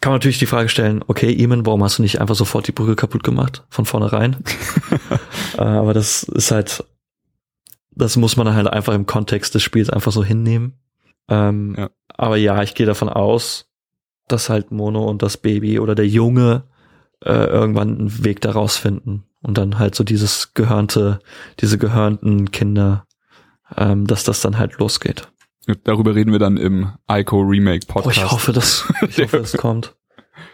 kann man natürlich die Frage stellen, okay, Eamon, warum hast du nicht einfach sofort die Brücke kaputt gemacht, von vornherein? äh, aber das ist halt, das muss man halt einfach im Kontext des Spiels einfach so hinnehmen. Ähm, ja. Aber ja, ich gehe davon aus, dass halt Mono und das Baby oder der Junge äh, irgendwann einen Weg daraus finden und dann halt so dieses gehörnte, diese gehörnten Kinder, ähm, dass das dann halt losgeht. Darüber reden wir dann im Ico Remake Podcast. Oh, ich hoffe, dass ich hoffe, das kommt.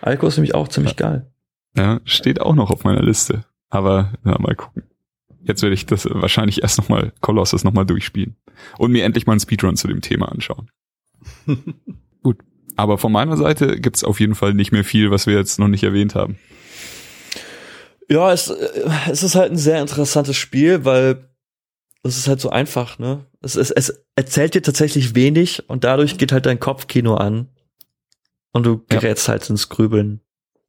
Ico ist nämlich auch ziemlich ja. geil. Ja, steht auch noch auf meiner Liste. Aber ja, mal gucken. Jetzt werde ich das wahrscheinlich erst nochmal Colossus nochmal durchspielen. Und mir endlich mal einen Speedrun zu dem Thema anschauen. Gut. Aber von meiner Seite gibt's auf jeden Fall nicht mehr viel, was wir jetzt noch nicht erwähnt haben. Ja, es, äh, es ist halt ein sehr interessantes Spiel, weil es ist halt so einfach, ne? Es, es, es erzählt dir tatsächlich wenig und dadurch geht halt dein Kopfkino an und du gerätst ja. halt ins Grübeln.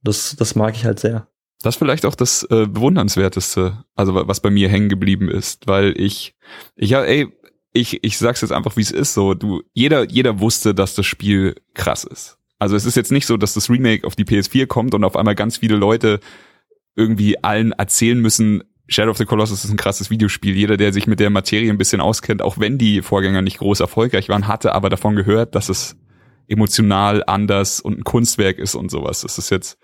Das, das mag ich halt sehr. Das ist vielleicht auch das äh, bewundernswerteste, also was bei mir hängen geblieben ist, weil ich, ich ja, ey, ich, ich sag's jetzt einfach, wie es ist, so, du, jeder, jeder wusste, dass das Spiel krass ist. Also es ist jetzt nicht so, dass das Remake auf die PS4 kommt und auf einmal ganz viele Leute irgendwie allen erzählen müssen, Shadow of the Colossus ist ein krasses Videospiel. Jeder, der sich mit der Materie ein bisschen auskennt, auch wenn die Vorgänger nicht groß erfolgreich waren, hatte aber davon gehört, dass es emotional anders und ein Kunstwerk ist und sowas. Das ist jetzt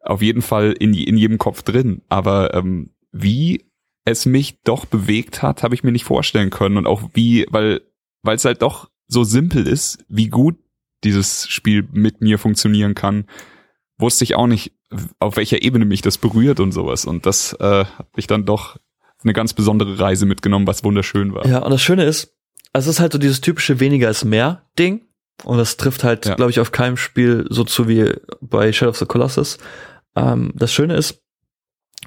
auf jeden Fall in, in jedem Kopf drin. Aber ähm, wie es mich doch bewegt hat, habe ich mir nicht vorstellen können. Und auch wie, weil weil es halt doch so simpel ist, wie gut dieses Spiel mit mir funktionieren kann, wusste ich auch nicht, auf welcher Ebene mich das berührt und sowas. Und das äh, hat mich dann doch eine ganz besondere Reise mitgenommen, was wunderschön war. Ja, und das Schöne ist, also es ist halt so dieses typische weniger ist mehr Ding. Und das trifft halt, ja. glaube ich, auf keinem Spiel so zu wie bei Shadow of the Colossus. Ähm, das Schöne ist,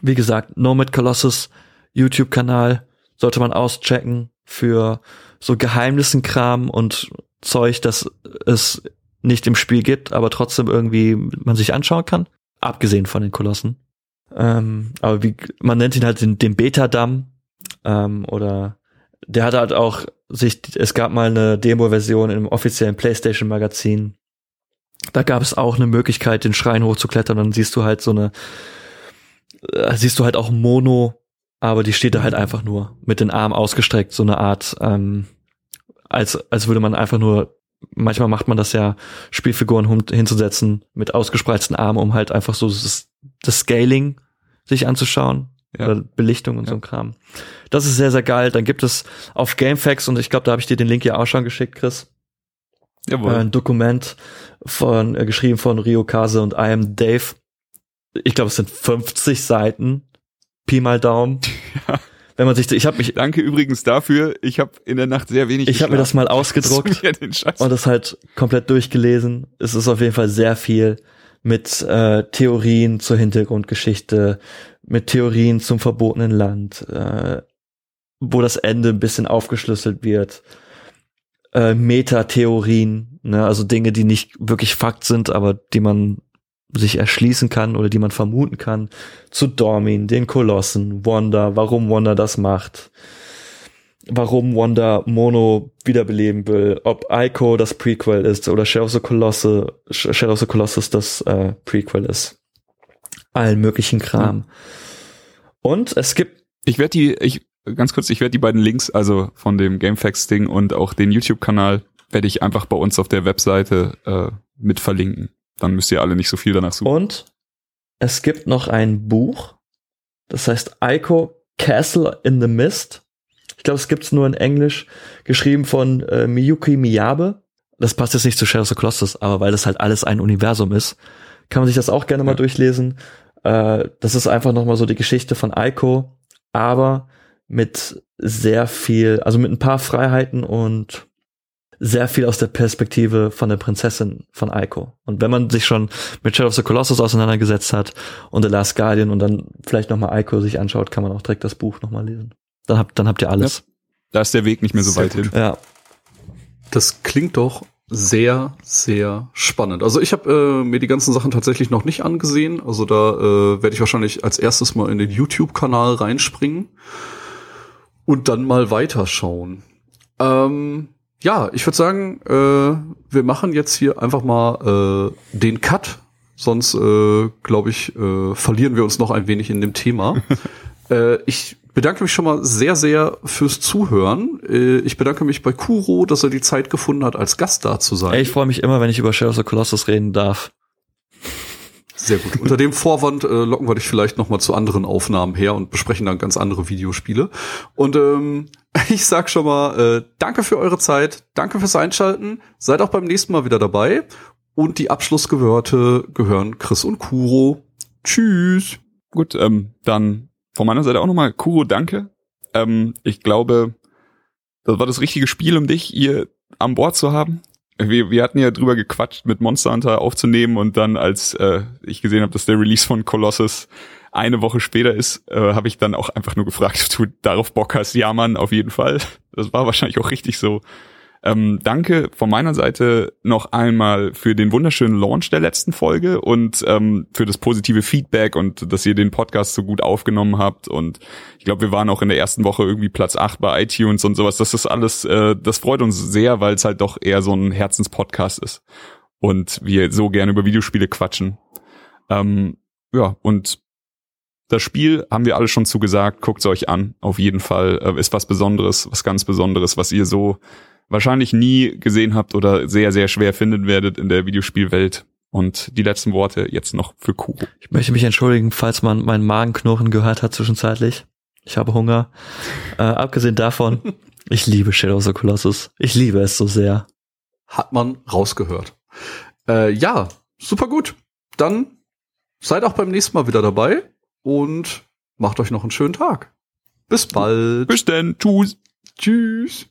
wie gesagt, Nomad Colossus YouTube-Kanal sollte man auschecken für so Geheimnissenkram und Zeug, das es nicht im Spiel gibt, aber trotzdem irgendwie man sich anschauen kann. Abgesehen von den Kolossen. Ähm, aber wie, man nennt ihn halt den, den Beta-Damm. Ähm, oder der hat halt auch sich, es gab mal eine Demo-Version im offiziellen PlayStation-Magazin. Da gab es auch eine Möglichkeit, den Schrein hochzuklettern. Dann siehst du halt so eine, äh, siehst du halt auch Mono, aber die steht da halt einfach nur mit den Armen ausgestreckt, so eine Art, ähm, als, als würde man einfach nur manchmal macht man das ja, Spielfiguren hinzusetzen mit ausgespreizten Armen, um halt einfach so das, das Scaling sich anzuschauen. Ja. Oder Belichtung und ja. so ein Kram. Das ist sehr, sehr geil. Dann gibt es auf GameFAQs, und ich glaube, da habe ich dir den Link ja auch schon geschickt, Chris. Jawohl. Ein Dokument von, äh, geschrieben von Rio Kase und I am Dave. Ich glaube, es sind 50 Seiten. Pi mal Daumen. Ja. Wenn man sich, ich habe mich, Danke übrigens dafür. Ich habe in der Nacht sehr wenig ich habe mir das mal ausgedruckt und das halt komplett durchgelesen. Es ist auf jeden Fall sehr viel mit äh, Theorien zur Hintergrundgeschichte, mit Theorien zum verbotenen Land, äh, wo das Ende ein bisschen aufgeschlüsselt wird, äh, Metatheorien, ne, also Dinge, die nicht wirklich Fakt sind, aber die man sich erschließen kann oder die man vermuten kann, zu Dormin, den Kolossen, Wanda, warum Wanda das macht, warum Wanda Mono wiederbeleben will, ob Ico das Prequel ist oder Shadow of the Colossus, Shadow of the Colossus das äh, Prequel ist. Allen möglichen Kram. Und es gibt Ich werde die, ich ganz kurz, ich werde die beiden Links, also von dem Gamefax Ding und auch den YouTube-Kanal, werde ich einfach bei uns auf der Webseite äh, mit verlinken. Dann müsst ihr alle nicht so viel danach suchen. Und es gibt noch ein Buch, das heißt Ico Castle in the Mist. Ich glaube, es gibt's nur in Englisch, geschrieben von äh, Miyuki Miyabe. Das passt jetzt nicht zu Shadow of the Colossus, aber weil das halt alles ein Universum ist, kann man sich das auch gerne mal Ja. durchlesen. Äh, das ist einfach noch mal so die Geschichte von Ico, aber mit sehr viel, also mit ein paar Freiheiten und sehr viel aus der Perspektive von der Prinzessin von Ico. Und wenn man sich schon mit Shadow of the Colossus auseinandergesetzt hat und The Last Guardian und dann vielleicht nochmal Ico sich anschaut, kann man auch direkt das Buch nochmal lesen. Dann habt, dann habt ihr alles. Da ist der Weg nicht mehr so Sehr weit gut. hin. Ja. Das klingt doch sehr, sehr spannend. Also ich habe äh, mir die ganzen Sachen tatsächlich noch nicht angesehen. Also da äh, werde ich wahrscheinlich als erstes mal in den YouTube-Kanal reinspringen und dann mal weiterschauen. Ähm, ja, ich würde sagen, äh, wir machen jetzt hier einfach mal äh, den Cut. Sonst, äh, glaube ich, äh, verlieren wir uns noch ein wenig in dem Thema. äh, ich bedanke mich schon mal sehr, sehr fürs Zuhören. Äh, ich bedanke mich bei Kuro, dass er die Zeit gefunden hat, als Gast da zu sein. Ey, ich freue mich immer, wenn ich über Shadow of the Colossus reden darf. Sehr gut. Unter dem Vorwand äh, locken wir dich vielleicht noch mal zu anderen Aufnahmen her und besprechen dann ganz andere Videospiele. Und ähm, ich sag schon mal, äh, danke für eure Zeit, danke fürs Einschalten. Seid auch beim nächsten Mal wieder dabei. Und die Abschlussgewörte gehören Chris und Kuro. Tschüss. Gut, ähm, dann von meiner Seite auch nochmal, Kuro, danke. Ähm, ich glaube, das war das richtige Spiel, um dich hier an Bord zu haben. Wir, wir hatten ja drüber gequatscht, mit Monster Hunter aufzunehmen und dann, als äh, ich gesehen habe, dass der Release von Colossus eine Woche später ist, äh, habe ich dann auch einfach nur gefragt, ob du darauf Bock hast. Ja, Mann, auf jeden Fall. Das war wahrscheinlich auch richtig so. Ähm, danke von meiner Seite noch einmal für den wunderschönen Launch der letzten Folge und ähm, für das positive Feedback und dass ihr den Podcast so gut aufgenommen habt. Und ich glaube, wir waren auch in der ersten Woche irgendwie Platz 8 bei iTunes und sowas. Das ist alles, äh, das freut uns sehr, weil es halt doch eher so ein Herzenspodcast ist. Und wir so gerne über Videospiele quatschen. Ähm, ja, und das Spiel haben wir alle schon zugesagt, guckt's euch an. Auf jeden Fall äh, ist was Besonderes, was ganz Besonderes, was ihr so wahrscheinlich nie gesehen habt oder sehr, sehr schwer finden werdet in der Videospielwelt. Und die letzten Worte jetzt noch für Kuro. Ich möchte mich entschuldigen, falls man meinen Magenknurren gehört hat zwischenzeitlich. Ich habe Hunger. Äh, abgesehen davon, ich liebe Shadow of the Colossus. Ich liebe es so sehr. Hat man rausgehört. Äh, ja, super gut. Dann seid auch beim nächsten Mal wieder dabei und macht euch noch einen schönen Tag. Bis bald. Bis denn, tschüss. Tschüss.